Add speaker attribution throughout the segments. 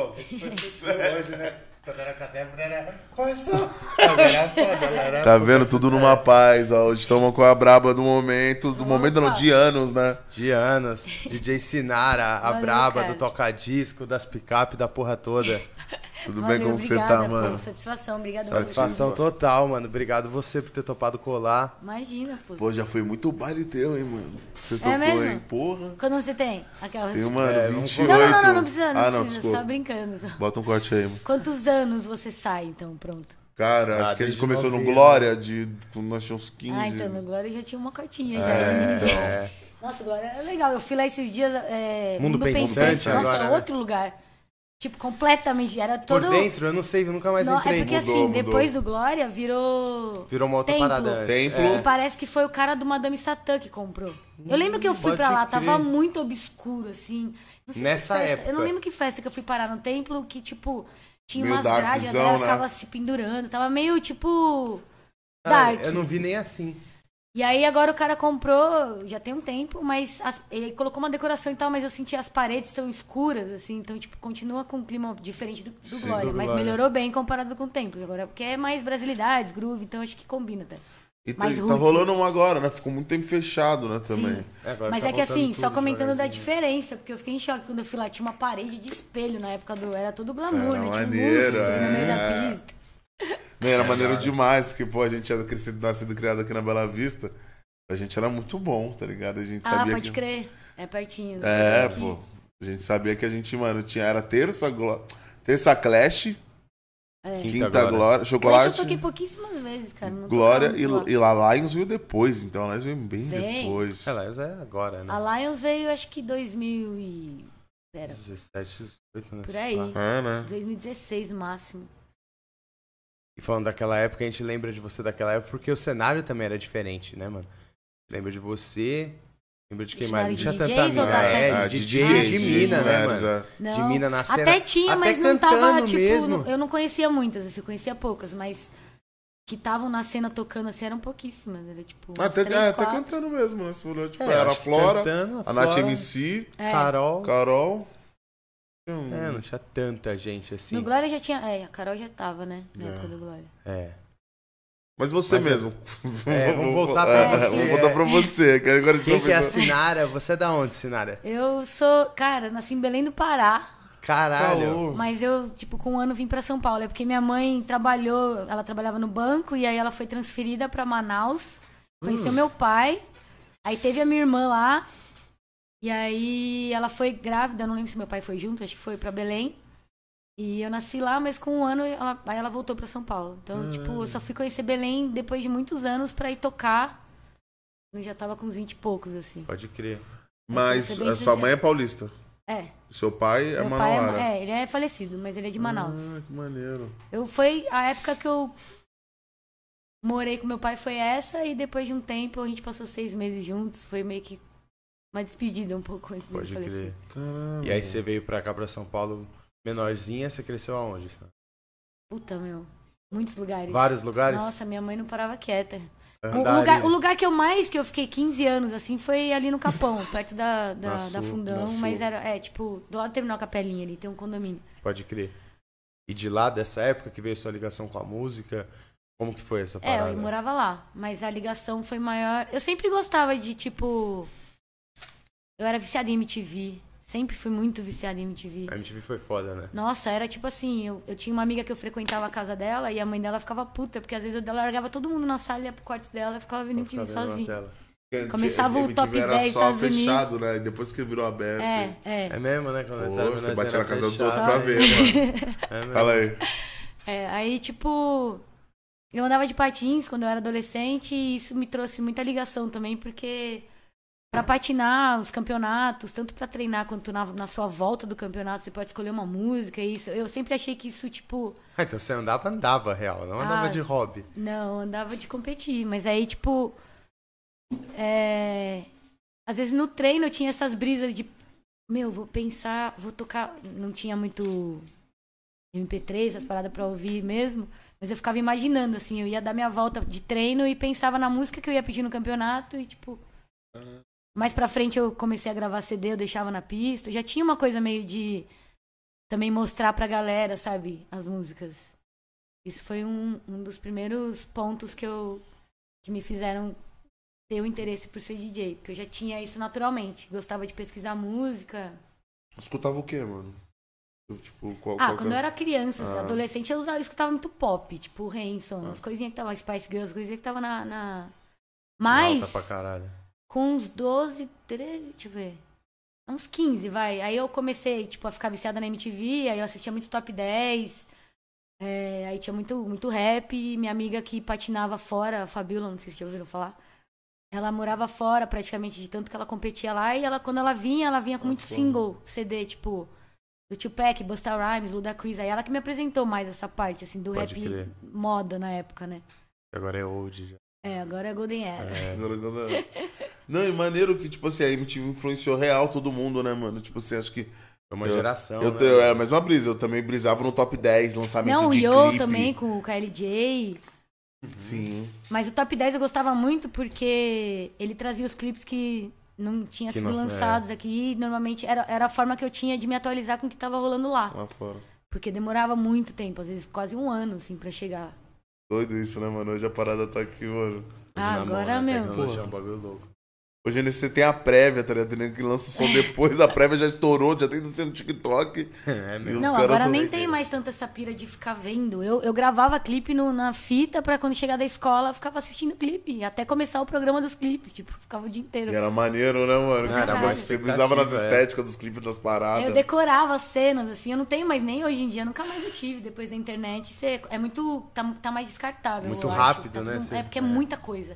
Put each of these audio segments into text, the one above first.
Speaker 1: pô.
Speaker 2: Esse foi sutil hoje, né? Quando era caderno, era. Agora era foda, era
Speaker 1: Tá vendo? Tudo numa paz, ó. Hoje estamos com a braba do momento. Do momento não, de anos, né?
Speaker 2: De anos. DJ Sinara, a
Speaker 3: Valeu,
Speaker 2: braba
Speaker 3: cara.
Speaker 2: do toca-disco, das picape, da porra toda.
Speaker 1: Tudo
Speaker 3: Valeu,
Speaker 1: bem? Como você tá,
Speaker 3: pô,
Speaker 1: mano?
Speaker 3: satisfação, obrigado.
Speaker 2: Satisfação total, mano. Obrigado você por ter topado colar.
Speaker 3: Imagina, pô.
Speaker 1: Pô, já foi muito baile teu, hein, mano? Você
Speaker 3: É
Speaker 1: tocou,
Speaker 3: mesmo?
Speaker 1: hein? Porra.
Speaker 3: Quando você tem? Aquelas...
Speaker 1: Tem, mano,
Speaker 2: É, vamos
Speaker 1: 28.
Speaker 3: Não, não, não, não, precisa, não
Speaker 1: Ah, não,
Speaker 3: precisa,
Speaker 1: desculpa.
Speaker 3: só brincando. só.
Speaker 1: Bota um corte aí, mano.
Speaker 3: Quantos anos você sai, então, pronto?
Speaker 1: Cara,
Speaker 2: Ah,
Speaker 1: acho que a gente começou no Glória, de, quando nós tínhamos 15.
Speaker 3: Ah, então, no Glória já tinha uma cotinha já.
Speaker 1: É, então.
Speaker 2: É.
Speaker 3: Nossa, Glória é legal. Eu fui lá esses dias. É,
Speaker 2: Mundo Pensante
Speaker 3: Nossa,
Speaker 2: agora, né?
Speaker 3: outro lugar. Tipo, completamente. Era
Speaker 2: Por
Speaker 3: todo.
Speaker 2: dentro, eu não sei, eu nunca mais
Speaker 3: Não,
Speaker 2: entrei.
Speaker 3: é porque
Speaker 1: Mudou,
Speaker 3: assim,
Speaker 1: mudou.
Speaker 3: depois do Glória virou.
Speaker 2: Virou uma outra
Speaker 3: Templo.
Speaker 2: parada.
Speaker 1: Templo.
Speaker 2: É.
Speaker 3: E parece que foi o cara do Madame Satã que comprou. Eu lembro que eu fui pra lá,
Speaker 2: crer.
Speaker 3: tava muito obscuro, assim. Não sei que
Speaker 2: Nessa
Speaker 3: festa-
Speaker 2: época.
Speaker 3: Eu não lembro que festa que eu fui parar no templo, que, tipo, tinha
Speaker 1: Meio
Speaker 3: umas grades, a galera
Speaker 1: né?
Speaker 3: ficava se pendurando. Tava meio, tipo.
Speaker 2: Ah,
Speaker 3: Dark.
Speaker 2: eu não vi nem assim.
Speaker 3: E aí agora o cara comprou, já tem um tempo, mas as- ele colocou uma decoração e tal, mas eu senti as paredes tão escuras, assim, então, tipo, continua com um clima diferente do, do Glória,
Speaker 2: do
Speaker 3: mas
Speaker 2: Glória.
Speaker 3: melhorou bem comparado com o templo agora, porque é mais brasilidades, groove, então acho que combina até.
Speaker 1: E tá,
Speaker 3: Mais
Speaker 1: tá
Speaker 3: roots.
Speaker 1: rolando um agora, né? Ficou muito tempo fechado, né, também.
Speaker 3: Sim.
Speaker 2: É, agora
Speaker 3: Mas
Speaker 2: tá
Speaker 3: é que assim, só comentando da diferença, porque eu fiquei em choque quando eu fui lá, tinha uma parede de espelho na época do. Era todo glamour,
Speaker 1: Era
Speaker 3: né? Tinha
Speaker 1: maneiro,
Speaker 3: lustre no meio
Speaker 1: é.
Speaker 3: da pista.
Speaker 1: Não, era maneiro demais, que, pô, a gente era crescido, nascido e criado aqui na Bela Vista. A gente era muito bom, tá ligado? A gente
Speaker 3: Ah,
Speaker 1: sabia
Speaker 3: pode
Speaker 1: que...
Speaker 3: crer. É pertinho.
Speaker 1: É,
Speaker 3: Aqui.
Speaker 1: pô. A gente sabia que a gente, mano, tinha... Era terça, glo... terça Clash,
Speaker 3: É.
Speaker 2: Quinta
Speaker 1: quinta,
Speaker 2: Glória.
Speaker 1: Glória,
Speaker 3: Clash
Speaker 1: chocolate,
Speaker 3: eu toquei pouquíssimas vezes, cara. não
Speaker 1: Glória e, e lá Lions veio depois, então a Lions veio bem
Speaker 3: Vem.
Speaker 1: depois.
Speaker 2: É, Lions é agora, né?
Speaker 3: A Lions veio, acho que 2000 e... Pera,
Speaker 2: 17, 18, né?
Speaker 3: Por aí.
Speaker 1: É, né?
Speaker 3: 2016 no máximo.
Speaker 2: E falando daquela época, a gente lembra de você daquela época porque o cenário também era diferente, né, mano? Lembra de você, lembra de quem mais? Tinha
Speaker 3: DJs
Speaker 2: tanta mina. É,
Speaker 1: Ah,
Speaker 2: de
Speaker 1: DJ,
Speaker 2: DJ de mina, né, mano?
Speaker 3: Não.
Speaker 2: De mina na cena.
Speaker 3: Até tinha,
Speaker 2: até
Speaker 3: mas não tava, tipo...
Speaker 2: mesmo.
Speaker 3: eu não conhecia muitas, assim, eu conhecia poucas, mas... Que estavam na cena tocando, assim, eram pouquíssimas. Era, tipo, umas
Speaker 1: Até,
Speaker 3: três,
Speaker 1: é, até cantando mesmo, né? Tipo,
Speaker 2: É,
Speaker 1: era a Flora,
Speaker 2: cantando,
Speaker 1: a Nath
Speaker 2: Flora,
Speaker 1: MC,
Speaker 3: É.
Speaker 2: Carol.
Speaker 1: Carol. Hum,
Speaker 2: É, não tinha tanta gente assim.
Speaker 3: No Glória já tinha... É, a Carol já tava, né? Na
Speaker 1: É.
Speaker 3: época do Glória.
Speaker 2: É.
Speaker 1: Mas você
Speaker 2: Mas é-
Speaker 1: mesmo.
Speaker 2: É, vamos voltar pra
Speaker 1: É,
Speaker 2: você.
Speaker 1: Vamos voltar pra você. Que agora a gente
Speaker 2: Quem que é a Sinara? Você é da onde, Sinara?
Speaker 3: Eu sou... Cara, nasci em Belém do Pará.
Speaker 2: Caralho.
Speaker 3: Mas eu, tipo, com um ano vim pra São Paulo. É porque minha mãe trabalhou, ela trabalhava no banco e aí ela foi transferida pra Manaus. Conheceu meu pai. Aí teve a minha irmã lá. E aí ela foi grávida, não lembro se meu pai foi junto, acho que foi pra Belém. E eu nasci lá, mas com um ano ela, aí ela voltou pra São Paulo. Então, tipo, eu só fui conhecer Belém depois de muitos anos pra ir tocar. Eu já tava com uns 20 e poucos, assim.
Speaker 2: Pode crer.
Speaker 1: Mas
Speaker 3: é bem
Speaker 1: a sua mãe é paulista.
Speaker 3: É.
Speaker 1: Seu pai é
Speaker 3: meu pai
Speaker 1: manauara.
Speaker 3: é, é, ele é falecido, mas ele é de Manaus.
Speaker 1: Ah, que maneiro.
Speaker 3: Eu foi a época que eu morei com meu pai foi essa e depois de um tempo a gente passou seis meses juntos. Foi meio que uma despedida um pouco antes dele
Speaker 2: Pode
Speaker 3: falecer.
Speaker 2: crer.
Speaker 1: Caramba.
Speaker 2: E aí você veio pra cá, pra São Paulo, menorzinha, você cresceu aonde?
Speaker 3: Puta meu, muitos lugares.
Speaker 2: Vários lugares?
Speaker 3: Nossa, minha mãe não parava quieta. O
Speaker 2: Andaria.
Speaker 3: lugar, o lugar que eu mais que eu fiquei 15 anos assim foi ali no Capão, perto da, da,
Speaker 2: Na
Speaker 3: da
Speaker 2: Sul,
Speaker 3: Fundão,
Speaker 2: Sul.
Speaker 3: mas era é tipo do lado do terminal Capelinha ali, tem um condomínio.
Speaker 2: Pode crer. E de lá, dessa época que veio sua ligação com a música, como que foi essa
Speaker 3: É,
Speaker 2: parada?
Speaker 3: eu morava lá, mas a ligação foi maior. Eu sempre gostava de, tipo. Eu era viciada em MTV. Sempre fui muito viciada em MTV.
Speaker 2: A MTV foi foda, né?
Speaker 3: Nossa, era tipo assim, eu, eu tinha uma amiga que eu frequentava a casa dela e a mãe dela ficava puta, porque às vezes eu largava todo mundo na sala, ia pro quarto dela e ficava vendo MTV sozinha. começava o top
Speaker 1: era
Speaker 3: 10
Speaker 1: só
Speaker 3: Estados
Speaker 1: fechado,
Speaker 3: Unidos.
Speaker 1: né? E depois que virou aberto.
Speaker 3: É, é.
Speaker 2: É mesmo, né? Quando
Speaker 1: Pô,
Speaker 2: era
Speaker 1: você
Speaker 2: era
Speaker 1: na casa dos outros pra ver, mano.
Speaker 2: É mesmo.
Speaker 1: Fala aí.
Speaker 3: É, aí, tipo, eu andava de patins quando eu era adolescente e isso me trouxe muita ligação também, porque pra patinar os campeonatos, tanto pra treinar quanto na, na sua volta do campeonato, você pode escolher uma música e isso. Eu sempre achei que isso, tipo,
Speaker 2: Ah, então você andava, andava real, não andava
Speaker 3: Ah.
Speaker 2: de hobby.
Speaker 3: não, andava de competir, mas aí, tipo, é, às vezes no treino eu tinha essas brisas de, meu, vou pensar, vou tocar, não tinha muito MP3, essas paradas pra ouvir mesmo, mas eu ficava imaginando, assim, eu ia dar minha volta de treino e pensava na música que eu ia pedir no campeonato e, tipo, mais pra frente eu comecei a gravar CD, eu deixava na pista, já tinha uma coisa meio de também mostrar pra galera, sabe, as músicas. Isso foi um, um dos primeiros pontos que eu que me fizeram ter o interesse por ser DJ, porque eu já tinha isso naturalmente. Gostava de pesquisar música.
Speaker 1: Escutava o quê, mano? Tipo, qual,
Speaker 3: Ah,
Speaker 1: qual
Speaker 3: quando
Speaker 1: que
Speaker 3: eu
Speaker 1: é?
Speaker 3: era criança,
Speaker 1: Ah.
Speaker 3: adolescente, eu, usava, eu escutava muito pop, tipo Hanson,
Speaker 1: Ah.
Speaker 3: as coisinhas que tava, Spice Girls, as coisinhas que tava na. na... Mas,
Speaker 2: Alta pra caralho.
Speaker 3: Com uns 12, 13, deixa eu ver. Uns 15, vai. Aí eu comecei, tipo, a ficar viciada na MTV, aí eu assistia muito Top 10. é, aí tinha muito, muito rap. E minha amiga que patinava fora, a Fabiola, não sei se já ouviram falar. Ela morava fora praticamente, de tanto que ela competia lá. E ela, quando ela vinha, ela vinha com
Speaker 1: Ah,
Speaker 3: muito
Speaker 1: foda.
Speaker 3: single, CD, tipo, do Tupac, Busta Rhymes, Ludacris. Aí ela que me apresentou mais essa parte, assim, do
Speaker 2: Pode
Speaker 3: rap
Speaker 2: crer.
Speaker 3: moda na época, né?
Speaker 2: Agora é old já.
Speaker 3: É, agora é Golden Era.
Speaker 2: É.
Speaker 1: Agora, quando- Não, e maneiro que, tipo assim, a MTV influenciou real todo mundo, né, mano? Tipo assim, acho que.
Speaker 2: Foi uma
Speaker 1: Eu-
Speaker 2: geração.
Speaker 1: Eu,
Speaker 2: né?
Speaker 1: te- é a mesma brisa, eu também brisava no top 10, lançamento
Speaker 3: Não, o
Speaker 1: de
Speaker 3: Yo
Speaker 1: clipe.
Speaker 3: também com o KLJ.
Speaker 1: Sim.
Speaker 3: Mas o top 10 eu gostava muito porque ele trazia os clipes que não tinham
Speaker 2: Que
Speaker 3: sido
Speaker 2: não-
Speaker 3: lançados aqui. E normalmente era, era a forma que eu tinha de me atualizar com o que tava rolando lá.
Speaker 1: Lá fora.
Speaker 3: Porque demorava muito tempo, às vezes quase um ano, assim, pra chegar.
Speaker 1: Doido isso, né, mano? Hoje a parada tá aqui, mano.
Speaker 2: Hoje
Speaker 3: Ah,
Speaker 2: na mão,
Speaker 3: agora,
Speaker 2: né?
Speaker 3: meu.
Speaker 2: Tecnologia é um bagulho louco.
Speaker 1: Hoje você tem a prévia, tá ligado? Que lança o som depois, a prévia já estourou, já tem no TikTok.
Speaker 2: É mesmo.
Speaker 1: os
Speaker 3: Não, agora nem tem mais tanto essa pira de ficar vendo. Eu, eu gravava clipe no- na fita pra quando chegar da escola eu ficava assistindo clipe. Até começar o programa dos clipes. Tipo, ficava o dia inteiro.
Speaker 1: E era maneiro, né, mano?
Speaker 2: Era
Speaker 1: tipo,
Speaker 3: mais
Speaker 1: você brisava nas
Speaker 2: é.
Speaker 1: estéticas dos clipes das paradas.
Speaker 3: Eu decorava as cenas, assim, eu não tenho mais nem hoje em dia, nunca mais eu tive depois da internet. Você, é muito. Tá, tá mais descartável.
Speaker 2: Muito
Speaker 3: eu acho.
Speaker 2: rápido,
Speaker 3: Tá
Speaker 2: né?
Speaker 3: tudo- é porque é,
Speaker 2: é.
Speaker 3: muita coisa.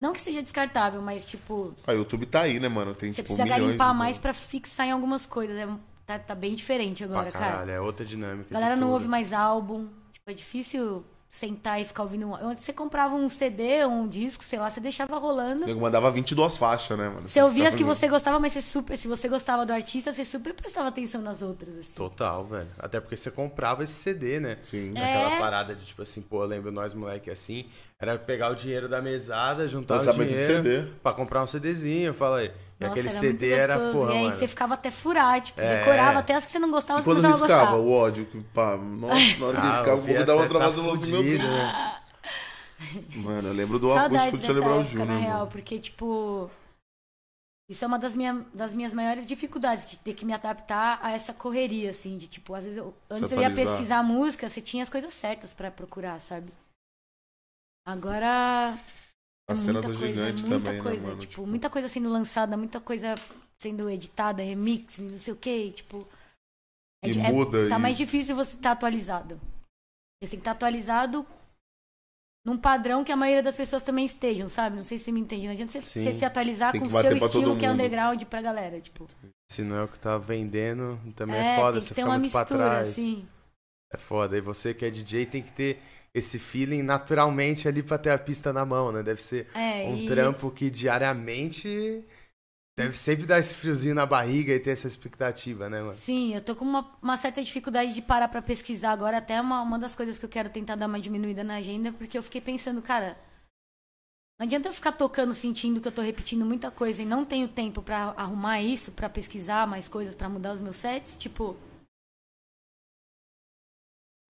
Speaker 3: Não que seja descartável, mas tipo,
Speaker 1: Ah, o YouTube tá aí, né, mano? Tem,
Speaker 3: você
Speaker 1: tipo,
Speaker 3: precisa
Speaker 1: milhões
Speaker 3: garimpar
Speaker 1: de-
Speaker 3: mais pra fixar em algumas coisas. É, tá, tá bem diferente agora,
Speaker 2: Pra
Speaker 3: cara.
Speaker 2: caralho, é outra dinâmica.
Speaker 3: A galera
Speaker 2: de
Speaker 3: não
Speaker 2: tudo.
Speaker 3: ouve mais álbum. Tipo, é difícil sentar e ficar ouvindo um. Antes você comprava um CD, um disco, sei lá, você deixava rolando.
Speaker 1: Nego mandava 22 faixas, né, mano?
Speaker 3: Você ouvia as que você gostava, mas você super. Se você gostava do artista, você super prestava atenção nas outras. Assim.
Speaker 2: Total, velho. Até porque você comprava esse CD, né?
Speaker 1: Sim.
Speaker 2: Aquela
Speaker 3: É.
Speaker 2: parada de tipo assim, pô, eu lembro nós moleque assim, era pegar o dinheiro da mesada, juntar o
Speaker 1: Lançamento de
Speaker 2: dinheiro
Speaker 1: CD.
Speaker 2: pra comprar um CDzinho, fala aí. E
Speaker 3: Nossa,
Speaker 2: aquele
Speaker 3: era
Speaker 2: CD era, porra,
Speaker 3: E aí
Speaker 2: mano.
Speaker 3: você ficava até furar, tipo,
Speaker 2: É.
Speaker 3: decorava até as que você não gostava,
Speaker 1: E
Speaker 3: você
Speaker 1: quando riscava o ódio, que, pá, nossa, na hora que
Speaker 2: Ah,
Speaker 1: riscava, pouco dava uma
Speaker 2: Fiat tá
Speaker 1: travada no meu Deus.
Speaker 2: né?
Speaker 1: Mano, eu lembro do acústico de
Speaker 3: dessa
Speaker 1: lembrar o Júnior.
Speaker 3: na real,
Speaker 1: mano.
Speaker 3: porque, tipo... Isso é uma das, minha, das minhas maiores dificuldades, de ter que me adaptar a essa correria, assim, de tipo, às vezes eu, antes eu ia pesquisar música, você tinha as coisas certas pra procurar, sabe? Agora
Speaker 1: A
Speaker 3: é
Speaker 1: cena
Speaker 3: muita
Speaker 1: do
Speaker 3: coisa,
Speaker 1: gigante
Speaker 3: muita
Speaker 1: também,
Speaker 3: coisa,
Speaker 1: né, mano?
Speaker 3: Tipo,
Speaker 1: Tipo,
Speaker 3: muita coisa sendo lançada, muita coisa sendo editada, remix, não sei o que, tipo.
Speaker 1: E
Speaker 3: é-
Speaker 1: muda,
Speaker 3: Tá
Speaker 1: e-
Speaker 3: mais difícil você estar atualizado. Você tem que estar atualizado num padrão que a maioria das pessoas também estejam, sabe? Não sei se você me entende. Não adianta você,
Speaker 2: Sim.
Speaker 3: você se atualizar com o seu
Speaker 1: pra
Speaker 3: estilo que é underground pra galera, tipo.
Speaker 2: Se não é o que tá vendendo, também é,
Speaker 3: é,
Speaker 2: foda,
Speaker 3: tem
Speaker 2: você fica
Speaker 3: uma
Speaker 2: muito pra
Speaker 3: mistura,
Speaker 2: trás.
Speaker 3: assim.
Speaker 2: É foda. E você que é DJ tem que ter esse feeling naturalmente ali pra ter a pista na mão, né? Deve ser
Speaker 3: É,
Speaker 2: um
Speaker 3: e-
Speaker 2: trampo que diariamente deve sempre dar esse friozinho na barriga e ter essa expectativa, né, mano?
Speaker 3: Sim, eu tô com uma, uma certa dificuldade de parar pra pesquisar agora. Até uma, uma das coisas que eu quero tentar dar uma diminuída na agenda, porque eu fiquei pensando, cara. Não adianta eu ficar tocando, sentindo que eu tô repetindo muita coisa e não tenho tempo pra arrumar isso, pra pesquisar mais coisas, pra mudar os meus sets. Tipo.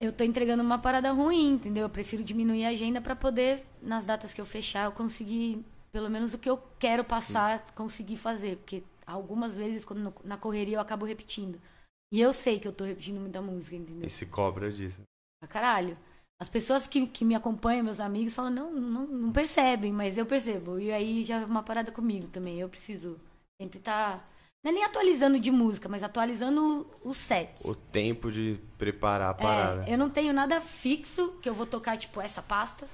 Speaker 3: Eu tô entregando uma parada ruim, entendeu? Eu prefiro diminuir a agenda pra poder, nas datas que eu fechar, eu conseguir, pelo menos o que eu quero passar, conseguir fazer. Porque algumas vezes, quando no- na correria, eu acabo repetindo. E eu sei que eu tô repetindo muita música, entendeu?
Speaker 2: E se cobra disso.
Speaker 3: Pra caralho. As pessoas que, que me acompanham, meus amigos, falam, não, não, não percebem, mas eu percebo. E aí já é uma parada comigo também. Eu preciso sempre estar. Não é nem atualizando de música, mas atualizando os sets.
Speaker 2: O tempo de preparar a parada.
Speaker 3: É, eu não tenho nada fixo que eu vou tocar, tipo, essa pasta.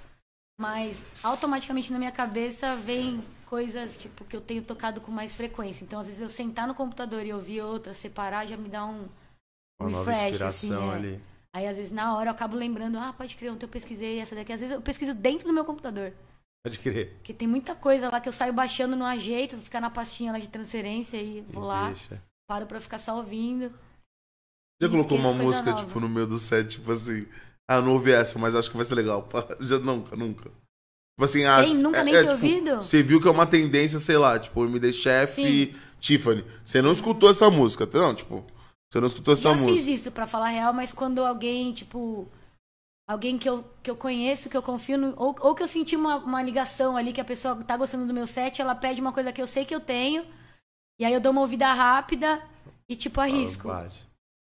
Speaker 3: Mas automaticamente na minha cabeça vem coisas, tipo, que eu tenho tocado com mais frequência. Então, às vezes, eu sentar no computador e ouvir outra, separar, já me dá um, um
Speaker 2: Uma
Speaker 3: refresh, assim, é.
Speaker 2: ali.
Speaker 3: Aí, às vezes, na hora, eu acabo lembrando, ah, pode crer, ontem eu pesquisei essa daqui. Às vezes, eu pesquiso dentro do meu computador.
Speaker 2: Pode crer.
Speaker 3: Porque tem muita coisa lá que eu saio baixando no ajeito, ficar na pastinha lá de transferência e vou
Speaker 2: E
Speaker 3: lá,
Speaker 2: deixa.
Speaker 3: paro pra ficar só ouvindo.
Speaker 1: Já
Speaker 3: E
Speaker 1: colocou uma música,
Speaker 3: nova.
Speaker 1: tipo, no meio do set, tipo assim. Ah, não ouvi essa, mas acho que vai ser legal. Já nunca, nunca. Tipo assim, ah,
Speaker 3: Sem nunca
Speaker 1: é-
Speaker 3: nem
Speaker 1: é,
Speaker 3: ter
Speaker 1: tipo,
Speaker 3: ouvido?
Speaker 1: Você viu que é uma tendência, sei lá, tipo, MD Chef
Speaker 3: Sim.
Speaker 1: Tiffany. Você não escutou essa música, não, tipo. Você não escutou essa
Speaker 3: Já
Speaker 1: música.
Speaker 3: fiz isso, pra falar real, mas quando alguém, tipo. Alguém que eu, que eu conheço, que eu confio, no, ou, ou que eu senti uma, uma ligação ali, que a pessoa tá gostando do meu set, ela pede uma coisa que eu sei que eu tenho, e aí eu dou uma ouvida rápida e, tipo, arrisco.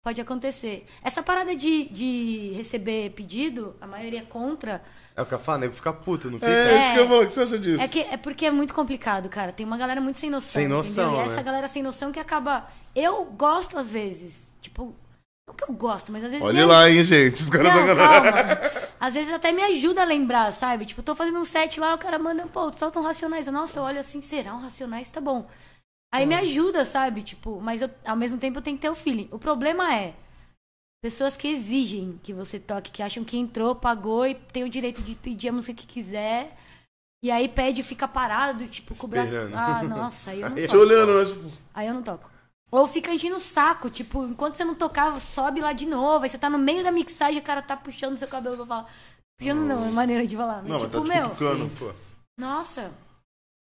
Speaker 3: Pode acontecer. Essa parada de, de receber pedido, a maioria é contra.
Speaker 2: É o que eu falo, nego fica puto, não fica?
Speaker 1: É, isso
Speaker 3: É.
Speaker 1: que eu falo. O que você acha disso?
Speaker 3: É, que, é porque é muito complicado, cara. Tem uma galera muito sem noção.
Speaker 2: Sem noção,
Speaker 3: entendeu? E
Speaker 2: né?
Speaker 3: essa galera sem noção que acaba. Eu gosto às vezes. Tipo, não que eu gosto, mas às vezes.
Speaker 1: Olha lá, hein, gente. Os caras
Speaker 3: Não, calma. Às vezes até me ajuda a lembrar, sabe? Tipo, eu tô fazendo um set lá, o cara manda, pô, solta um Racionais. Eu, Nossa, eu olho assim, será um Racionais? Tá bom. Aí me ajuda, sabe? Tipo, mas eu- ao mesmo tempo eu tenho que ter o feeling. O problema é pessoas que exigem que você toque, que acham que entrou, pagou e tem o direito de pedir a música que quiser. E aí pede e fica parado, tipo, com o braço. Ah, nossa, aí eu não
Speaker 1: Te
Speaker 3: toco.
Speaker 1: olhando, né? Tipo,
Speaker 3: Aí eu não toco. Ou fica enchendo o saco, tipo, enquanto você não tocava, sobe lá de novo. Aí você tá no meio da mixagem, o cara tá puxando seu cabelo pra falar. Puxando não, é maneira de falar. Mas,
Speaker 1: Não, mas
Speaker 3: tipo,
Speaker 1: tá
Speaker 3: meu,
Speaker 1: cutucando.
Speaker 2: Pô.
Speaker 3: nossa.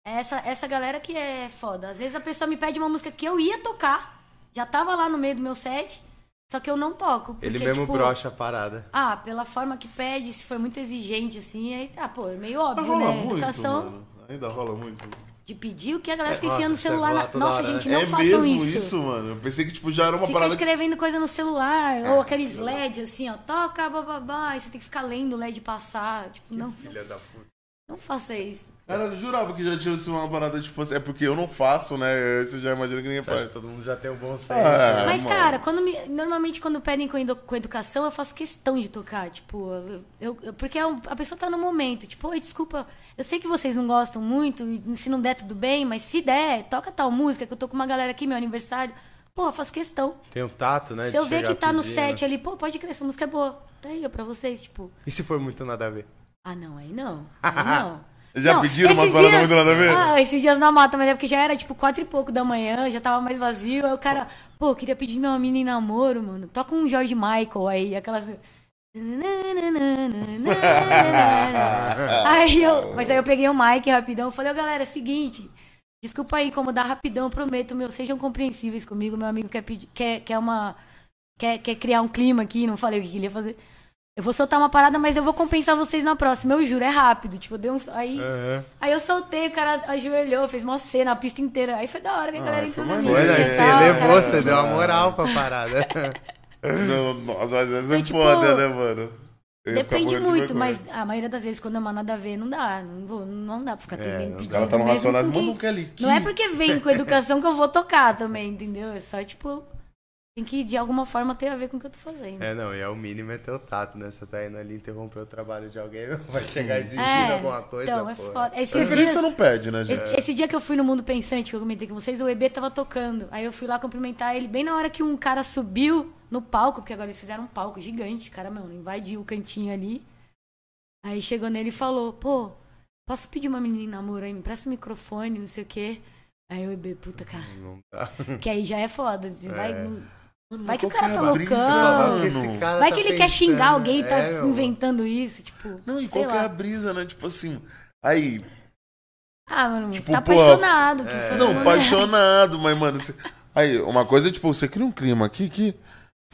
Speaker 3: Essa, essa galera que é foda. Às vezes a pessoa me pede uma música que eu ia tocar, já tava lá no meio do meu set, só que eu não toco. Porque,
Speaker 2: Ele mesmo
Speaker 3: tipo,
Speaker 2: brocha a parada.
Speaker 3: Ah, pela forma que pede, se for muito exigente, assim, aí, ah, pô, é meio
Speaker 1: Mas
Speaker 3: óbvio, né?
Speaker 1: muito,
Speaker 3: Educação
Speaker 1: mano. Ainda rola muito.
Speaker 3: De pedir o que a galera fica
Speaker 2: nossa,
Speaker 3: enfiando no
Speaker 2: você
Speaker 3: celular. na- Nossa,
Speaker 2: hora,
Speaker 3: gente, não
Speaker 1: é
Speaker 3: façam
Speaker 1: mesmo
Speaker 3: isso.
Speaker 1: isso, mano. Eu pensei que tipo, já era uma
Speaker 3: Fica
Speaker 1: parada.
Speaker 3: escrevendo coisa no celular, ou aqueles LED assim, ó, toca, bababá, e você tem que ficar lendo o LED passar. Tipo, não,
Speaker 2: Filha da puta.
Speaker 3: não faça isso.
Speaker 1: Cara, eu jurava que já tinha sido uma parada, tipo assim. É porque eu não faço, né? Você já imagina que ninguém
Speaker 2: Você
Speaker 1: faz.
Speaker 2: que todo mundo já tem um bom senso.
Speaker 1: Ah?
Speaker 3: Mas,
Speaker 1: mano.
Speaker 3: cara, quando me- normalmente quando pedem com, edu- com educação, eu faço questão de tocar. Tipo, eu, eu- porque é um- a pessoa tá no momento. Tipo, oi, desculpa, eu sei que vocês não gostam muito, e se não der, tudo bem, mas se der, toca tal música, que eu tô com uma galera aqui, meu aniversário. Pô, eu faço questão.
Speaker 2: Tem um tato, né?
Speaker 3: Se
Speaker 2: de
Speaker 3: eu ver que tá no set ali, pô, pode crer, essa música é boa. Tá aí, ó, pra vocês, tipo.
Speaker 2: E se for muito nada a ver?
Speaker 3: Ah, não, aí não. Aí não.
Speaker 1: Já
Speaker 3: Não,
Speaker 1: pediram umas paradas
Speaker 3: dias-
Speaker 1: muito nada a ver?
Speaker 3: Ah, esses dias na mata, mas é porque já era tipo quatro e pouco da manhã, já tava mais vazio. Aí o cara, pô, queria pedir minha mina em namoro, mano. Toca um George Michael aí, aquelas. aí eu, mas aí eu peguei o mic rapidão, falei, ô galera, é o seguinte, desculpa aí incomodar rapidão, prometo, meu, sejam compreensíveis comigo, meu amigo quer pedir, quer, quer uma, quer, quer criar um clima aqui, não falei o que ele ia fazer. Eu vou soltar uma parada, mas eu vou compensar vocês na próxima, eu juro, é rápido, tipo, deu uns, aí...
Speaker 2: Aham.
Speaker 3: Aí eu soltei, o cara ajoelhou, fez uma cena, a pista inteira. Aí foi da hora que a
Speaker 1: Ah,
Speaker 3: galera
Speaker 1: foi
Speaker 3: entrou na minha.
Speaker 2: né? Você levou,
Speaker 3: cara.
Speaker 2: você deu uma moral pra parada.
Speaker 1: Não, nossa, mas essa é
Speaker 3: tipo,
Speaker 1: foda, né, mano?
Speaker 3: Depende
Speaker 1: de
Speaker 3: muito,
Speaker 1: vergonha.
Speaker 3: mas a maioria das vezes quando é uma nada a ver, não dá. Não, vou, não dá pra ficar
Speaker 2: É,
Speaker 3: atendendo
Speaker 2: o
Speaker 3: pedido.
Speaker 1: cara tá no
Speaker 3: mesmo
Speaker 1: racionado, um Kelly Key.
Speaker 3: Não é porque vem com educação que eu vou tocar também, entendeu? É só, tipo, tem que de alguma forma ter a ver com o que eu tô fazendo.
Speaker 2: É, não, e é o mínimo é ter o tato, né? Você tá indo ali interromper o trabalho de alguém, vai chegar exigindo
Speaker 3: É,
Speaker 2: alguma coisa,
Speaker 3: então, é foda. Esse dia,
Speaker 1: não pede, né, gente?
Speaker 3: esse, esse dia que eu fui no Mundo Pensante, que eu comentei com vocês, o EB tava tocando. Aí eu fui lá cumprimentar ele bem na hora que um cara subiu no palco, porque agora eles fizeram um palco gigante, cara, mano, invadiu o cantinho ali. Aí chegou nele e falou, pô, posso pedir uma menina em namoro aí? Me presta o microfone, não sei o quê. Aí o EB, puta, cara,
Speaker 2: Não dá.
Speaker 3: que aí já é foda. Vai,
Speaker 2: É.
Speaker 3: não- vai que o cara
Speaker 1: é
Speaker 3: tá loucão.
Speaker 2: Falar que cara
Speaker 3: vai
Speaker 2: tá
Speaker 3: que ele quer xingar alguém e tá
Speaker 2: É,
Speaker 3: inventando isso, tipo.
Speaker 1: Não, e
Speaker 3: sei
Speaker 1: qual que é
Speaker 3: lá.
Speaker 1: a brisa, né? Tipo assim, aí,
Speaker 3: Ah, mano,
Speaker 1: Tipo,
Speaker 3: tá
Speaker 1: pô,
Speaker 3: apaixonado. que
Speaker 2: é.
Speaker 3: isso
Speaker 1: não,
Speaker 3: é-
Speaker 1: apaixonado, mas, mano, você... aí, uma coisa é, tipo, você cria um clima aqui que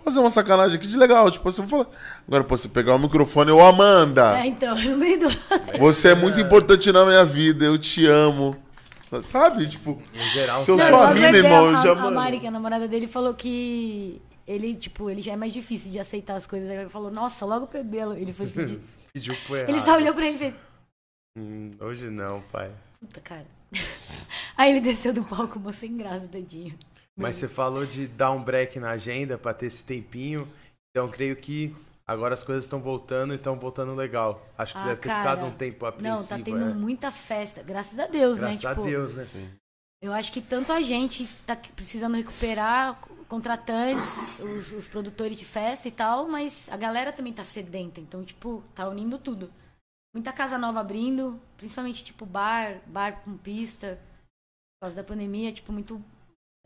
Speaker 1: fazer uma sacanagem aqui de legal, tipo, você fala, agora, pô, você pegar o microfone, ô Amanda,
Speaker 3: É, então, no meio do.
Speaker 1: você é muito importante na minha vida, eu te amo, sabe, tipo,
Speaker 2: Em geral,
Speaker 1: Se eu
Speaker 3: Não,
Speaker 1: sou a mina,
Speaker 3: bebê,
Speaker 1: irmão, eu já,
Speaker 3: a. Mari, que é a namorada dele, falou que ele, tipo, ele já é mais difícil de aceitar as coisas. Ele falou, nossa, logo o Pebelo. Ele foi pedir.
Speaker 2: pediu pro errado.
Speaker 3: ele só olhou pra ele e fez,
Speaker 2: Hum, hoje não, pai.
Speaker 3: puta, cara. Aí ele desceu do palco, moço sem graça, tadinho.
Speaker 2: Mas você falou de dar um break na agenda pra ter esse tempinho. Então creio que agora as coisas estão voltando e estão voltando legal. Acho que você
Speaker 3: Ah,
Speaker 2: deve ter
Speaker 3: cara,
Speaker 2: ficado um tempo apreensivo.
Speaker 3: Não, tá tendo
Speaker 2: é.
Speaker 3: muita festa. Graças a Deus,
Speaker 2: Graças
Speaker 3: né?
Speaker 2: a
Speaker 3: Tipo,
Speaker 2: Deus, né?
Speaker 3: Eu acho que tanto a gente tá precisando recuperar contratantes, os, os produtores de festa e tal, mas a galera também tá sedenta. Então, tipo, tá unindo tudo. Muita casa nova abrindo, principalmente, tipo, bar, bar com pista. Por causa da pandemia, tipo, muito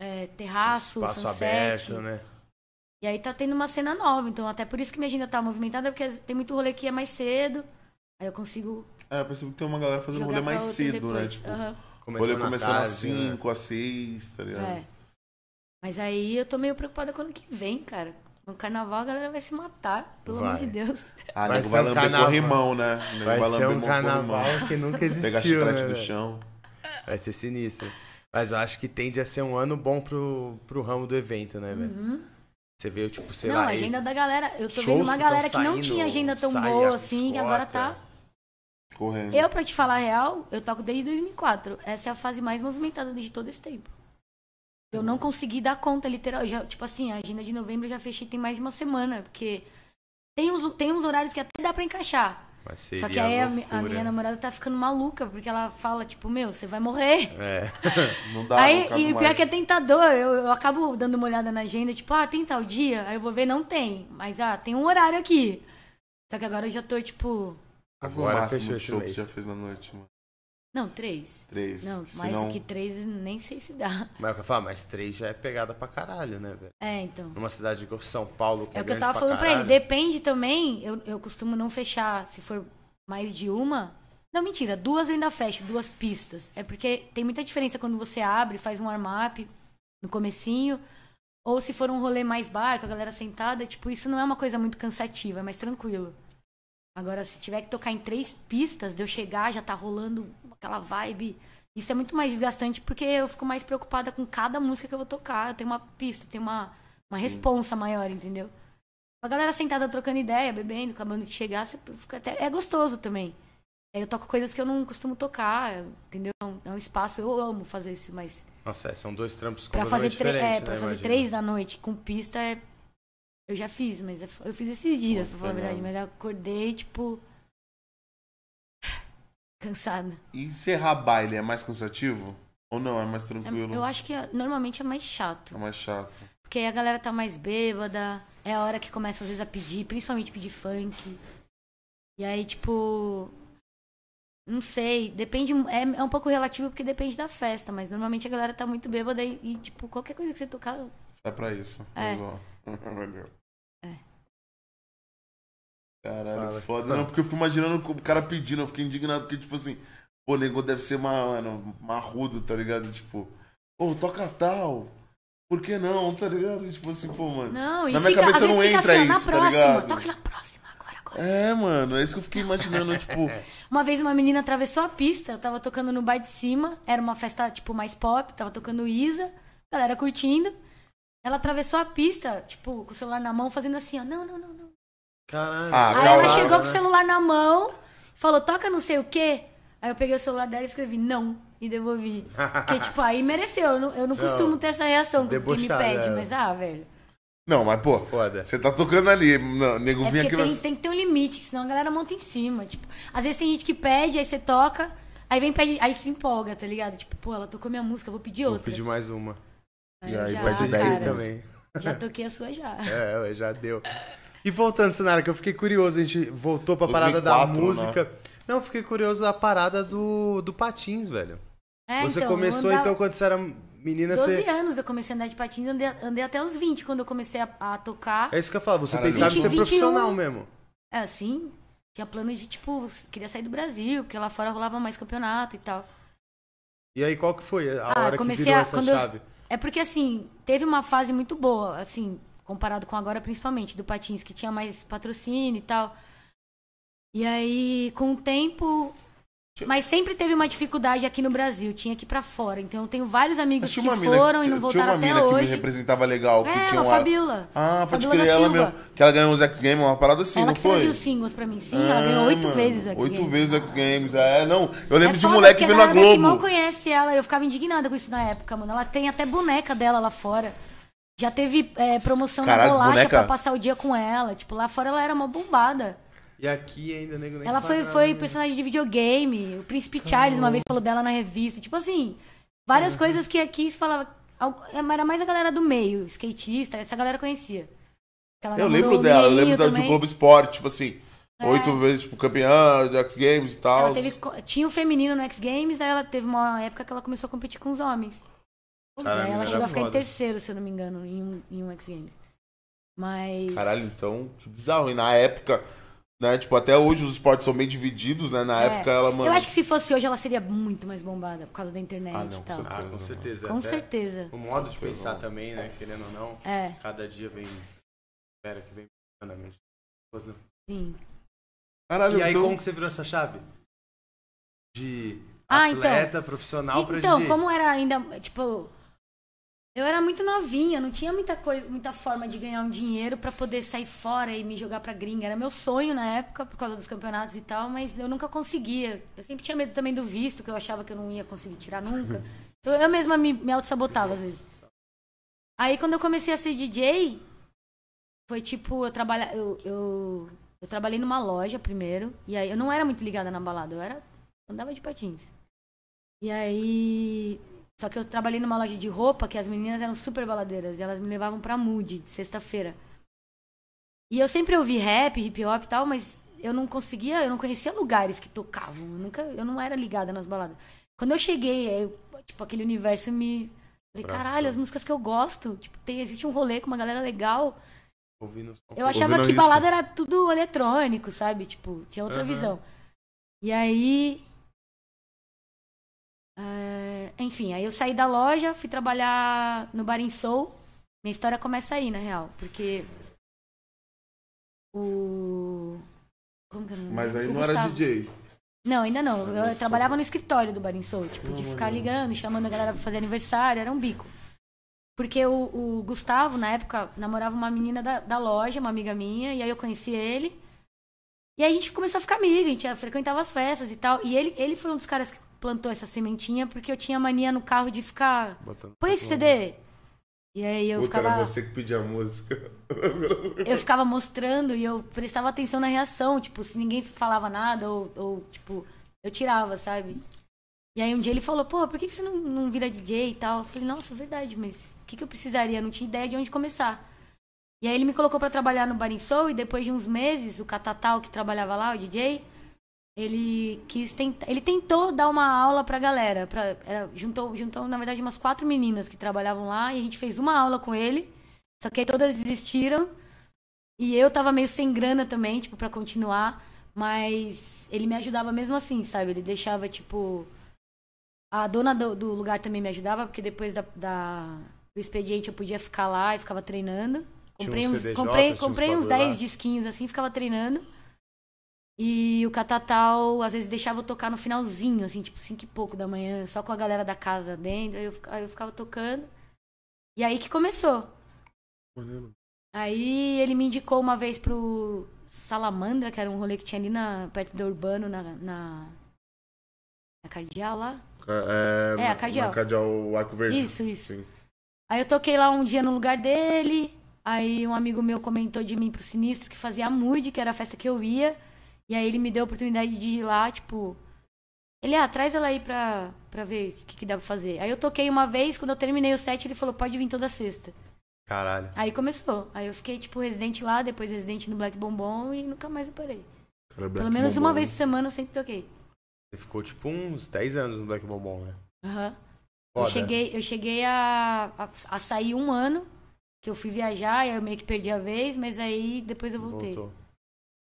Speaker 3: é, terraço,
Speaker 2: Espaço
Speaker 3: sunset.
Speaker 2: aberto, né?
Speaker 3: E aí tá tendo uma cena nova. Então, até por isso que minha agenda tá movimentada, porque tem muito rolê que é mais cedo. Aí eu consigo
Speaker 1: é, eu percebo que tem uma galera fazendo rolê mais cedo,
Speaker 3: depois.
Speaker 1: né, tipo,
Speaker 3: Aham.
Speaker 1: rolê começando às
Speaker 2: tarde, né?
Speaker 1: 5, às 6, tá ligado?
Speaker 3: É. Mas aí eu tô meio preocupada com o ano que vem, cara. No carnaval a galera vai se matar, pelo
Speaker 2: Vai.
Speaker 3: amor de Deus.
Speaker 1: Ah,
Speaker 2: Vai
Speaker 1: nego
Speaker 2: ser
Speaker 1: vai
Speaker 2: um
Speaker 1: lamber corrimão, né? Nego
Speaker 2: Vai ser
Speaker 1: lamber
Speaker 2: um carnaval que nunca
Speaker 1: Pegar
Speaker 2: existiu,
Speaker 1: chiclete
Speaker 2: né,
Speaker 1: do chão.
Speaker 2: Vai ser sinistro. Mas eu acho que tende a ser um ano bom pro, pro ramo do evento, né, velho?
Speaker 3: Uhum.
Speaker 2: Você vê, tipo, sei
Speaker 3: não,
Speaker 2: lá.
Speaker 3: a agenda da galera. Eu tô vendo uma
Speaker 2: que
Speaker 3: galera
Speaker 2: tão
Speaker 3: que não
Speaker 2: saindo,
Speaker 3: tinha agenda tão
Speaker 2: saia,
Speaker 3: boa assim, que agora tá.
Speaker 1: Correndo.
Speaker 3: Eu, pra te falar a real, eu toco desde 2004. Essa é a fase mais movimentada de todo esse tempo. Eu não consegui dar conta, literal. Já, tipo assim, a agenda de novembro eu já fechei tem mais de uma semana, porque tem uns, tem uns horários que até dá pra encaixar.
Speaker 2: Mas seria
Speaker 3: Só que aí a, a minha namorada tá ficando maluca, porque ela fala, tipo, meu, você vai morrer.
Speaker 2: É.
Speaker 1: Não dá,
Speaker 3: aí,
Speaker 1: não
Speaker 3: e o pior
Speaker 1: mais.
Speaker 3: que é tentador, eu, eu acabo dando uma olhada na agenda, tipo, ah, tem tal dia? Aí eu vou ver, não tem. Mas, ah, tem um horário aqui. Só que agora eu já tô, tipo,
Speaker 1: o
Speaker 2: Agora
Speaker 1: máximo
Speaker 2: fechou
Speaker 1: de
Speaker 2: esse
Speaker 1: show que já fez na noite, mano?
Speaker 3: Não, três.
Speaker 1: Três.
Speaker 3: Não, mais
Speaker 1: Senão...
Speaker 3: do que três, nem sei se dá.
Speaker 2: Mas é eu falo, mas três já é pegada pra caralho, né, velho?
Speaker 3: É, então.
Speaker 2: Numa cidade igual São Paulo, que é,
Speaker 3: É o que eu tava
Speaker 2: pra
Speaker 3: falando pra ele.
Speaker 2: caralho.
Speaker 3: Depende também. Eu, eu costumo não fechar se for mais de uma. Não, mentira. Duas eu ainda fecho, duas pistas. É porque tem muita diferença quando você abre, faz um warm-up no comecinho. Ou se for um rolê mais bar, com a galera sentada. Tipo, isso não é uma coisa muito cansativa, é mais tranquilo. Agora, se tiver que tocar em três pistas, de eu chegar, já tá rolando aquela vibe. Isso é muito mais desgastante porque eu fico mais preocupada com cada música que eu vou tocar. Eu tenho uma pista, tenho uma, uma
Speaker 1: Sim.
Speaker 3: responsa maior, entendeu? A galera sentada trocando ideia, bebendo, acabando de chegar, você fica até, é gostoso também. Aí eu toco coisas que eu não costumo tocar, entendeu? É um- É um espaço, eu amo fazer isso, mas
Speaker 2: Nossa, é, são dois trampos
Speaker 3: pra
Speaker 2: completamente
Speaker 3: fazer,
Speaker 2: diferentes,
Speaker 3: é, pra
Speaker 2: né,
Speaker 3: fazer
Speaker 2: imagina.
Speaker 3: três da noite com pista é. Eu já fiz, mas é- eu fiz esses dias, pra falar a verdade. Mas eu acordei, tipo. cansada.
Speaker 1: E encerrar baile é mais cansativo? Ou não? É mais
Speaker 3: É-
Speaker 1: tranquilo?
Speaker 3: eu acho que é- normalmente é mais chato.
Speaker 1: É mais chato.
Speaker 3: Porque aí a galera tá mais bêbada. É a hora que começa às vezes a pedir, principalmente pedir funk. E aí, tipo. Não sei, depende. É, é um pouco relativo porque depende da festa, mas normalmente a galera tá muito bêbada e, e, tipo, qualquer coisa que você tocar.
Speaker 1: É pra isso.
Speaker 3: É.
Speaker 1: Valeu. Caralho,
Speaker 2: Fala.
Speaker 1: foda. Não, porque eu fico imaginando o cara pedindo, eu fiquei indignado, porque, tipo assim, pô, o nego deve ser mano, marrudo, tá ligado? Tipo, pô, toca tal. Por que não, tá ligado? Tipo assim, pô, mano.
Speaker 3: Não,
Speaker 1: Na minha
Speaker 3: fica,
Speaker 1: cabeça não entra
Speaker 3: assim,
Speaker 1: isso, tá
Speaker 3: próxima,
Speaker 1: ligado?
Speaker 3: toca na próxima, agora, agora.
Speaker 1: É, mano, é isso que eu fiquei imaginando, tipo.
Speaker 3: Uma vez uma menina atravessou a pista, eu tava tocando no bar de cima, era uma festa, tipo, mais pop, tava tocando Isa, galera curtindo. Ela atravessou a pista, tipo, com o celular na mão, fazendo assim, ó, não, não, não, não.
Speaker 2: Caralho.
Speaker 1: Ah,
Speaker 3: Aí
Speaker 1: calma,
Speaker 3: ela
Speaker 1: né?
Speaker 3: chegou com o celular na mão, falou, toca não sei o quê. Aí eu peguei o celular dela e escrevi não e devolvi. Porque, tipo, aí mereceu. Eu não, eu não costumo ter essa reação com quem me pede,
Speaker 2: é.
Speaker 3: mas ah, velho.
Speaker 1: Não, mas, pô,
Speaker 2: Foda.
Speaker 1: você tá tocando ali, não, nego
Speaker 3: É
Speaker 1: vinha aqui
Speaker 3: tem,
Speaker 1: mas...
Speaker 3: tem que ter um limite, senão a galera monta em cima. Tipo, às vezes tem gente que pede, aí você toca, aí vem pede, aí se empolga, tá ligado? Tipo, pô, ela tocou minha música, vou pedir
Speaker 2: Vou
Speaker 3: outra.
Speaker 2: pedir mais uma.
Speaker 3: Aí
Speaker 1: E aí
Speaker 3: já,
Speaker 1: vai ser
Speaker 3: ah,
Speaker 1: 10
Speaker 3: cara,
Speaker 2: também.
Speaker 3: Já toquei a sua já.
Speaker 2: É, já deu. E voltando, cenário, que eu fiquei curioso, a gente voltou pra parada da
Speaker 1: 2004,
Speaker 2: música. Não, eu fiquei curioso da parada do, do patins, velho.
Speaker 3: É,
Speaker 2: você
Speaker 3: então,
Speaker 2: começou,
Speaker 3: andava-
Speaker 2: então, quando você era menina,
Speaker 3: 12
Speaker 2: você.
Speaker 3: anos eu comecei a andar de patins, andei, andei até os 20 quando eu comecei a, a tocar.
Speaker 2: É isso que eu falo, você
Speaker 1: Caralho,
Speaker 2: pensava em
Speaker 3: 20,
Speaker 2: ser
Speaker 3: 21.
Speaker 2: profissional mesmo.
Speaker 3: É assim, tinha planos de, tipo, queria sair do Brasil, porque lá fora rolava mais campeonato e tal.
Speaker 2: E aí, qual que foi a
Speaker 3: Ah,
Speaker 2: hora que virou
Speaker 3: a-
Speaker 2: essa
Speaker 3: quando eu-
Speaker 2: chave?
Speaker 3: É porque, assim, teve uma fase muito boa, assim, comparado com agora, principalmente, do Patins, que tinha mais patrocínio e tal. E aí, com o tempo. Mas sempre teve uma dificuldade aqui no Brasil, tinha que ir pra fora. Então, eu tenho vários amigos que
Speaker 1: tinha uma mina,
Speaker 3: foram e
Speaker 1: tinha-
Speaker 3: não
Speaker 1: tinha
Speaker 3: voltaram
Speaker 1: uma
Speaker 3: até
Speaker 1: mina que me
Speaker 3: hoje.
Speaker 1: representava legal, que
Speaker 3: É,
Speaker 1: tinha uma...
Speaker 3: Fabiola.
Speaker 1: Ah, pode
Speaker 3: Fabiola
Speaker 1: crer, ela mesmo. Que ela ganhou os X Games, uma parada assim,
Speaker 3: ela
Speaker 1: não foi?
Speaker 3: trazia os singles pra mim, sim. ela ganhou
Speaker 1: Ah,
Speaker 3: oito vezes o X
Speaker 1: Oito
Speaker 3: Games.
Speaker 1: vezes o X Games, é, não. Eu lembro
Speaker 3: É
Speaker 1: de um moleque vendo
Speaker 3: a
Speaker 1: a
Speaker 3: galera daqui mal
Speaker 1: Globo.
Speaker 3: conhece ela, eu ficava indignada com isso na época, mano. Ela tem até boneca dela lá fora. Já teve é, promoção
Speaker 1: Caralho,
Speaker 3: na bolacha
Speaker 1: boneca?
Speaker 3: pra passar o dia com ela. Tipo, lá fora ela era uma bombada.
Speaker 2: E aqui ainda, nego, nem
Speaker 3: Ela foi,
Speaker 2: fala
Speaker 3: foi
Speaker 2: nada.
Speaker 3: personagem de videogame. O Príncipe Charles uma vez falou dela na revista. Tipo assim, várias
Speaker 1: Uhum.
Speaker 3: coisas que aqui se falava. Al- Era mais a galera do meio, skatista, essa galera conhecia. Ela
Speaker 1: Eu lembro dela, eu lembro da, de. Globo Esporte, tipo assim,
Speaker 3: É.
Speaker 1: oito vezes, tipo, campeã de X Games e tal.
Speaker 3: Teve, tinha o feminino no X Games, daí ela teve uma época que ela começou a competir com os homens.
Speaker 2: Caralho,
Speaker 3: ela chegou a ficar em
Speaker 2: foda.
Speaker 3: terceiro, se eu não me engano, em um, em um X Games. Mas.
Speaker 1: Caralho, então, que bizarro. E na época, Né? Tipo, até hoje os esportes são bem divididos, né? Na
Speaker 3: É.
Speaker 1: época ela, mano.
Speaker 3: Eu acho que se fosse hoje ela seria muito mais bombada por causa da internet
Speaker 1: Ah, não,
Speaker 3: e tal.
Speaker 1: com
Speaker 2: Ah, com certeza.
Speaker 3: Com
Speaker 2: até
Speaker 3: certeza.
Speaker 2: O modo de pensar também, né? Querendo ou não,
Speaker 3: É,
Speaker 2: cada dia vem. Espera que vem na mente. né?
Speaker 3: sim.
Speaker 1: Caralho,
Speaker 2: E aí,
Speaker 1: então-
Speaker 2: como que você virou essa chave? De
Speaker 3: Ah, então.
Speaker 2: atleta profissional pra
Speaker 3: Então,
Speaker 2: DJ.
Speaker 3: como era ainda, tipo, eu era muito novinha, não tinha muita coisa, muita forma de ganhar um dinheiro pra poder sair fora e me jogar pra gringa. Era meu sonho na época, por causa dos campeonatos e tal, mas eu nunca conseguia. Eu sempre tinha medo também do visto, que eu achava que eu não ia conseguir tirar nunca. Eu, eu mesma me, me auto-sabotava às vezes. Aí quando eu comecei a ser DJ, foi tipo, eu trabalha, eu, eu, eu trabalhei numa loja primeiro, e aí eu não era muito ligada na balada, eu era andava de patins. E aí. Só que eu trabalhei numa loja de roupa que as meninas eram super baladeiras. E elas me levavam pra Mood, de sexta-feira. E eu sempre ouvi rap, hip hop e tal, mas eu não conseguia, eu não conhecia lugares que tocavam. Eu, nunca, eu não era ligada nas baladas. Quando eu cheguei, eu, tipo, aquele universo me. Falei, caralho, as músicas que eu gosto. Tipo, tem, existe um rolê com uma galera legal.
Speaker 2: Ouvindo.
Speaker 3: Eu achava
Speaker 1: Ouvindo
Speaker 3: que
Speaker 1: isso.
Speaker 3: balada era tudo eletrônico, sabe? Tipo, tinha outra
Speaker 2: Aham.
Speaker 3: visão. E aí. É, enfim, aí eu saí da loja, fui trabalhar no Bar Soul. Minha história começa aí, na real. Porque. O. Como que é o nome?
Speaker 1: Mas aí
Speaker 3: O
Speaker 1: não era
Speaker 3: Gustavo.
Speaker 1: DJ.
Speaker 3: Não, ainda não.
Speaker 1: Ah,
Speaker 3: Eu
Speaker 1: não,
Speaker 3: trabalhava no escritório do Barin Soul, tipo, de ficar ligando, chamando a galera pra fazer aniversário, era um bico. Porque o, o Gustavo, na época, namorava uma menina da, da loja, uma amiga minha, e aí eu conheci ele. E aí a gente começou a ficar amiga, a gente frequentava as festas e tal. E ele, ele foi um dos caras que plantou essa sementinha, porque eu tinha mania no carro de ficar.
Speaker 2: Botando
Speaker 3: Põe esse CD! E aí eu
Speaker 1: Puta,
Speaker 3: ficava.
Speaker 1: era você que pedia a música.
Speaker 3: eu ficava mostrando e eu prestava atenção na reação, tipo, se ninguém falava nada ou, ou, tipo, eu tirava, sabe? E aí um dia ele falou, porra, por que, que você não, não vira DJ e tal? Eu falei, nossa, é verdade, mas o que, que eu precisaria? Eu não tinha ideia de onde começar. E aí ele me colocou pra trabalhar no Bar em Soul e depois de uns meses, o Catatal que trabalhava lá, o DJ, ele quis tentar, ele tentou dar uma aula pra galera, pra, era, juntou, juntou, na verdade, umas quatro meninas que trabalhavam lá e a gente fez uma aula com ele. Só que aí todas desistiram. E eu tava meio sem grana também, tipo, pra continuar. Mas ele me ajudava mesmo assim, sabe? Ele deixava, tipo. A dona do, do lugar também me ajudava, porque depois da, da- do expediente eu podia ficar lá e ficava treinando. Comprei
Speaker 2: uns CDJs,
Speaker 3: comprei,
Speaker 2: uns
Speaker 3: comprei uns
Speaker 2: bagulho lá.
Speaker 3: 10 disquinhos assim, ficava treinando. E o Catatal, às vezes, deixava eu tocar no finalzinho, assim, tipo, cinco e pouco da manhã, só com a galera da casa dentro. Aí eu, aí eu ficava tocando. E aí que começou.
Speaker 1: Maneiro.
Speaker 3: Aí ele me indicou uma vez pro Salamandra, que era um rolê que tinha ali na, perto do Urbano, na, na, na Cardeal lá.
Speaker 1: É,
Speaker 3: É, a
Speaker 1: na-
Speaker 3: Cardeal.
Speaker 1: Na Cardeal Arco Verde.
Speaker 3: Isso, isso.
Speaker 1: Sim.
Speaker 3: Aí eu toquei lá um dia no lugar dele. Aí um amigo meu comentou de mim pro Sinistro que fazia a Mood, que era a festa que eu ia. E aí ele me deu a oportunidade de ir lá, tipo. Ele, ah, traz ela aí pra, pra ver o que, que dá pra fazer. Aí eu toquei uma vez, quando eu terminei o set, ele falou, pode vir toda sexta.
Speaker 2: Caralho.
Speaker 3: Aí começou. Aí eu fiquei, tipo, residente lá, depois residente no Black Bombom e nunca mais eu parei.
Speaker 1: Cara,
Speaker 3: Pelo menos
Speaker 1: Bombom.
Speaker 3: uma vez por semana eu sempre toquei.
Speaker 2: Você ficou tipo uns 10 anos no Black Bombom, né?
Speaker 3: Aham. Eu
Speaker 2: Foda.
Speaker 3: cheguei, eu cheguei a, a, a sair um ano, que eu fui viajar, e aí eu meio que perdi a vez, mas aí depois eu voltei.
Speaker 2: Voltou.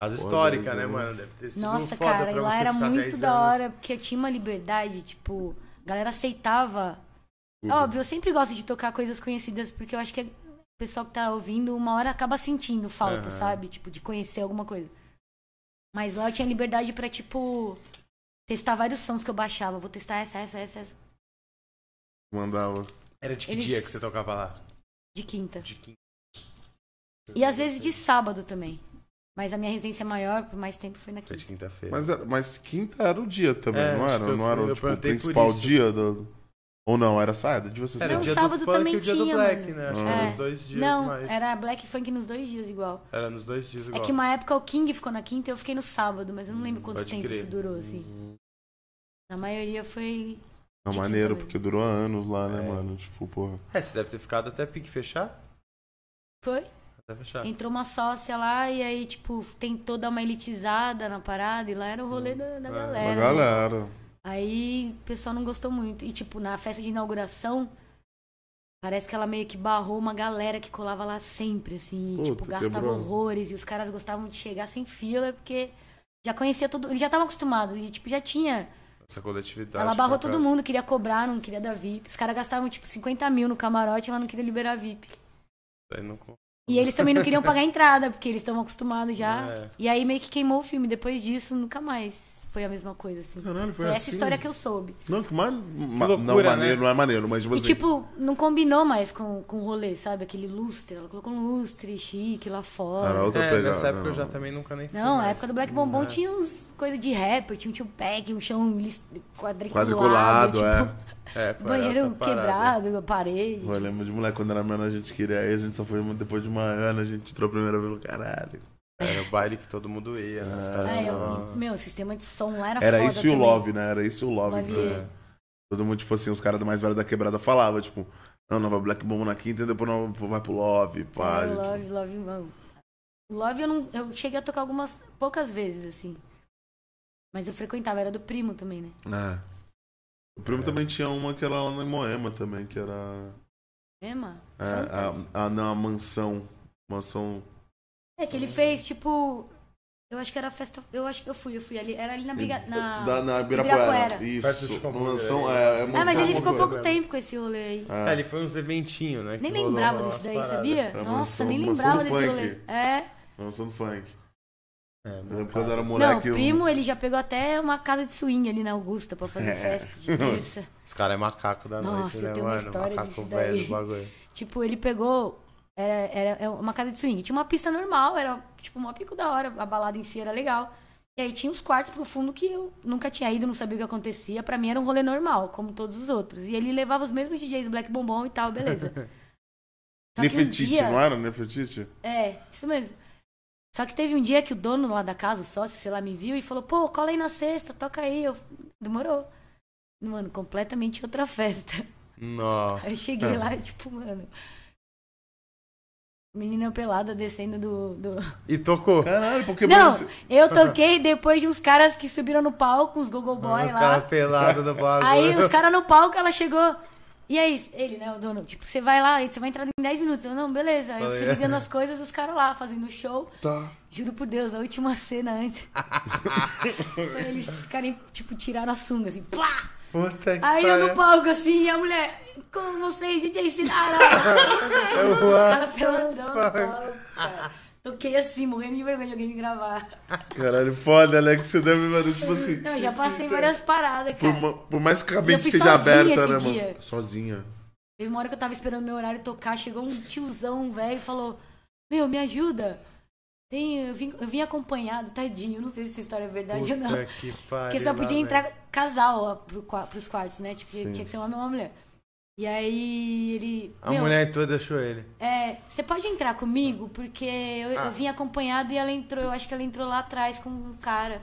Speaker 2: As históricas, né, mano? Deve ter sido
Speaker 3: Nossa,
Speaker 2: foda
Speaker 3: cara, e
Speaker 2: pra
Speaker 3: lá era muito
Speaker 2: 10
Speaker 3: da hora, porque eu tinha uma liberdade, tipo, a galera aceitava.
Speaker 1: Tudo.
Speaker 3: Óbvio, eu sempre gosto de tocar coisas conhecidas, porque eu acho que o pessoal que tá ouvindo, uma hora acaba sentindo falta,
Speaker 2: Aham.
Speaker 3: sabe? Tipo, de conhecer alguma coisa. Mas lá eu tinha liberdade pra, tipo, testar vários sons que eu baixava. Vou testar essa, essa, essa, essa.
Speaker 1: Mandava.
Speaker 2: Era de que
Speaker 3: Eles-
Speaker 2: dia que você tocava lá?
Speaker 3: De quinta.
Speaker 2: De quinta.
Speaker 3: E às vezes de sábado também. Mas a minha residência maior, por mais tempo, foi na
Speaker 2: Foi de
Speaker 3: quinta.
Speaker 2: quinta-feira.
Speaker 1: Mas, era- mas quinta era o dia também,
Speaker 2: É,
Speaker 1: não
Speaker 2: acho
Speaker 1: era?
Speaker 2: que eu
Speaker 1: Não
Speaker 2: fui-
Speaker 1: era
Speaker 2: eu
Speaker 1: tipo, o
Speaker 2: perguntei por
Speaker 1: principal
Speaker 2: isso.
Speaker 1: dia do... Ou não, era saída? Devia ser
Speaker 2: Era
Speaker 3: Não,
Speaker 2: o dia
Speaker 3: sábado
Speaker 2: do funk
Speaker 3: também
Speaker 2: e o dia do
Speaker 3: tinha,
Speaker 2: Black,
Speaker 3: mano.
Speaker 2: né? Acho que
Speaker 1: É.
Speaker 2: era nos dois dias
Speaker 3: Não,
Speaker 2: mais.
Speaker 3: era Black Funk nos dois dias igual.
Speaker 2: Era nos dois dias
Speaker 3: É
Speaker 2: igual.
Speaker 3: que uma época o King ficou na quinta e eu fiquei no sábado, mas eu não lembro quanto
Speaker 2: Pode
Speaker 3: tempo
Speaker 2: crer.
Speaker 3: isso durou, assim. Na maioria foi.
Speaker 1: Não,
Speaker 3: de
Speaker 1: maneiro,
Speaker 3: quinta
Speaker 1: porque durou anos lá, né,
Speaker 2: É.
Speaker 1: mano? Tipo, porra.
Speaker 2: É, você deve ter ficado até pique fechar?
Speaker 3: Foi? Entrou uma sócia lá e aí, tipo, tentou dar uma elitizada na parada e lá era o rolê da, da
Speaker 2: É.
Speaker 3: galera.
Speaker 1: A galera.
Speaker 3: Aí o pessoal não gostou muito. E, tipo, na festa de inauguração, Parece que ela meio que barrou uma galera que colava lá sempre, assim. e, tipo,
Speaker 1: Puta,
Speaker 3: gastava
Speaker 1: quebrou.
Speaker 3: horrores. E os caras gostavam de chegar sem fila, porque já conhecia todo. Eles já estavam acostumados. E, tipo, já tinha.
Speaker 2: Essa coletividade.
Speaker 3: Ela barrou todo mundo, queria cobrar, não queria dar VIP. Os caras gastavam, tipo, 50 mil no camarote e ela não queria liberar VIP.
Speaker 2: Aí não
Speaker 3: E eles também não queriam pagar a entrada, porque eles estavam acostumados já.
Speaker 2: É.
Speaker 3: E aí meio que queimou o filme. Depois disso, nunca mais foi a mesma coisa, assim.
Speaker 1: Caralho, foi
Speaker 3: essa
Speaker 1: assim?
Speaker 3: história que eu soube.
Speaker 1: Não, que mais. ma-
Speaker 2: loucura,
Speaker 1: não, maneiro,
Speaker 2: né?
Speaker 1: não é maneiro, mas tipo
Speaker 3: E
Speaker 1: assim.
Speaker 3: tipo, não combinou mais com, com o rolê, sabe? Aquele lustre.Ela colocou um lustre chique lá fora.
Speaker 1: Era outra
Speaker 2: É,
Speaker 1: pegada.
Speaker 2: nessa época eu
Speaker 1: não.
Speaker 2: já também nunca nem fui
Speaker 3: Não,
Speaker 2: mais.
Speaker 3: na época do Black Bombom
Speaker 2: É.
Speaker 3: tinha uns coisa de rapper, tinha um tio pack, um chão quadriculado,
Speaker 1: Quadriculado,
Speaker 3: tipo,
Speaker 1: é.
Speaker 2: É,
Speaker 3: banheiro quebrado, a parede.
Speaker 1: Eu lembro de moleque quando era menor, a gente queria ir, a gente só foi depois de uma ano, a gente entrou a primeira vez no caralho.
Speaker 2: Era o baile que todo mundo ia, né? Os
Speaker 1: É.
Speaker 2: caras
Speaker 3: É, eu-
Speaker 2: falavam-
Speaker 3: meu, o sistema de som lá era,
Speaker 1: Era
Speaker 3: foda
Speaker 1: isso e o
Speaker 3: também.
Speaker 1: Love, né? Era isso e o Love.
Speaker 3: Love
Speaker 1: então,
Speaker 3: é.
Speaker 1: Todo mundo, tipo assim, os caras mais velhos da quebrada falavam, tipo, não, não, vai Black Bomb na quinta e depois não vai pro Love, pá.
Speaker 3: É,
Speaker 1: tipo,
Speaker 3: Love, Love, mano. O Love eu não. Eu cheguei a tocar algumas. poucas vezes, assim. Mas eu frequentava, era do primo também, né?
Speaker 1: É. O primo também tinha uma que era lá em Moema também, que era.
Speaker 3: Ema?
Speaker 1: É, a, a, não, a mansão. Mansão.
Speaker 3: É que ele fez, tipo. Eu acho que era festa. Eu acho que eu fui, eu fui ali. Era ali na Briga. Na...
Speaker 1: Da, na Ibirapuera.
Speaker 3: Ibirapuera.
Speaker 1: Isso. Mansão,
Speaker 2: Grande.
Speaker 1: é, é
Speaker 3: Ah,
Speaker 1: mansão
Speaker 3: mas ele ficou pouco tempo com esse rolê aí.
Speaker 2: É,
Speaker 1: É.
Speaker 2: ele foi uns eventinhos, né?
Speaker 3: Nem lembrava desse daí, sabia?
Speaker 1: É,
Speaker 3: Nossa,
Speaker 1: mansão-
Speaker 3: nem lembrava desse
Speaker 1: funk.
Speaker 3: rolê. É.
Speaker 1: Mansão do funk.
Speaker 2: É,
Speaker 1: Eu lembro quando era
Speaker 3: Não,
Speaker 1: moleque.
Speaker 3: o
Speaker 1: os-
Speaker 3: primo, ele já pegou até uma casa de swing ali na Augusta pra fazer
Speaker 1: É.
Speaker 3: festa de terça.
Speaker 2: Os caras é macaco da
Speaker 3: Nossa,
Speaker 2: noite,
Speaker 3: eu
Speaker 2: né,
Speaker 3: tenho uma
Speaker 2: mano?
Speaker 3: história
Speaker 2: Macaco
Speaker 3: disso
Speaker 2: velho do bagulho.
Speaker 3: Tipo, ele pegou. Era, era, era uma casa de swing. Tinha uma pista normal, era tipo uma pico da hora. A balada em si era legal. E aí tinha uns quartos pro fundo que eu nunca tinha ido, não sabia o que acontecia. Pra mim era um rolê normal, como todos os outros. E ele levava os mesmos DJs Black Bombom e tal, beleza. Que um
Speaker 1: Nefertiti,
Speaker 3: dia-
Speaker 1: não era Nefertiti?
Speaker 3: É, isso mesmo. Só que teve um dia que o dono lá da casa, o sócio, sei lá, me viu e falou, pô, cola aí na sexta, toca aí. Eu... Demorou. Mano, completamente outra festa.
Speaker 2: Nossa.
Speaker 3: Aí eu cheguei lá e, tipo, mano. Menina pelada descendo do. do...
Speaker 2: E tocou.
Speaker 1: Caralho, porque
Speaker 3: Não,
Speaker 1: você-
Speaker 3: eu toquei depois de uns caras que subiram no palco, uns gogo boy
Speaker 2: Os
Speaker 3: lá.
Speaker 2: caras pelados no bagulho.
Speaker 3: Aí os caras no palco, ela chegou. E aí, ele, né, o dono, tipo, você vai lá, você vai entrar em 10 minutos. Eu, não, beleza. Aí eu fui ligando as coisas, os caras lá fazendo show.
Speaker 1: Tá.
Speaker 3: Juro por Deus, a última cena antes. foi eles ficarem, tipo, tiraram a sunga, assim, plá!
Speaker 2: Puta que
Speaker 3: Aí eu no palco, assim, e a mulher, com vocês, DJ Sinara!
Speaker 2: Eu vou-
Speaker 3: peladão no palco, cara. Toquei assim, morrendo de vergonha de alguém me gravar.
Speaker 1: Caralho, foda, Alex. Você deve, mano, tipo assim.
Speaker 3: Não, eu já passei várias paradas,
Speaker 1: Por,
Speaker 3: cara.
Speaker 1: ma- por mais que a
Speaker 3: eu
Speaker 1: mente
Speaker 3: fui
Speaker 1: seja
Speaker 3: sozinha
Speaker 1: aberta,
Speaker 3: esse
Speaker 1: né,
Speaker 3: dia.
Speaker 1: mano? Sozinha.
Speaker 3: Teve uma hora que eu tava esperando meu horário tocar, chegou um tiozão velho e falou: Meu, me ajuda. Tem, eu, vim, eu vim acompanhado, tadinho. Não sei se essa história é verdade ou não.
Speaker 2: Puta que.
Speaker 3: Porque só podia
Speaker 2: lá,
Speaker 3: entrar
Speaker 2: velho.
Speaker 3: casal ó, pro, pros quartos, né? Tipo,
Speaker 1: Sim.
Speaker 3: tinha que ser um homem ou uma mulher. E aí ele.
Speaker 2: A
Speaker 3: meu,
Speaker 2: mulher toda achou ele.
Speaker 3: É, você pode entrar comigo? Porque eu,
Speaker 2: Ah.
Speaker 3: eu vim acompanhado e ela entrou, eu acho que ela entrou lá atrás com um cara.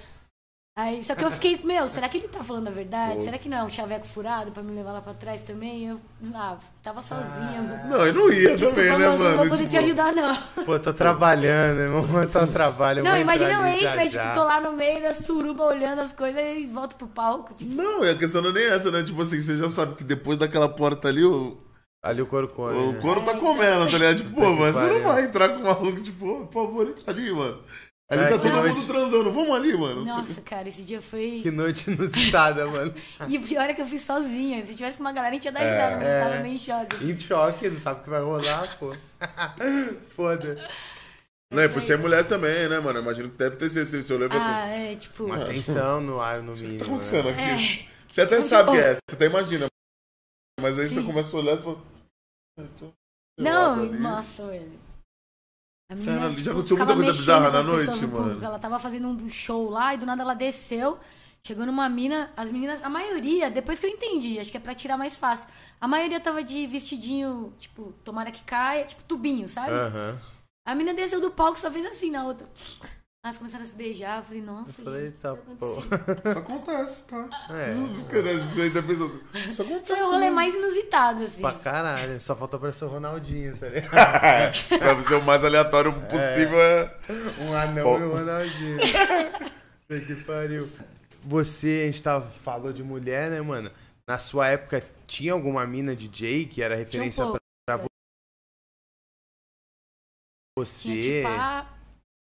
Speaker 3: Aí, só que eu fiquei, meu, será que ele tá falando a verdade?
Speaker 1: Pô.
Speaker 3: Será que não é um chaveco furado pra me levar lá pra trás também? Eu, ah, tava sozinha, mano.
Speaker 1: Não, eu não ia
Speaker 3: Desculpa,
Speaker 1: também, né,
Speaker 3: moço, não vou
Speaker 1: mano?
Speaker 3: poder
Speaker 1: Tipo,
Speaker 3: te ajudar, não.
Speaker 2: Pô, tô trabalhando, irmão. Montar um trabalho.
Speaker 3: Não, imagina eu
Speaker 2: já,
Speaker 3: entro, aí, tipo, tô lá no meio da suruba olhando as coisas e volto pro palco. Tipo,
Speaker 1: Não, a questão não é nem essa, né? Tipo assim, você já sabe que depois daquela porta ali, o,
Speaker 2: Ali o couro come.
Speaker 1: o
Speaker 2: né?
Speaker 1: couro tá
Speaker 3: É,
Speaker 1: comendo, tá ligado? Tipo, pô, mas você não vai entrar com o maluco, tipo, por favor, entra ali, mano. Ali
Speaker 2: É,
Speaker 1: tá
Speaker 2: que
Speaker 1: todo
Speaker 2: noite.
Speaker 1: mundo transando, vamos ali, mano.
Speaker 3: nossa, cara, esse dia foi.
Speaker 2: Que noite inusitada, mano.
Speaker 3: E o pior é que eu fui sozinha. Se tivesse com uma galera, a gente ia dar
Speaker 1: É.
Speaker 3: risada, mas eu
Speaker 2: É.
Speaker 3: tava meio em choque.
Speaker 2: Em choque, não sabe o que vai rolar, pô. Foda.
Speaker 1: Não, e por ser mulher também, né, mano? Imagino que deve ter sido esse seu lembro assim.
Speaker 3: Ah, é, tipo.
Speaker 2: Uma tensão no ar, no
Speaker 1: O que
Speaker 2: mínimo.
Speaker 1: tá acontecendo
Speaker 2: né?
Speaker 1: aqui?
Speaker 3: É.
Speaker 1: Você até sabe que é, você até imagina. Mas aí você
Speaker 3: Sim.
Speaker 1: começa a olhar e fala. "Ah, eu
Speaker 3: Não,
Speaker 1: abro ali."
Speaker 3: nossa, velho. A menina,
Speaker 1: Cara, já aconteceu muita coisa bizarra na noite,
Speaker 3: no público.
Speaker 1: mano.
Speaker 3: Ela tava fazendo um show lá e do nada ela desceu. Chegou numa mina, as meninas, a maioria, depois que eu entendi, acho que é pra tirar mais fácil. A maioria tava de vestidinho, tipo, tomara que caia, tipo tubinho, sabe?
Speaker 2: Aham.
Speaker 3: A mina desceu do palco só fez assim na outra. Começaram a se beijar, eu falei, nossa,
Speaker 2: eu falei,
Speaker 3: gente,
Speaker 2: tá, pô.
Speaker 1: Isso acontece, tá?
Speaker 2: É.
Speaker 1: Isso acontece. Né? Então, né?
Speaker 3: Foi o
Speaker 1: né?
Speaker 3: rolê mais inusitado, assim.
Speaker 2: Pra caralho, só faltou pra ser o Ronaldinho, tá ligado?
Speaker 1: pra ser o mais aleatório é. possível. É.
Speaker 2: Um anão e o Ronaldinho. que pariu. Você, a gente tava, falou de mulher, né, mano? Na sua época, tinha alguma mina DJ que era referência
Speaker 3: um pra, pra
Speaker 2: você?
Speaker 3: Tinha, tipo, a...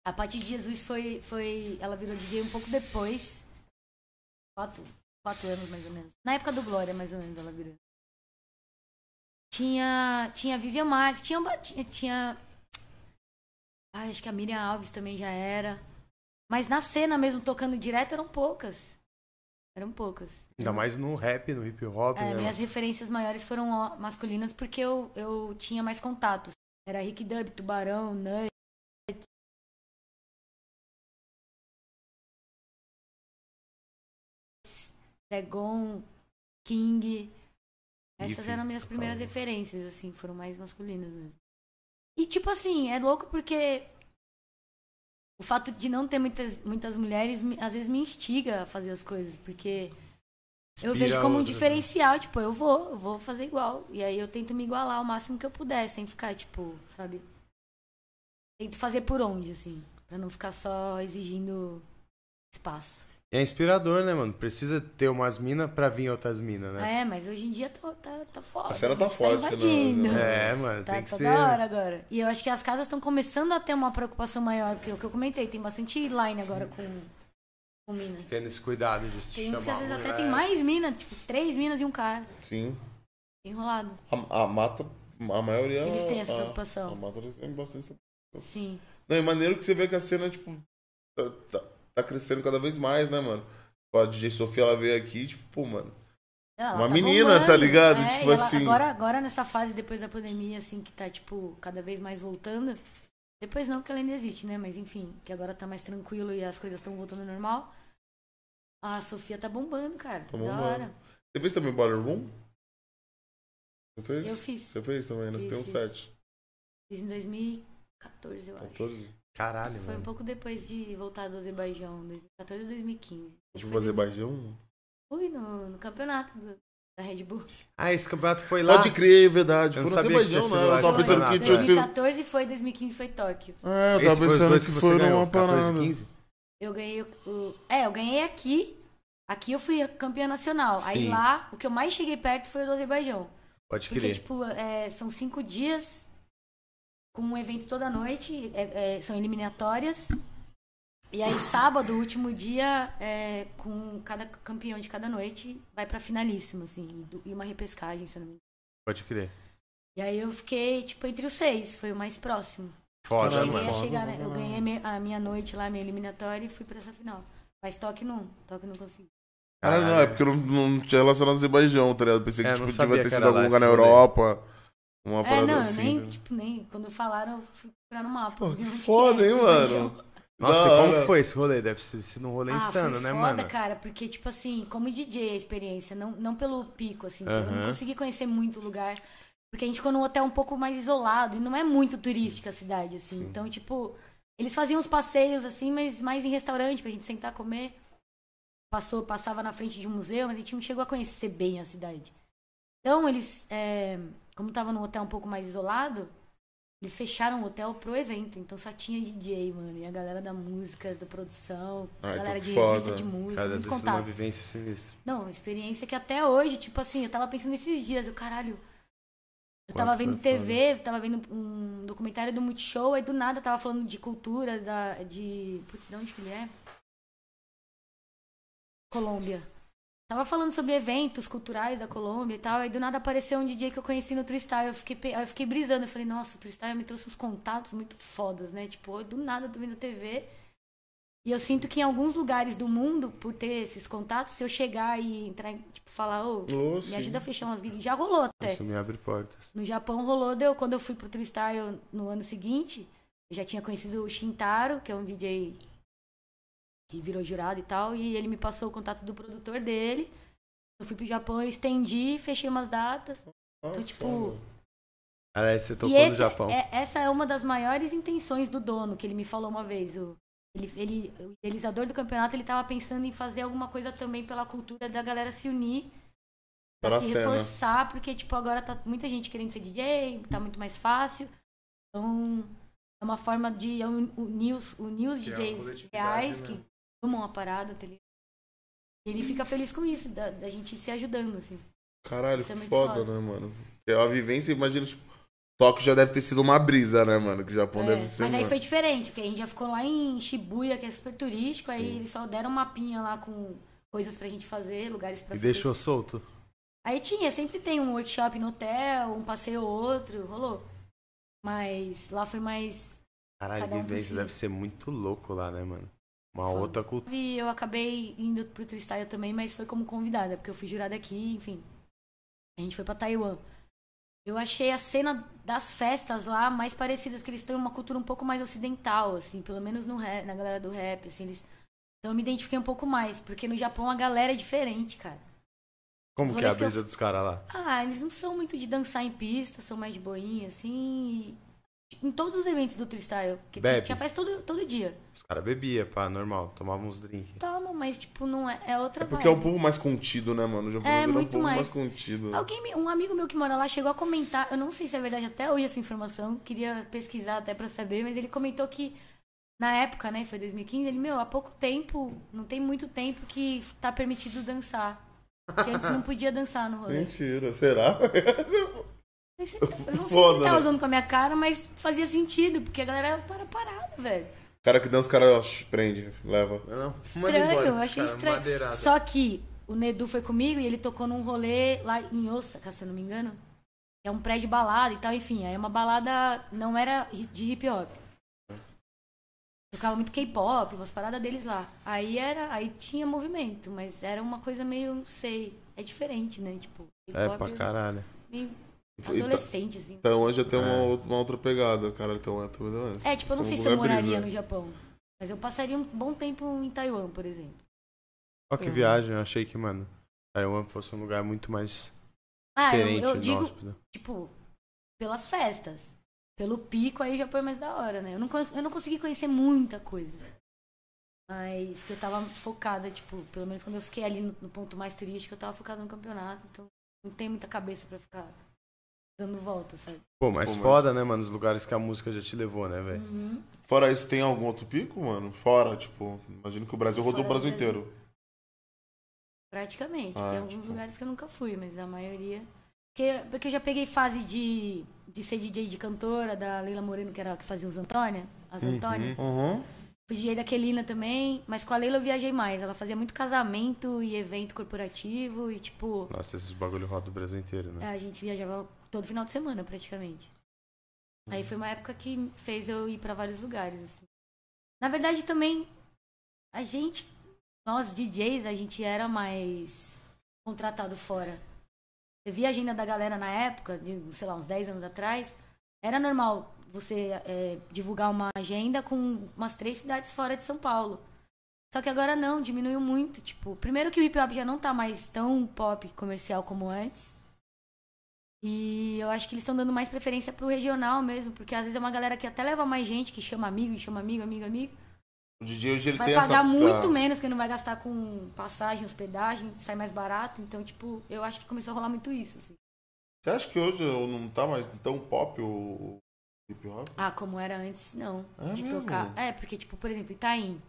Speaker 3: A Paty de Jesus foi, foi. Ela virou DJ um pouco depois. Quatro, quatro anos mais ou menos. Na época do Glória, mais ou menos, ela virou. Tinha. Tinha a Vivian Marques, tinha. Tinha. tinha ai, acho que a Miriam Alves também já era. Mas na cena mesmo, tocando direto, eram poucas. Eram poucas.
Speaker 2: Ainda mais no rap, no hip hop,
Speaker 3: É,
Speaker 2: né?
Speaker 3: minhas referências maiores foram masculinas porque eu, eu tinha mais contatos. Era Rick Dub, Tubarão, Nuts. Dragon, King. Essas eram minhas primeiras
Speaker 2: calma.
Speaker 3: referências, assim, foram mais masculinas mesmo. E tipo assim, é louco porque o fato de não ter muitas, muitas mulheres às vezes me instiga a fazer as coisas, porque eu
Speaker 2: Inspira
Speaker 3: vejo como um
Speaker 2: né?
Speaker 3: diferencial, tipo, eu vou, eu vou fazer igual. E aí eu tento me igualar ao máximo que eu puder, sem ficar, tipo, sabe? Tento fazer por onde, assim, pra não ficar só exigindo espaço.
Speaker 2: É inspirador, né, mano? Precisa ter umas minas pra vir outras minas, né?
Speaker 3: É, mas hoje em dia tá, tá, tá foda.
Speaker 1: A cena tá
Speaker 3: gente
Speaker 1: forte, né?
Speaker 3: invadindo.
Speaker 2: É, mano,
Speaker 3: Tá
Speaker 2: tem que
Speaker 3: toda
Speaker 2: ser.
Speaker 3: hora agora. E eu acho que as casas estão começando a ter uma preocupação maior, porque o que eu comentei, tem bastante line agora com, com mina.
Speaker 2: Tendo esse cuidado de se
Speaker 3: Tem uns que às vezes até tem mais mina, tipo, três minas e um cara.
Speaker 1: Sim.
Speaker 3: Enrolado.
Speaker 1: A, a mata, a maioria.
Speaker 3: Eles têm essa
Speaker 1: a-
Speaker 3: preocupação.
Speaker 1: A, mata têm bastante essa
Speaker 3: Sim.
Speaker 1: Não, é maneiro que você vê que a cena, tipo, tá, tá, tá crescendo cada vez mais, né, mano? A DJ Sofia, ela veio aqui, tipo, pô, mano.
Speaker 3: Ela
Speaker 1: Uma
Speaker 3: tá
Speaker 1: menina,
Speaker 3: bombando.
Speaker 1: tá ligado?
Speaker 3: É,
Speaker 1: Tipo
Speaker 3: ela-
Speaker 1: assim.
Speaker 3: Agora, agora nessa fase depois da pandemia, assim, que tá, tipo, cada vez mais voltando. Depois não, porque ela ainda existe, né? Mas enfim, que agora tá mais tranquilo e as coisas estão voltando ao normal. A Sofia tá bombando, cara.
Speaker 1: Tá
Speaker 3: da
Speaker 1: bombando.
Speaker 3: hora.
Speaker 1: Você fez também Boiler Room? Você fez?
Speaker 3: Eu fiz.
Speaker 1: Você fez também, né? Você
Speaker 3: Fiz,
Speaker 1: tem um set.
Speaker 3: Fiz em 2014, eu acho.
Speaker 1: 14.
Speaker 2: Caralho,
Speaker 3: Foi um
Speaker 2: mano.
Speaker 3: pouco depois de voltar do Azerbaijão, 2014 e 2015. Acho que
Speaker 1: Vou
Speaker 3: foi
Speaker 1: fazer
Speaker 3: 2000.
Speaker 1: Azerbaijão?
Speaker 3: Fui no, no campeonato do- da Red Bull.
Speaker 2: Ah, esse campeonato foi lá.
Speaker 1: Pode crer, é verdade.
Speaker 2: Eu não
Speaker 1: Foi no
Speaker 2: sabia que tinha
Speaker 1: Azerbaijão, né? Eu tava
Speaker 2: esse
Speaker 1: pensando que
Speaker 2: campeonato,
Speaker 1: tinha
Speaker 2: é.
Speaker 1: sido.
Speaker 3: 2014 foi, 2015 foi Tóquio.
Speaker 1: Ah, eu
Speaker 2: Esse
Speaker 1: tava
Speaker 2: foi os
Speaker 1: pensando
Speaker 2: dois
Speaker 1: que,
Speaker 2: que você
Speaker 1: foi
Speaker 2: ganhou,
Speaker 1: numa
Speaker 2: 14
Speaker 1: parada.
Speaker 2: e 15?
Speaker 3: Eu ganhei o, o- É, eu ganhei aqui. Aqui eu fui campeã nacional. Aí
Speaker 2: Sim.
Speaker 3: lá, o que eu mais cheguei perto foi o do Azerbaijão.
Speaker 2: Pode
Speaker 3: Porque,
Speaker 2: crer.
Speaker 3: tipo, é, são cinco dias com um evento toda noite. é- é, são eliminatórias. E aí, sábado, último dia, é, com cada campeão de cada noite, vai pra finalíssima, assim. e uma repescagem, se eu não me engano.
Speaker 2: Pode crer.
Speaker 3: E aí eu fiquei, tipo, entre os seis. Foi o mais próximo.
Speaker 2: Foda,
Speaker 3: eu
Speaker 2: mano.
Speaker 3: chegar, né? Eu ganhei a minha- noite lá, minha eliminatória, e fui pra essa final. Mas toque não. Toque não consegui.
Speaker 1: Caralho, não, é porque eu não, não tinha relacionado Azerbaijão, tá ligado? Pensei que
Speaker 2: É,
Speaker 1: tipo, devia ter sido algum lugar na
Speaker 2: rolê.
Speaker 1: Uma
Speaker 3: É, não, eu
Speaker 1: assim.
Speaker 3: nem,
Speaker 1: tá?
Speaker 3: tipo, nem. Quando falaram, eu fui procurar no mapa.
Speaker 1: Pô, que foda,
Speaker 3: é,
Speaker 1: hein, mano?
Speaker 2: Nossa, e como que foi esse rolê? Deve ter sido um rolê
Speaker 3: Ah,
Speaker 2: insano, né,
Speaker 3: foda,
Speaker 2: mano?
Speaker 3: cara, porque, tipo assim, como DJ a experiência, não, não pelo pico, assim, eu não consegui conhecer muito o lugar, porque a gente ficou num hotel um pouco mais isolado, e não é muito turística a cidade, assim,
Speaker 1: Sim.
Speaker 3: então, tipo, eles faziam uns passeios, assim, mas mais em restaurante, pra gente sentar comer, passou, passava na frente de um museu, mas a gente não chegou a conhecer bem a cidade. Então, eles, é, como tava num hotel um pouco mais isolado, eles fecharam o hotel pro evento, então só tinha DJ, mano, e a galera da música, da produção,
Speaker 1: Ah, então
Speaker 3: galera de
Speaker 1: foda.
Speaker 3: revista de música,
Speaker 2: Cara,
Speaker 3: muito
Speaker 2: ser uma
Speaker 3: contato.
Speaker 2: vivência sinistra.
Speaker 3: Não, uma experiência que até hoje, tipo assim, eu tava pensando esses dias, eu, caralho. Eu tava
Speaker 2: Quanto
Speaker 3: vendo
Speaker 2: foi
Speaker 3: TV, tava vendo um documentário do Multishow, aí do nada tava falando de cultura, da, de. Putz, de onde que ele é? Colômbia. Tava falando sobre eventos culturais da Colômbia e tal, aí do nada apareceu um DJ que eu conheci no Tristar. Eu fiquei, eu fiquei brisando, eu falei, nossa, o Tristar me trouxe uns contatos muito fodas, né? Tipo, do nada eu tô vendo TV. E eu sinto que em alguns lugares do mundo, por ter esses contatos, se eu chegar e entrar, tipo, falar, ô,
Speaker 1: Ô,
Speaker 3: me
Speaker 1: sim.
Speaker 3: ajuda a fechar umas gigs, já rolou até.
Speaker 2: Isso me abre portas.
Speaker 3: No Japão rolou, deu quando eu fui pro Tristar no ano seguinte, eu já tinha conhecido o Shintaro, que é um DJ que virou jurado e tal, e ele me passou o contato do produtor dele. Eu fui pro Japão, eu estendi, fechei umas datas.
Speaker 1: Ah,
Speaker 3: então, tipo.
Speaker 2: Cara, aí você tocou
Speaker 3: e
Speaker 2: no
Speaker 3: esse
Speaker 2: Japão.
Speaker 3: É, essa é uma das maiores intenções do dono, que ele me falou uma vez. O, ele, ele, o idealizador do campeonato, ele tava pensando em fazer alguma coisa também pela cultura da galera se unir. Pra
Speaker 1: Pra
Speaker 3: se
Speaker 1: cena.
Speaker 3: reforçar, porque, tipo, agora tá muita gente querendo ser DJ, tá muito mais fácil. Então, é uma forma de un- unir os, unir os DJs reais
Speaker 2: né?
Speaker 3: que amam a parada, tá ligado? E ele fica feliz com isso, da, da gente se ajudando, assim.
Speaker 1: Caralho,
Speaker 3: Isso é
Speaker 1: foda,
Speaker 3: foda.
Speaker 1: né, mano? É uma vivência, imagina, tipo, Tóquio já deve ter sido uma brisa, né, mano? Que o Japão
Speaker 3: É,
Speaker 1: deve ser.
Speaker 3: mas aí
Speaker 1: mano.
Speaker 3: foi diferente, porque a gente já ficou lá em Shibuya, que é super turístico, aí
Speaker 1: Sim.
Speaker 3: eles só deram um mapinha lá com coisas pra gente fazer, lugares pra
Speaker 2: E
Speaker 3: fazer.
Speaker 2: deixou solto.
Speaker 3: Aí tinha, sempre tem um workshop no hotel, um passeio ou outro, rolou. Mas lá foi mais.
Speaker 2: Caralho,
Speaker 3: um
Speaker 2: vivência deve ser muito louco lá, né, mano? Uma
Speaker 3: Foda.
Speaker 2: outra cultura.
Speaker 3: E eu acabei indo pro freestyle também, mas foi como convidada, porque eu fui jurada aqui, enfim. A gente foi pra Taiwan. Eu achei a cena das festas lá mais parecida, porque eles têm uma cultura um pouco mais ocidental, assim, pelo menos no rap, na galera do rap, assim, eles. Então eu me identifiquei um pouco mais, porque no Japão a galera é diferente, cara.
Speaker 2: Como que é a
Speaker 3: que eu-
Speaker 2: brisa dos caras lá?
Speaker 3: Ah, eles não são muito de dançar em pista, são mais de boinha, assim. e Em todos os eventos do freestyle, que
Speaker 2: Bebe.
Speaker 3: tinha festa todo, todo dia.
Speaker 2: Os caras bebiam, pá, normal. Tomavam uns drinks.
Speaker 3: Toma, mas tipo, não é, é outra
Speaker 1: É porque é um
Speaker 3: vibe.
Speaker 1: povo mais contido, né, mano? O japonês é, um
Speaker 3: muito
Speaker 1: povo mais,
Speaker 3: mais.
Speaker 1: contido.
Speaker 3: Alguém, um amigo meu que mora lá chegou a comentar, eu não sei se é verdade até hoje essa informação, queria pesquisar até pra saber, mas ele comentou que na época, né, foi 2015, ele, meu, há pouco tempo, não tem muito tempo que tá permitido dançar. Porque antes não podia dançar no rolê.
Speaker 1: Mentira, será?
Speaker 3: Eu não sei se tava
Speaker 1: né?
Speaker 3: usando com a minha cara, mas fazia sentido, porque a galera para parada, velho.
Speaker 1: O cara que dança, os caras prende, leva.
Speaker 2: Não,
Speaker 3: Estranho, eu achei estranho. Só que o Nedu foi comigo e ele tocou num rolê lá em Osaka, se eu não me engano. É um prédio balada e tal, enfim. Aí é uma balada, não era de hip hop. Tocava muito K-pop, umas paradas deles lá. Aí era, aí tinha movimento, mas era uma coisa meio, não sei, é diferente, né? Tipo,
Speaker 2: É pra caralho.
Speaker 3: meio
Speaker 1: tá-
Speaker 3: adolescente, assim.
Speaker 1: Então hoje já tem uma,
Speaker 2: É.
Speaker 1: outra- uma outra pegada, cara. Então é também não
Speaker 3: É, tipo, eu não sei se eu moraria
Speaker 1: brisa.
Speaker 3: no Japão. Mas eu passaria um bom tempo em Taiwan, por exemplo.
Speaker 2: Ó que
Speaker 3: Uhum.
Speaker 2: viagem, eu achei que, mano, Taiwan fosse um lugar muito mais
Speaker 3: Ah, eu,
Speaker 2: diferente,
Speaker 3: eu digo,
Speaker 2: inóspito.
Speaker 3: tipo, pelas festas. Pelo pico, aí o Japão é mais da hora, né? Eu não, eu não consegui conhecer muita coisa. Mas que eu tava focada, tipo, pelo menos quando eu fiquei ali no, no ponto mais turístico, eu tava focada no campeonato. Então não tem muita cabeça pra ficar dando volta, sabe?
Speaker 2: Pô, mas
Speaker 1: Pô, mas-
Speaker 2: foda, né, mano? Os lugares que a música já te levou, né, velho?
Speaker 3: Uhum.
Speaker 1: Fora isso, tem algum outro pico, mano? Fora, tipo, imagino que o Brasil rodou o
Speaker 3: Fora do
Speaker 1: Brasil
Speaker 3: Brasil.
Speaker 1: inteiro.
Speaker 3: Praticamente.
Speaker 1: Ah,
Speaker 3: tem alguns
Speaker 1: tipo-
Speaker 3: lugares que eu nunca fui, mas a maioria. Porque, porque eu já peguei fase de, de ser DJ de cantora, da Leila Moreno, que era a que fazia os Antônia. As
Speaker 2: Uhum.
Speaker 3: Antônia.
Speaker 1: Uhum.
Speaker 3: Fui DJ da Kelina também, mas com a Leila eu viajei mais. Ela fazia muito casamento e evento corporativo e, tipo,
Speaker 2: Nossa, esses bagulho roda o Brasil inteiro, né?
Speaker 3: a gente viajava todo final de semana, praticamente. Aí foi uma época que fez eu ir pra vários lugares, assim. Na verdade, também, a gente, nós DJs, a gente era mais contratado fora. Você via a agenda da galera na época, de, sei lá, uns 10 anos atrás, era normal você é, divulgar uma agenda com umas três cidades fora de São Paulo. Só que agora não, diminuiu muito. Tipo, primeiro que o hip hop já não tá mais tão pop comercial como antes. E eu acho que eles estão dando mais preferência pro regional mesmo, porque às vezes é uma galera que até leva mais gente, que chama amigo, e chama amigo, amigo, amigo.
Speaker 1: O DJ hoje ele
Speaker 3: Vai
Speaker 1: tem
Speaker 3: pagar
Speaker 1: essa.
Speaker 3: muito menos, porque não vai gastar com passagem, hospedagem, sai mais barato. Então, tipo, eu acho que começou a rolar muito isso, assim.
Speaker 1: Você acha que hoje não tá mais tão pop o hip hop?
Speaker 3: Ah, como era antes, não.
Speaker 1: É
Speaker 3: de
Speaker 1: mesmo?
Speaker 3: tocar. É, porque, tipo, por exemplo, Itaim.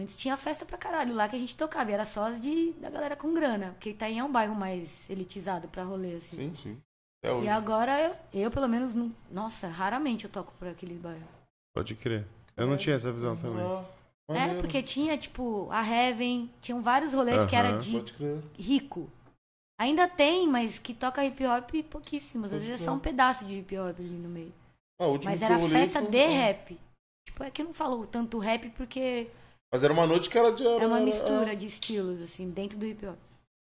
Speaker 3: Antes tinha festa pra caralho lá que a gente tocava. E era só as de, da galera com grana. Porque Itaim é um bairro mais elitizado pra rolê, assim.
Speaker 1: Sim, sim. É hoje.
Speaker 3: E agora eu, eu pelo menos, não, nossa, raramente eu toco por aquele bairro.
Speaker 2: Pode crer. Eu não tinha essa visão também.
Speaker 1: Ah,
Speaker 3: É,
Speaker 1: maneiro.
Speaker 3: porque tinha, tipo, a Heaven, tinham vários rolês que era
Speaker 2: Aham.
Speaker 3: de
Speaker 1: Pode crer.
Speaker 3: rico. Ainda tem, mas que toca hip hop pouquíssimos. Às
Speaker 1: Pode
Speaker 3: vezes é
Speaker 1: crer.
Speaker 3: só um pedaço de hip hop ali no meio.
Speaker 1: Ah, o último
Speaker 3: Mas
Speaker 1: que
Speaker 3: era
Speaker 1: eu olhei
Speaker 3: festa
Speaker 1: foi-
Speaker 3: de rap. Tipo, é que eu não falo tanto rap porque
Speaker 1: Mas era uma noite que era de.
Speaker 3: é uma
Speaker 1: era-
Speaker 3: mistura
Speaker 1: ah,
Speaker 3: de estilos, assim, dentro do hip hop.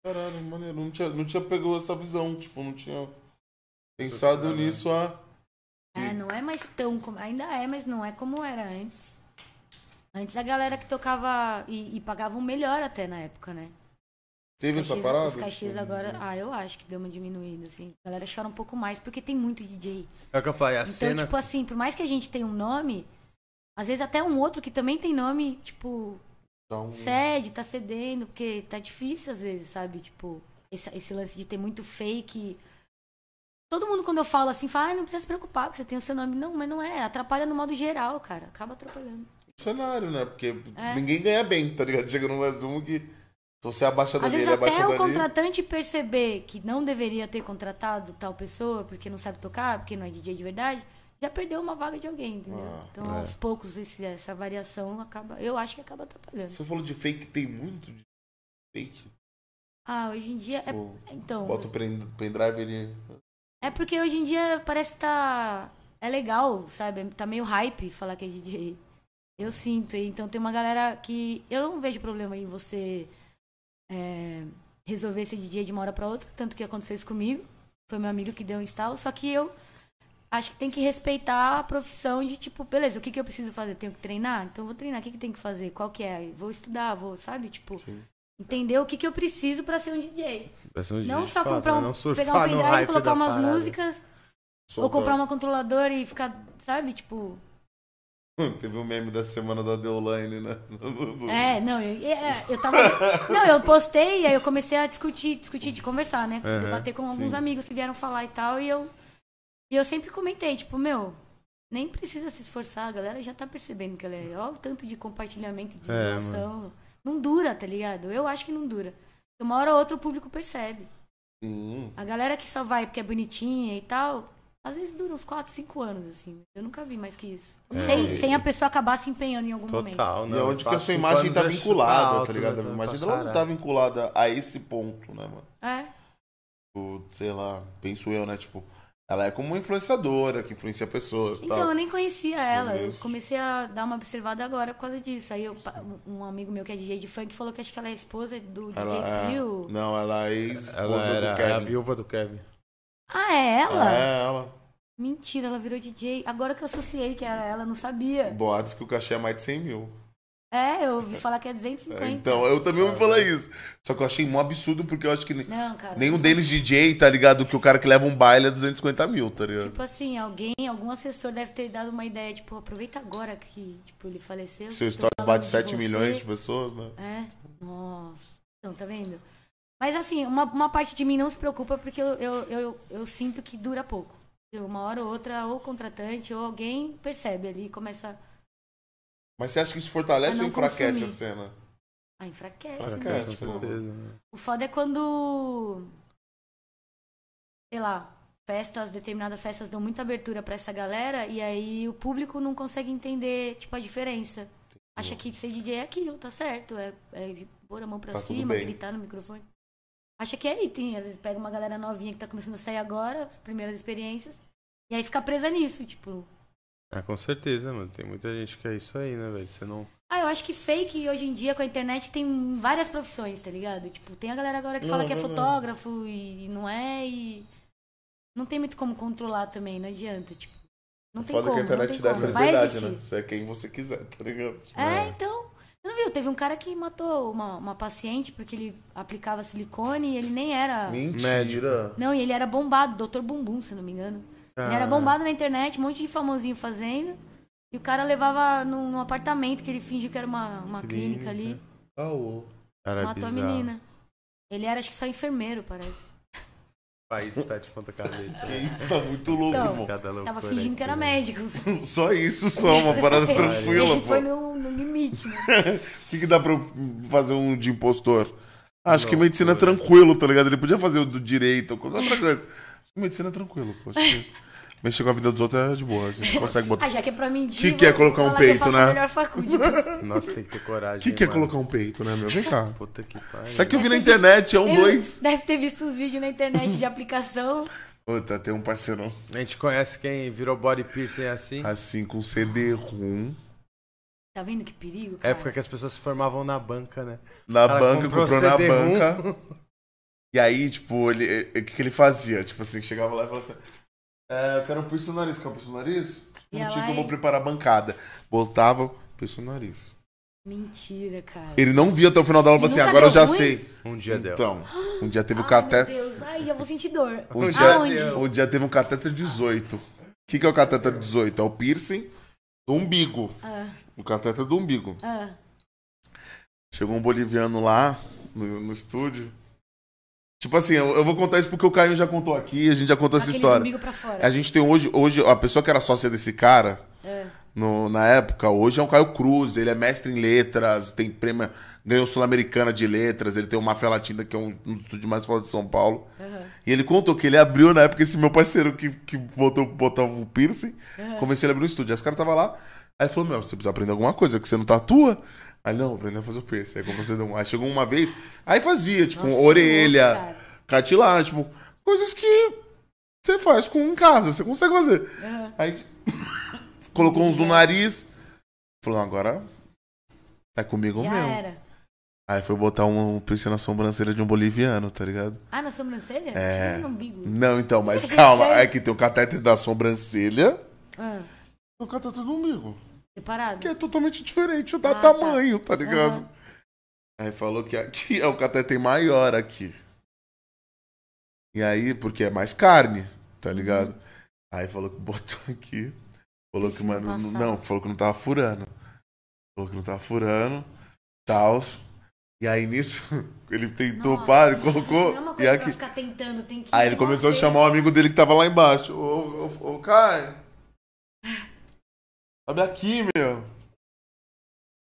Speaker 1: Caralho, maneiro. Não tinha, não tinha pegado essa visão. Tipo, não tinha pensado
Speaker 2: Sociedade, né?
Speaker 1: nisso a.
Speaker 3: É, não é mais tão como. Ainda é, mas não é como era antes. Antes a galera que tocava e, e pagavam melhor até na época, né?
Speaker 1: Teve essa parada?
Speaker 3: Os cachês agora, ah, eu acho que deu uma diminuída, assim. A galera chora um pouco mais porque tem muito DJ.
Speaker 2: É o que eu falei, a
Speaker 3: Então,
Speaker 2: cena.
Speaker 3: tipo assim, por mais que a gente tenha um nome, às vezes até um outro que também tem nome, tipo,
Speaker 1: um-
Speaker 3: cede, tá cedendo, porque tá difícil às vezes, sabe? Tipo, esse, esse lance de ter muito fake. Todo mundo, quando eu falo assim, fala, ah, não precisa se preocupar, porque você tem o seu nome. Não, mas não é. Atrapalha no modo geral, cara. Acaba atrapalhando.
Speaker 1: cenário, né? Porque
Speaker 3: É.
Speaker 1: ninguém ganha bem, tá ligado? Chega num resumo que Se você é abaixa dali, ele abaixa
Speaker 3: até o contratante perceber que não deveria ter contratado tal pessoa porque não sabe tocar, porque não é DJ de verdade, já perdeu uma vaga de alguém, entendeu?
Speaker 1: Ah,
Speaker 3: então,
Speaker 2: é.
Speaker 3: aos poucos, esse- essa variação acaba. Eu acho que acaba atrapalhando.
Speaker 1: Você falou de fake, tem muito de fake.
Speaker 3: Ah, hoje em dia.
Speaker 1: Tipo,
Speaker 3: É, então.
Speaker 1: Bota o pen- pendrive ele.
Speaker 3: É porque hoje em dia parece que tá. É legal, sabe? Tá meio hype falar que é DJ. Eu sinto. Então tem uma galera que. Eu não vejo problema em você é, resolver ser DJ de uma hora pra outra. Tanto que aconteceu isso comigo. Foi meu amigo que deu um instalo. Só que eu acho que tem que respeitar a profissão de tipo, beleza, o que, que eu preciso fazer? Tenho que treinar? Então eu vou treinar. O que, que tem que fazer? Qual que é? Vou estudar, vou, sabe? Tipo,
Speaker 1: Sim.
Speaker 3: entender o que, que eu preciso pra ser um DJ.
Speaker 2: Vai ser um
Speaker 3: Não
Speaker 2: DJ
Speaker 3: só
Speaker 2: de fato,
Speaker 3: comprar
Speaker 2: né?
Speaker 3: um,
Speaker 2: não surfar
Speaker 3: pegar um
Speaker 2: no
Speaker 3: pendrive,
Speaker 2: hype
Speaker 3: colocar umas
Speaker 2: parada.
Speaker 3: músicas, ou comprar uma controladora e ficar, sabe, tipo...
Speaker 1: Teve um meme da semana da Deoline, né?
Speaker 3: É, não, eu, é, eu tava... Não, eu postei e aí eu comecei a discutir, discutir, de conversar, né? Debater com alguns
Speaker 1: sim.
Speaker 3: amigos que vieram falar e tal, e eu... E eu sempre comentei, tipo, meu, nem precisa se esforçar, a galera já tá percebendo que ela é... Olha o tanto de compartilhamento, de
Speaker 2: É,
Speaker 3: divulgação. não dura, tá ligado? Eu acho que não dura. Uma hora ou outra o público percebe.
Speaker 1: Sim.
Speaker 3: A galera que só vai porque é bonitinha e tal, às vezes dura uns 4, 5 anos, assim. Eu nunca vi mais que isso.
Speaker 2: É.
Speaker 3: Sem, sem a pessoa acabar se empenhando em algum momento.
Speaker 2: Total,
Speaker 1: E
Speaker 2: não.
Speaker 1: é onde que a sua imagem tá
Speaker 2: é
Speaker 1: vinculada,
Speaker 2: chutar alto,
Speaker 1: tá ligado?
Speaker 2: né?
Speaker 1: A imagem dela não tá vinculada a esse ponto, né, mano?
Speaker 3: É.
Speaker 1: Tipo, sei lá, penso eu, né? Tipo, ela é como uma influenciadora que influencia pessoas
Speaker 3: Então,
Speaker 1: tal.
Speaker 3: eu nem conhecia ela. Eu comecei a dar uma observada agora por causa disso. Aí eu, um amigo meu que é DJ de funk falou que acho que ela é esposa do DJ
Speaker 1: Ela é...
Speaker 3: Pio.
Speaker 1: Não, ela é ex-esposa
Speaker 2: Ela era
Speaker 1: do
Speaker 2: é a
Speaker 1: Kevin.
Speaker 2: viúva do Kevin.
Speaker 3: Ah, é ela?
Speaker 1: É, ela.
Speaker 3: Mentira, ela virou DJ. Agora que eu associei que era ela, não sabia.
Speaker 1: Boatos que o cachê é mais de 100 mil.
Speaker 3: É, eu ouvi falar que é 250.
Speaker 1: É, então, eu também ouvi falar isso. Só que eu achei um absurdo porque eu acho que
Speaker 3: Não, cara.
Speaker 1: nenhum deles DJ, tá ligado? Que o cara que leva um baile é 250 mil, tá ligado?
Speaker 3: Tipo assim, alguém, algum assessor deve ter dado uma ideia, tipo, aproveita agora que, tipo, ele faleceu.
Speaker 1: Seu
Speaker 3: falando
Speaker 1: bate
Speaker 3: de
Speaker 1: 7
Speaker 3: você.
Speaker 1: milhões de pessoas, né?
Speaker 3: É, nossa. Então, tá vendo? Mas assim, uma, uma parte de mim não se preocupa porque eu, eu, eu, eu sinto que dura pouco. Uma hora ou outra, ou o contratante, ou alguém percebe ali e começa
Speaker 1: Mas você acha que isso fortalece
Speaker 3: É
Speaker 1: ou enfraquece
Speaker 3: consumir.
Speaker 1: a cena?
Speaker 3: a enfraquece.
Speaker 1: Enfraquece.
Speaker 3: né?
Speaker 2: Com certeza. né?
Speaker 3: O foda é quando. Sei lá, festas, determinadas festas dão muita abertura pra essa galera e aí o público não consegue entender, tipo, a diferença. Acha que ser DJ é aquilo, tá certo. É, é pôr a mão pra
Speaker 1: Tá
Speaker 3: cima, gritar no microfone. Acha que é item. Às vezes pega uma galera novinha que tá começando a sair agora, primeiras experiências, e aí fica presa nisso, tipo.
Speaker 2: Ah, com certeza, mano. Tem muita gente que é isso aí, né, velho? Você não.
Speaker 3: Ah, eu acho que fake hoje em dia com a internet tem várias profissões, tá ligado? Tipo, tem a galera agora que
Speaker 1: Não,
Speaker 3: fala que é
Speaker 1: não, não.
Speaker 3: fotógrafo e não é e não tem muito como controlar também, não adianta, tipo. Não tem
Speaker 1: Foda
Speaker 3: como,
Speaker 1: que a internet te dá essa liberdade, né? Você é quem você quiser, tá ligado? Tipo,
Speaker 3: É, então. Você não viu? Teve um cara que matou uma, uma paciente porque ele aplicava silicone e ele nem era.
Speaker 1: Mentira.
Speaker 3: Não, e ele era bombado, Dr. Bumbum, se não me engano. Ele era bombado na internet, um monte de famosinho fazendo. E o cara levava num, num apartamento que ele fingiu que era uma, uma clínica, ali.
Speaker 1: Caô.
Speaker 2: Cara, é
Speaker 3: matou a
Speaker 2: bizarro.
Speaker 3: menina. Ele era, acho que só enfermeiro, parece.
Speaker 2: O país tá de ponta cabeça.
Speaker 1: Que isso, tá muito louco,
Speaker 3: Então,
Speaker 1: irmão.
Speaker 3: Tava fingindo que era
Speaker 2: né?
Speaker 3: médico.
Speaker 1: Só isso, só, uma parada tranquila,
Speaker 3: Ele
Speaker 1: pô.
Speaker 3: foi no, no limite, né?
Speaker 1: O que, que dá pra eu fazer um de impostor? Acho que medicina é tranquilo, tá ligado? Ele podia fazer o do direito ou qualquer outra coisa. Acho que medicina é tranquilo, pô. Que mexer com a vida dos outros é de boa. A gente consegue botar.
Speaker 3: Ah, já que é pra mentir.
Speaker 1: Que que é colocar um
Speaker 3: que
Speaker 1: peito, né?
Speaker 3: a melhor faculdade.
Speaker 2: Nossa, tem que ter coragem.
Speaker 1: O que, que é colocar um peito, né, meu? Vem cá.
Speaker 2: Puta que pariu.
Speaker 1: Isso aqui eu vi na internet, é um
Speaker 3: Eu-
Speaker 1: dois.
Speaker 3: Deve ter visto uns vídeos na internet de aplicação.
Speaker 1: Puta, tem um parceirão
Speaker 2: A gente conhece quem virou body piercing assim?
Speaker 1: assim com CD-ROM
Speaker 3: Tá vendo que perigo, cara?
Speaker 2: Época que as pessoas se formavam na banca, né?
Speaker 1: na
Speaker 2: Cara,
Speaker 1: banca,
Speaker 2: comprou
Speaker 1: comprou na banca. E aí, tipo, ele, o que, que ele fazia? Tipo assim, chegava lá e falava assim: é, Eu quero um piercing no nariz, quer um piercing no nariz?
Speaker 3: Ia
Speaker 1: Não tinha que eu vou
Speaker 3: e-
Speaker 1: preparar a bancada. Botava piercing no nariz.
Speaker 3: Mentira, cara.
Speaker 1: Ele não via até o final da aula e
Speaker 3: E
Speaker 1: falava assim: Agora eu já
Speaker 3: ruim?
Speaker 1: sei.
Speaker 2: Um dia deu.
Speaker 1: Então, um dia teve o
Speaker 3: Ai,
Speaker 1: catéter.
Speaker 3: meu Deus. Ai, já vou sentir dor.
Speaker 1: Um
Speaker 2: Um
Speaker 1: dia,
Speaker 3: Aonde?
Speaker 1: um dia teve um catéter 18. O que, que é o catéter 18? É o piercing do umbigo.
Speaker 3: Ah,
Speaker 1: O catéter do umbigo.
Speaker 3: ah.
Speaker 1: Chegou um boliviano lá no, no estúdio. Tipo assim, eu, eu vou contar isso porque o Caio já contou aqui, a gente já contou essa
Speaker 3: Aquele
Speaker 1: história.
Speaker 3: umbigo pra fora.
Speaker 1: A gente tem hoje, hoje, a pessoa que era sócia desse cara,
Speaker 3: É.
Speaker 1: no- na época. Hoje é um Caio Cruz, ele é mestre em letras, tem prêmio, ganhou Sul-Americana de Letras, ele tem o Mafia Latina, que é um, um dos estúdios mais foda de São Paulo. E ele contou que ele abriu na época esse meu parceiro que, que botou, botava o piercing, convenceu ele a abrir um estúdio. Aí os caras tava lá, aí ele falou: Meu, você precisa aprender alguma coisa, que você não tatua. Aí não, aprendeu a fazer o piercing. Aí, aí chegou uma vez, aí fazia, tipo,
Speaker 3: Nossa,
Speaker 1: orelha,
Speaker 3: louco, cara.
Speaker 1: cartilagem, tipo, coisas que você faz com em casa, você consegue fazer.
Speaker 3: Aham.
Speaker 1: Aí colocou uns no nariz, falou: Agora é comigo
Speaker 3: Já
Speaker 1: mesmo.
Speaker 3: era.
Speaker 1: Aí foi botar um piercing na sobrancelha de um boliviano, tá ligado?
Speaker 3: Ah, na sobrancelha?
Speaker 1: É.
Speaker 3: Tinha no umbigo.
Speaker 1: Não, então, mas calma. É que tem o catéter da sobrancelha
Speaker 3: Ah,
Speaker 1: e o catéter do umbigo.
Speaker 3: Separado?
Speaker 1: Que é totalmente diferente da
Speaker 3: Ah, tá.
Speaker 1: tamanho, tá, ligado?
Speaker 3: Aham.
Speaker 1: Aí falou que aqui é o catéter maior aqui. E aí, porque é mais carne, tá
Speaker 3: Uhum.
Speaker 1: ligado? Aí falou que botou aqui. Falou que,
Speaker 3: Isso não
Speaker 1: mano, não, falou que não tava furando. Falou que não tava furando, tals. E aí nisso, ele tentou,
Speaker 3: Nossa,
Speaker 1: para, e colocou.
Speaker 3: Não é uma
Speaker 1: E aqui.
Speaker 3: ficar tentando, tem que
Speaker 1: Aí ele começou a chamar o amigo dele que tava lá embaixo. Ô, ô, ô, Caio. Sobe aqui, meu.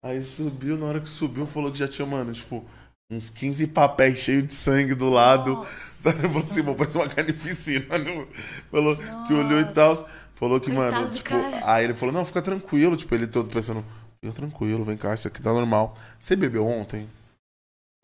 Speaker 1: Aí subiu, na hora que subiu, falou que já tinha, mano, tipo, uns 15 papéis cheios de sangue do lado.
Speaker 3: Nossa.
Speaker 1: Ele falou assim, mano, parece uma carnificina. Falou que olhou e tal. Falou que,
Speaker 3: Coitado
Speaker 1: mano, tipo.
Speaker 3: cara.
Speaker 1: Aí ele falou, não, fica tranquilo. Tipo, ele todo pensando, fica tranquilo, vem cá, isso aqui tá normal. Você bebeu ontem?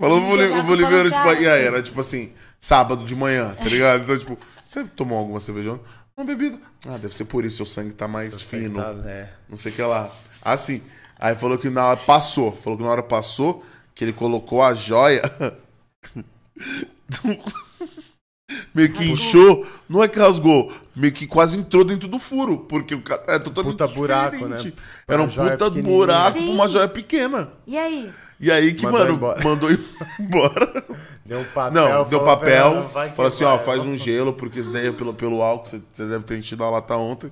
Speaker 1: Falou o boliviano, tipo, e aí, era tipo assim, sábado de manhã, tá ligado? Então, tipo, você tomou alguma cerveja ontem? Não, bebida. Ah, deve ser por isso, seu sangue tá mais fino.
Speaker 2: É.
Speaker 1: Não sei o que lá. Assim. Aí falou que na hora passou. Falou que na hora passou, que ele colocou a joia. meio que
Speaker 3: Rasgou.
Speaker 1: inchou. Não é que rasgou. Meio que quase entrou dentro do furo. Porque o cara é totalmente
Speaker 2: Puta buraco,
Speaker 1: diferente.
Speaker 2: né?
Speaker 1: Era
Speaker 2: Uma
Speaker 1: um puta buraco pra uma joia pequena.
Speaker 3: E aí?
Speaker 1: E aí que,
Speaker 2: Mandou
Speaker 1: mano,
Speaker 2: embora.
Speaker 1: mandou ir embora.
Speaker 2: Deu um papel.
Speaker 1: Não, deu
Speaker 2: falou,
Speaker 1: papel.
Speaker 2: "Não, vai que
Speaker 1: Falou assim, ó,
Speaker 2: vai."
Speaker 1: faz um gelo, porque isso daí é pelo, pelo álcool, você você deve ter enchido a lata ontem.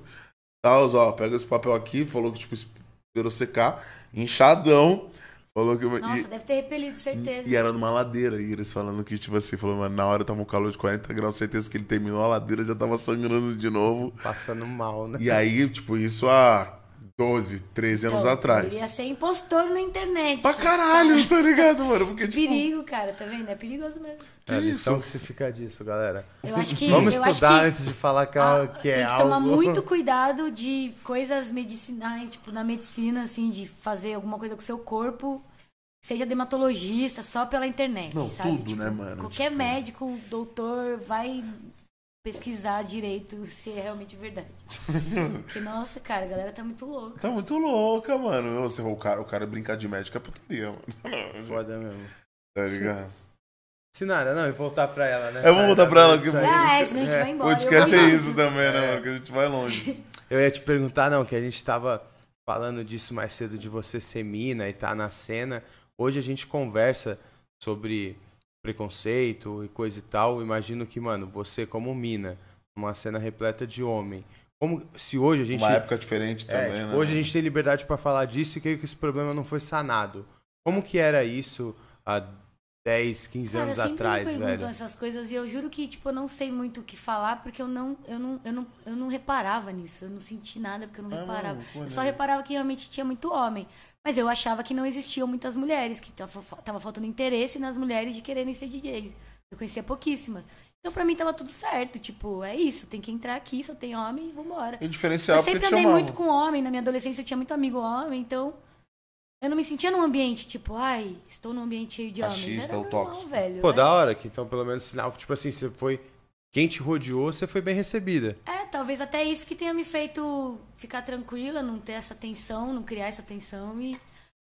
Speaker 1: Tal, ó, pega esse papel aqui, falou que, tipo, esperou secar, inchadão. Falou que.
Speaker 3: Nossa,
Speaker 1: e,
Speaker 3: deve ter repelido, certeza.
Speaker 1: e era numa ladeira, e eles falando que, tipo assim, falou, mano, na hora tava um calor de 40 graus, certeza que ele terminou a ladeira, já tava sangrando de novo.
Speaker 2: Passando mal, né?
Speaker 1: E aí, tipo, isso há 12, 13 anos
Speaker 3: Então,
Speaker 1: atrás.
Speaker 3: Ia ser impostor na internet.
Speaker 1: Pra caralho, tá ligado, mano? Porque, tipo.
Speaker 3: Perigo, cara, tá vendo? É perigoso mesmo.
Speaker 2: É a lição
Speaker 1: isso?
Speaker 2: que se fica disso, galera.
Speaker 3: Eu acho que.
Speaker 2: Vamos
Speaker 3: eu acho
Speaker 2: estudar
Speaker 3: que-
Speaker 2: antes de falar que, é-
Speaker 3: Ah,
Speaker 2: que é
Speaker 3: tem que
Speaker 2: algo.
Speaker 3: tomar muito cuidado de coisas medicinais, tipo, na medicina, assim, de fazer alguma coisa com o seu corpo, seja dermatologista, só pela internet,
Speaker 1: Não,
Speaker 3: sabe?
Speaker 1: tudo,
Speaker 3: Tipo,
Speaker 1: né, mano?
Speaker 3: Qualquer
Speaker 1: Tipo-
Speaker 3: médico, doutor, vai pesquisar direito se é realmente verdade. Porque, nossa, cara, a galera tá muito louca.
Speaker 1: Tá muito louca, mano. Você, o, cara, o cara brincar de médico é putaria, mano.
Speaker 2: Foda mesmo.
Speaker 1: Tá ligado?
Speaker 2: Sinara, não, e voltar pra ela, né?
Speaker 1: Eu vou voltar pra ela, que-.
Speaker 3: Ah, é, senão a gente vai embora.
Speaker 1: Podcast
Speaker 3: Eu
Speaker 1: é isso também, né,
Speaker 2: É.
Speaker 1: mano? Que a gente vai longe.
Speaker 2: Eu ia te perguntar, não, que a gente tava falando disso mais cedo, de você ser mina e tá na cena. Hoje a gente conversa sobre preconceito e coisa e tal. Imagino que, mano, você como mina, uma cena repleta de homem. Como se hoje a gente.
Speaker 1: Uma época diferente
Speaker 2: É,
Speaker 1: também,
Speaker 2: tipo,
Speaker 1: né?
Speaker 2: hoje a gente tem liberdade pra falar disso e creio que esse problema não foi sanado. Como que era isso há 10, 15
Speaker 3: Cara,
Speaker 2: anos
Speaker 3: sempre
Speaker 2: atrás,
Speaker 3: me perguntam
Speaker 2: velho?
Speaker 3: essas coisas e eu juro que, tipo, eu não sei muito o que falar porque eu não, eu não, eu não, eu não reparava nisso. Eu não senti nada porque eu não
Speaker 1: Ah,
Speaker 3: reparava.
Speaker 1: pô,
Speaker 3: eu só
Speaker 1: né?
Speaker 3: reparava que realmente tinha muito homem. Mas eu achava que não existiam muitas mulheres, que tava, faltando interesse nas mulheres de quererem ser DJs. Eu conhecia pouquíssimas. Então pra mim tava tudo certo. Tipo, é isso, tem que entrar aqui, só tem homem e vambora.
Speaker 1: E diferencial
Speaker 3: Eu sempre andei muito com homem. Na minha adolescência eu tinha muito amigo homem, então eu não me sentia num ambiente tipo, ai, estou num ambiente cheio de homens.
Speaker 1: Machista
Speaker 3: Era
Speaker 1: ou
Speaker 3: normal,
Speaker 1: tóxico.
Speaker 3: velho.
Speaker 2: Pô,
Speaker 3: é.
Speaker 2: da hora que então pelo menos sinal que, tipo assim, você foi. Quem te rodeou, você foi bem recebida.
Speaker 3: É, talvez até isso que tenha me feito ficar tranquila, não ter essa tensão, não criar essa tensão e.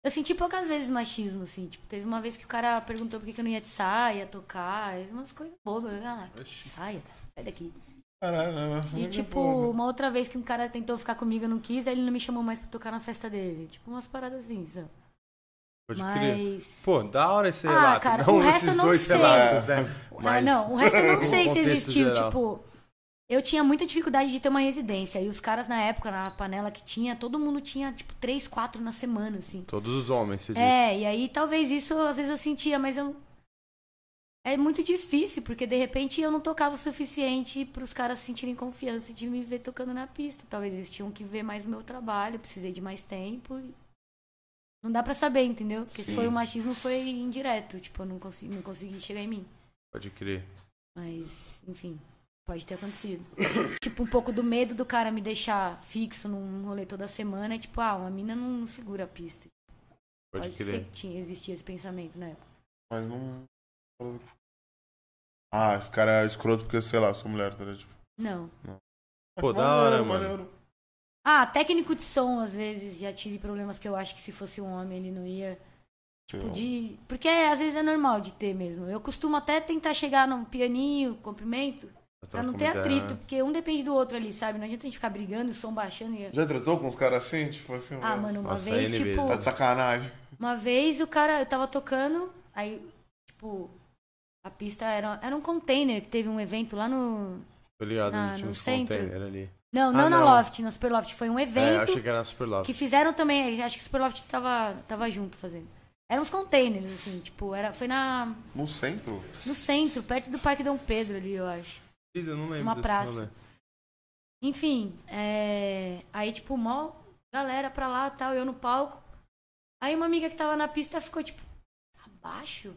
Speaker 3: Eu senti poucas vezes machismo, assim. Tipo, teve uma vez que o cara perguntou por que que eu não ia de saia, tocar, umas coisas bobas. Ah, saia, cara, sai daqui.
Speaker 1: Caralho, né?
Speaker 3: E, tipo, uma outra vez que um cara tentou ficar comigo, eu não quis, aí ele não me chamou mais pra tocar na festa dele. Tipo, umas paradas assim, sabe?
Speaker 2: Pode crer.
Speaker 3: Mas.
Speaker 2: Pô, da hora esse
Speaker 3: Ah,
Speaker 2: relato.
Speaker 3: cara,
Speaker 2: não
Speaker 3: o resto
Speaker 2: esses
Speaker 3: não
Speaker 2: dois
Speaker 3: sei.
Speaker 2: relatos, né?
Speaker 3: Ah, não, o resto eu não sei se existiu.
Speaker 2: geral.
Speaker 3: Tipo, eu tinha muita dificuldade de ter uma residência. E os caras na época, na panela que tinha, todo mundo tinha, tipo, três, quatro na semana, assim.
Speaker 2: Todos os homens, você disse.
Speaker 3: É, e aí talvez isso às vezes eu sentia, mas eu. é muito difícil, porque de repente eu não tocava o suficiente para os caras sentirem confiança de me ver tocando na pista. Talvez eles tinham que ver mais o meu trabalho, precisei de mais tempo. Não dá para saber, entendeu? Porque se foi o machismo, foi indireto. Tipo, eu não consegui, não consegui chegar em mim.
Speaker 2: Pode crer.
Speaker 3: Mas, enfim, pode ter acontecido. tipo, um pouco do medo do cara me deixar fixo num rolê toda semana. É tipo, ah, uma mina não segura a pista.
Speaker 2: Pode,
Speaker 3: Pode,
Speaker 2: crer.
Speaker 3: ser que tinha, existia esse pensamento na época.
Speaker 1: Mas não. Ah, esse cara é escroto porque, sei lá, sou mulher, tá ligado? Tipo,
Speaker 3: Não.
Speaker 2: Pô, da
Speaker 1: maneiro,
Speaker 2: hora, mano.
Speaker 3: Ah, técnico de som, às vezes, já tive problemas que eu acho que se fosse um homem ele não ia. Tipo, de... Porque às vezes é normal de ter mesmo. Eu costumo até tentar chegar num pianinho, comprimento, pra não ter atrito,
Speaker 2: ideia.
Speaker 3: porque um depende do outro ali, sabe? Não adianta a gente ficar brigando, o som baixando e.
Speaker 1: Já tratou com os caras assim? Tipo assim,
Speaker 3: Ah,
Speaker 1: mas-
Speaker 3: mano, uma
Speaker 2: Nossa,
Speaker 3: vez, tipo.
Speaker 2: vezes.
Speaker 1: Tá de sacanagem.
Speaker 3: Uma vez o cara, eu tava tocando, aí, tipo, a pista era, era um container que teve um evento lá no.
Speaker 2: Tô ligado,
Speaker 3: na-
Speaker 2: tinha
Speaker 3: no
Speaker 2: uns
Speaker 3: centro.
Speaker 2: container ali.
Speaker 3: Não,
Speaker 2: Ah,
Speaker 3: não na
Speaker 2: não.
Speaker 3: Loft, na Super Loft. Foi um
Speaker 2: É,
Speaker 3: evento
Speaker 2: achei que era na Super Love.
Speaker 3: que fizeram também. Acho que o Super Loft tava, tava junto fazendo. Eram uns containers, assim, tipo, era, foi na,
Speaker 1: No centro?
Speaker 3: no centro, perto do Parque Dom Pedro ali, eu acho.
Speaker 2: Eu não lembro
Speaker 3: uma
Speaker 2: desse
Speaker 3: praça.
Speaker 2: rolê.
Speaker 3: Enfim, é... aí, tipo, mó galera pra lá tal, eu no palco. Aí uma amiga que tava na pista ficou, tipo, abaixo.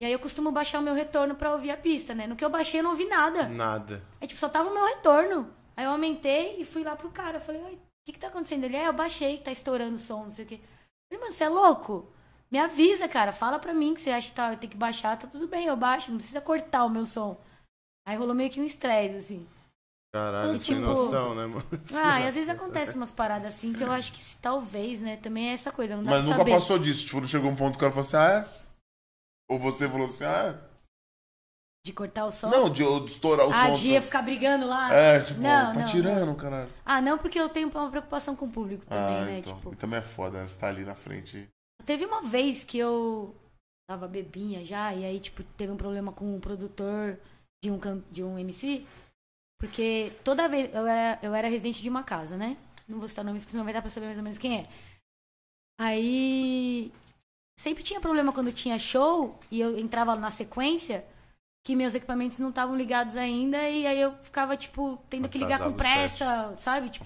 Speaker 3: E aí eu costumo baixar o meu retorno pra ouvir a pista, né? No que eu baixei eu não ouvi nada.
Speaker 2: Nada.
Speaker 3: Aí, tipo, só tava o meu retorno. Aí eu aumentei e fui lá pro cara. Eu falei, "Oi, o que que tá acontecendo? Ele, é, eu baixei, tá estourando o som, não sei o quê. Eu falei, mano, você é louco? Me avisa, cara. Fala pra mim que você acha que tá, tem que baixar, tá tudo bem, eu baixo. Não precisa cortar o meu som. Aí rolou meio que um estresse, assim.
Speaker 2: Caralho,
Speaker 3: E,
Speaker 2: sem
Speaker 3: tipo,
Speaker 2: noção, né, mano?
Speaker 3: Ah, e às vezes acontece umas paradas assim que eu acho que talvez, né? Também é essa coisa, não dá
Speaker 1: Mas nunca
Speaker 3: saber.
Speaker 1: passou disso. Tipo, não chegou um ponto que o cara falou assim, ah, é? Ou você falou assim, ah,
Speaker 3: De cortar o som?
Speaker 1: Não, de, de estourar o
Speaker 3: ah,
Speaker 1: som.
Speaker 3: de ia ficar brigando lá?
Speaker 1: É, tipo,
Speaker 3: Não,
Speaker 1: tá
Speaker 3: não,
Speaker 1: tirando, caralho.
Speaker 3: Ah, não, porque eu tenho uma preocupação com o público também,
Speaker 1: Ah,
Speaker 3: né?
Speaker 1: então.
Speaker 3: Tipo,
Speaker 1: E também é foda, né? Você tá ali na frente.
Speaker 3: Teve uma vez que eu tava bebinha já, e aí, tipo, teve um problema com o produtor de um, can- de um MC. Porque toda vez. Eu era, eu era residente de uma casa, né? Não vou citar nomes, porque senão vai dar pra saber mais ou menos quem é. Aí. Sempre tinha problema quando tinha show e eu entrava na sequência que meus equipamentos não estavam ligados ainda e aí eu ficava, tipo, tendo que ligar com pressa, sabe? Tipo.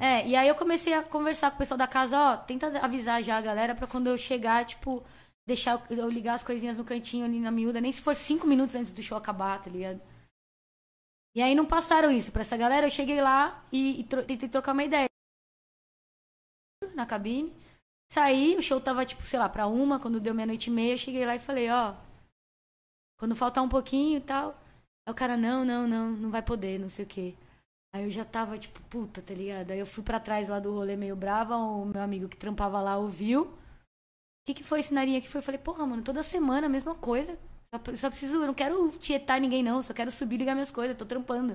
Speaker 3: É, e aí eu comecei a conversar com o pessoal da casa, ó, tenta avisar já a galera pra quando eu chegar, tipo, deixar eu eu ligar as coisinhas no cantinho ali na miúda, nem se for cinco minutos antes do show acabar, tá ligado? E aí não passaram isso pra essa galera, eu cheguei lá e, e tro- tentei trocar uma ideia. Na cabine. Saí, o show tava, tipo, sei lá, pra uma, quando deu meia-noite e meia, eu cheguei lá e falei, ó, quando faltar um pouquinho e tal. Aí o cara, não, não, não, não vai poder, não sei o quê. Aí eu já tava, tipo, puta, tá ligado? Aí eu fui pra trás lá do rolê meio brava, o meu amigo que trampava lá ouviu. O que, que foi esse narinha que foi? Eu falei, porra, mano, toda semana a mesma coisa. Só, só preciso, eu não quero tietar ninguém, não. Só quero subir e ligar minhas coisas, tô trampando.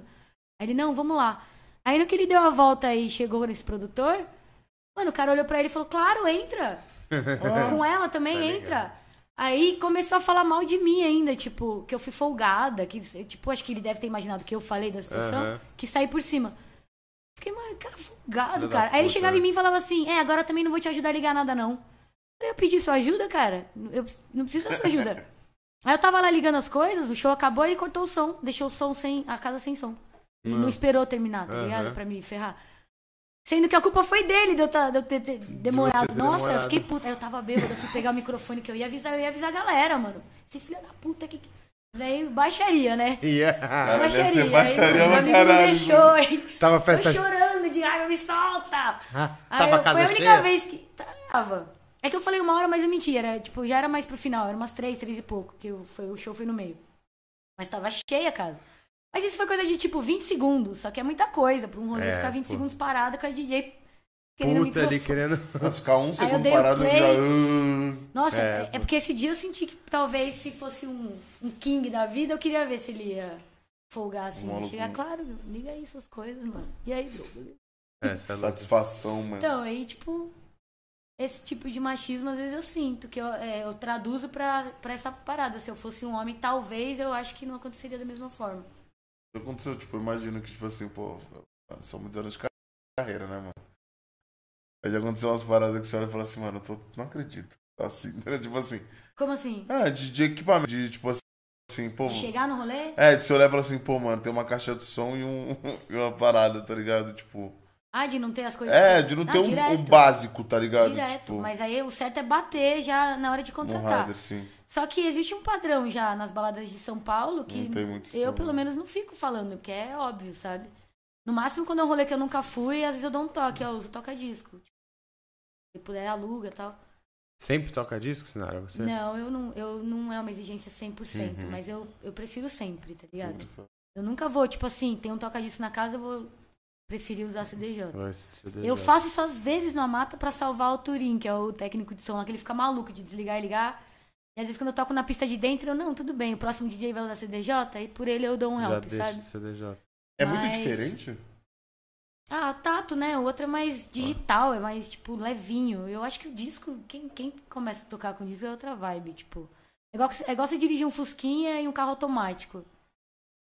Speaker 3: Aí ele, não, vamos lá. Aí no que ele deu a volta e chegou nesse produtor, mano, o cara olhou pra ele e falou, claro, entra. Com ela também,
Speaker 2: Tá
Speaker 3: entra. Aí começou a falar mal de mim ainda, tipo, que eu fui folgada, que, tipo, acho que ele deve ter imaginado que eu falei da situação,
Speaker 2: Aham.
Speaker 3: que saí por cima. Fiquei, mano, cara, folgado, cara. Aí ele
Speaker 2: puta,
Speaker 3: chegava
Speaker 2: né?
Speaker 3: em mim e falava assim, é, agora também não vou te ajudar a ligar nada, não. Aí eu pedi sua ajuda, cara. Eu não preciso da sua ajuda. Aí eu tava lá ligando as coisas, o show acabou ele cortou o som, deixou o som sem. a casa sem som. E não
Speaker 2: Não.
Speaker 3: esperou terminar, tá ligado? Pra me ferrar. Sendo que a culpa foi dele de eu, tá- de eu ter, ter demorado.
Speaker 2: ter
Speaker 3: Nossa, eu
Speaker 2: demorado.
Speaker 3: fiquei puta. Aí eu tava bêbada, eu fui pegar o microfone que eu ia avisar, eu ia avisar a galera, mano. Esse filho da puta que. Mas aí baixaria, né?
Speaker 2: Yeah.
Speaker 1: Ser
Speaker 3: Aí,
Speaker 1: baixaria
Speaker 3: meu
Speaker 1: pra
Speaker 3: amigo
Speaker 1: caralho,
Speaker 3: me deixou, aí.
Speaker 2: Tava festa.
Speaker 3: Eu chorando de raiva, me solta!
Speaker 2: Ah,
Speaker 3: Aí
Speaker 2: tava
Speaker 3: eu-
Speaker 2: casa
Speaker 3: foi a única
Speaker 2: cheia?
Speaker 3: vez que. Tava. É que eu falei uma hora, mas eu menti. Era, tipo, já era mais pro final, era umas três, três e pouco, que o, foi, o show foi no meio. Mas tava cheia a casa. Mas isso foi coisa de tipo 20 segundos, só que é muita coisa pra um rolê
Speaker 2: É,
Speaker 3: ficar 20
Speaker 2: pô.
Speaker 3: segundos parado com a DJ querendo
Speaker 2: Puta ali querendo.
Speaker 1: Mas ficar um segundo parado
Speaker 3: play.
Speaker 1: já. ah.
Speaker 3: Nossa,
Speaker 2: É,
Speaker 3: é, é porque esse dia eu senti que talvez se fosse um, um king da vida, eu queria ver se ele ia folgar assim.
Speaker 1: Um maluco.
Speaker 3: Chegar, claro, liga aí suas coisas, mano. E aí, bro, beleza?
Speaker 2: É, é.
Speaker 1: Satisfação, mano.
Speaker 3: Então, aí, tipo, esse tipo de machismo, às vezes eu sinto, que eu, é, eu traduzo pra, pra essa parada. Se eu fosse um homem, talvez eu acho que não aconteceria da mesma forma.
Speaker 1: Aconteceu, tipo, eu imagino que, tipo assim, pô, mano, são muitos anos de carreira, né, mano? Aí já aconteceu umas paradas que você olha e fala assim, mano, eu tô, não acredito. Tá assim, né? Tipo assim,
Speaker 3: Como assim?
Speaker 1: ah, de, de equipamento, de, tipo assim, assim, pô.
Speaker 3: De chegar no rolê?
Speaker 1: É, de você olhar e falar assim, pô, mano, tem uma caixa de som e, um, e uma parada, tá ligado? Tipo.
Speaker 3: Ah, de não ter as coisas.
Speaker 1: É, de não ter um, um básico, tá ligado?
Speaker 3: Direto,
Speaker 1: tipo,
Speaker 3: mas aí o certo é bater já na hora de
Speaker 1: no
Speaker 3: contratar.
Speaker 1: rider, sim.
Speaker 3: Só que existe um padrão já nas baladas de São Paulo que eu, pelo menos, não fico falando, porque é óbvio, sabe? No máximo, quando é um rolê que eu nunca fui, às vezes eu dou um toque, ó, uso toca-disco. Se puder, aluga e tal.
Speaker 2: Sempre toca disco, Sinara? Você?
Speaker 3: Não, eu não, eu não é uma exigência 100%,
Speaker 2: Uhum.
Speaker 3: mas eu, eu prefiro sempre, tá ligado?
Speaker 1: Sempre.
Speaker 3: Eu nunca vou, tipo assim, tem um toca-disco na casa, eu vou preferir usar CDJ.
Speaker 2: CDJ.
Speaker 3: Eu faço isso às vezes no Amata pra salvar o Turim, que é o técnico de som lá, que ele fica maluco de desligar e ligar. E às vezes quando eu toco na pista de dentro, eu, não, tudo bem, o próximo DJ vai usar CDJ, e por ele eu dou um
Speaker 2: Já
Speaker 3: help,
Speaker 2: deixa
Speaker 3: sabe?
Speaker 2: de CDJ.
Speaker 1: É muito
Speaker 3: Mas-
Speaker 1: diferente?
Speaker 3: Ah, tato, né? O outro é mais digital, é mais, tipo, levinho. Eu acho que o disco, quem, quem começa a tocar com disco é outra vibe, tipo. É igual, é igual você dirigir um Fusquinha e um carro automático.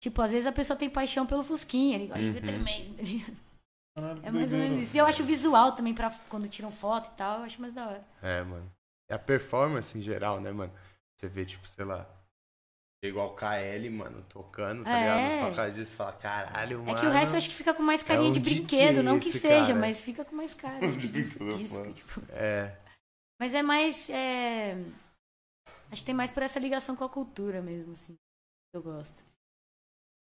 Speaker 3: Tipo, às vezes a pessoa tem paixão pelo Fusquinha, ele gosta de ver
Speaker 2: Uhum.
Speaker 3: tremendo. tá ligado?
Speaker 1: Caralho,
Speaker 3: É mais ou menos isso. E eu acho o visual também, pra quando tiram foto e tal, eu acho mais da hora.
Speaker 2: É, mano. É a performance em geral, né, mano? Você vê, tipo, sei lá. Igual o KL, mano, tocando, tá
Speaker 3: É.
Speaker 2: ligado? Nos tocadiscos e fala, caralho, mano.
Speaker 3: É que o resto eu acho que fica com mais carinha
Speaker 2: é um
Speaker 3: de brinquedo, não que
Speaker 2: esse
Speaker 3: seja,
Speaker 2: cara.
Speaker 3: mas fica com mais cara de disco,
Speaker 1: Disco,
Speaker 3: tipo.
Speaker 2: É.
Speaker 3: Mas é mais. é, Acho que tem mais por essa ligação com a cultura mesmo, assim. que Eu gosto.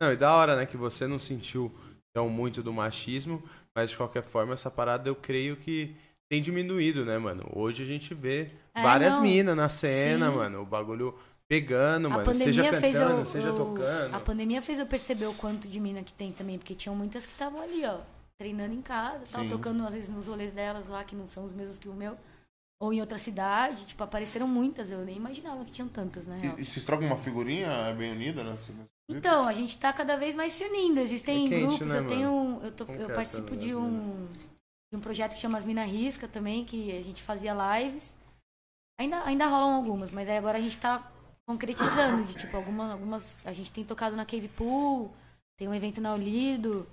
Speaker 2: Não, e da hora, né, que você não sentiu tão muito do machismo, mas de qualquer forma, essa parada eu creio que tem diminuído, né, mano? Hoje a gente vê
Speaker 3: É,
Speaker 2: várias minas na cena,
Speaker 3: Sim.
Speaker 2: mano. O bagulho pegando,
Speaker 3: a
Speaker 2: mano. Seja cantando,
Speaker 3: eu,
Speaker 2: seja
Speaker 3: eu-
Speaker 2: tocando.
Speaker 3: A pandemia fez eu perceber o quanto de mina que tem também, porque tinham muitas que estavam ali, ó, treinando em casa, tal, tocando às vezes nos rolês delas lá, que não são os mesmos que o meu. Ou em outra cidade, tipo, apareceram muitas, eu nem imaginava que tinham tantas, real.
Speaker 1: E, e vocês trocam uma figurinha é bem unida nessa? nessa
Speaker 3: Então, a gente tá cada vez mais se unindo. Existem
Speaker 2: É quente,
Speaker 3: grupos,
Speaker 2: né,
Speaker 3: eu tenho. Eu, tô- eu
Speaker 2: é
Speaker 3: participo
Speaker 2: essa
Speaker 3: de um, de um projeto que chama As Mina Risca também, que a gente fazia lives. Ainda, ainda rolam algumas, mas aí agora a gente tá concretizando, de tipo, algumas, algumas. A gente tem tocado na Cave Pool, tem um evento na Olido.